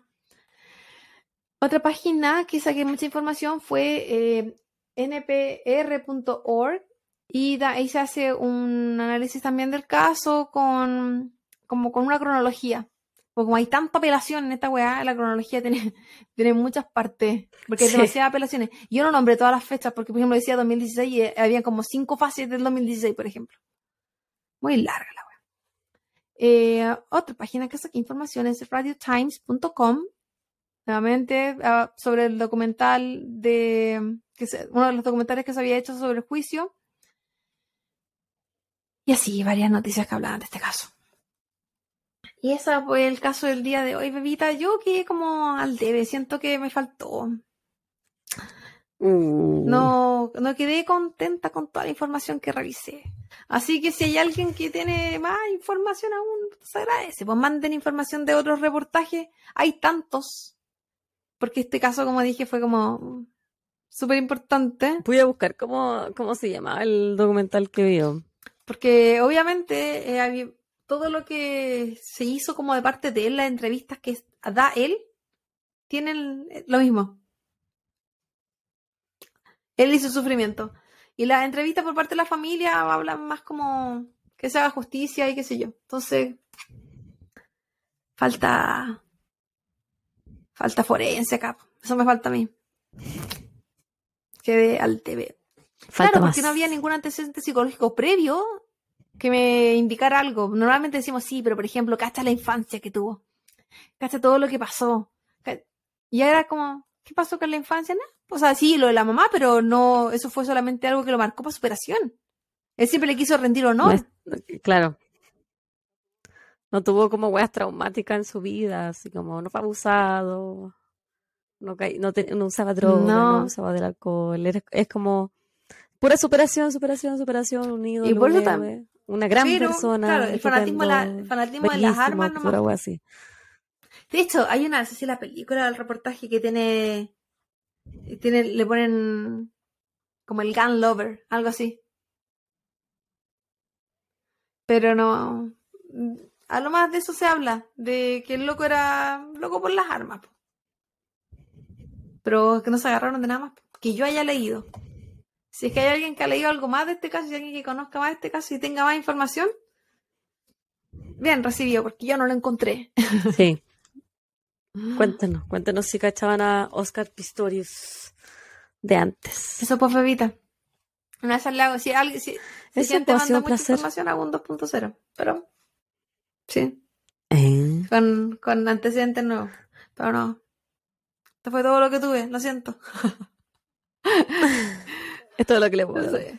Otra página que saqué mucha información fue eh, npr.org y da- ahí se hace un análisis también del caso con como con una cronología. Porque como hay tanta apelación en esta weá, la cronología tiene, tiene muchas partes, porque hay Sí. demasiadas apelaciones. Yo no nombré todas las fechas, porque por ejemplo decía 2016 y eh, había como cinco fases del 2016, por ejemplo. Muy larga la weá. Eh, otra página que saqué información es radiotimes.com. Nuevamente, ah, sobre el documental de. Que se- uno de los documentales que se había hecho sobre el juicio. Y así, varias noticias que hablaban de este caso. Y ese fue el caso del día de hoy, bebita. Yo quedé como al debe, siento que me faltó. Uh. No, no quedé contenta con toda la información que revisé. Así que si hay alguien que tiene más información aún, se agradece. Pues manden información de otros reportajes. Hay tantos. Porque este caso, como dije, fue como súper importante. Voy a buscar cómo, cómo se llamaba el documental que vio. Porque obviamente eh, había- todo lo que se hizo como de parte de él, las entrevistas que da él, tienen lo mismo. Él y su sufrimiento. Y las entrevistas por parte de la familia hablan más como que se haga justicia y qué sé yo. Entonces, falta. Falta forense acá. Eso me falta a mí. Quedé al TV. Falta claro, más. porque no había ningún antecedente psicológico previo que me indicara algo. Normalmente decimos sí, pero por ejemplo, cacha la infancia que tuvo. Cacha todo lo que pasó. Y ahora como, ¿qué pasó con la infancia? Nada. O sea, sí, lo de la mamá, pero no, eso fue solamente algo que lo marcó para superación. Él siempre le quiso rendir honor. Claro. No tuvo como weas traumáticas en su vida, así como no fue abusado, no, no, te- no usaba drogas, no. No. abusaba del alcohol. era- es como pura superación, superación, superación, un ídolo, Y por eso una gran Pero, persona. claro, el fanatismo, la- el fanatismo de las armas nomás. pura wea así. De hecho, hay una, no sé si la película, el reportaje que tiene, tiene, le ponen como el gun lover, algo así. Pero no, a lo más de eso se habla, de que el loco era loco por las armas. po. Pero que no se agarraron de nada más, que yo haya leído. Si es que hay alguien que ha leído algo más de este caso, si hay alguien que conozca más de este caso y tenga más información, bien recibido, porque yo no lo encontré. Sí, cuéntenos, cuéntenos si cachaban a Oscar Pistorius de antes. Eso pues, Febita. Una hago, si alguien, si, si Eso, gente pues, manda mucha placer. información, hago un 2.0. Pero, sí, Eh, con, con antecedentes nuevos. Pero no. Esto fue todo lo que tuve, lo siento. Esto es lo que le puedo sé.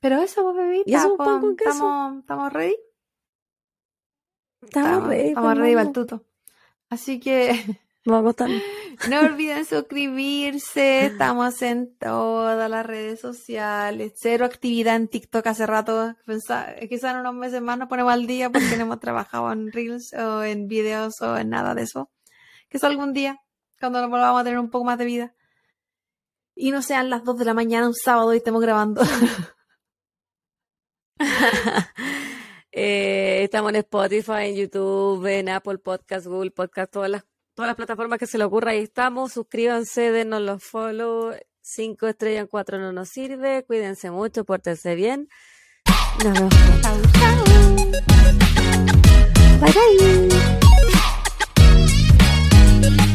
Pero eso, pues, Febita, ¿Y eso, un pan con queso? ¿estamos, ¿estamos ready? Estamos ready, Estamos pues, ready para el tuto. Así que Vamos a no olviden suscribirse. Estamos en todas las redes sociales. Cero actividad en TikTok hace rato. Quizás en unos meses más nos ponemos al día porque no hemos trabajado en Reels o en videos o en nada de eso. Eso algún día, cuando nos volvamos a tener un poco más de vida. Y no sean las 2 de la mañana un sábado y estemos grabando. Eh, estamos en Spotify, en YouTube, en Apple Podcast, Google Podcast, todas las, todas las plataformas que se le ocurra, ahí estamos. Suscríbanse, denos los follow. Cinco estrellas en cuatro no nos sirve. Cuídense mucho, pórtense bien. Nos vemos. chau, chau. Bye bye.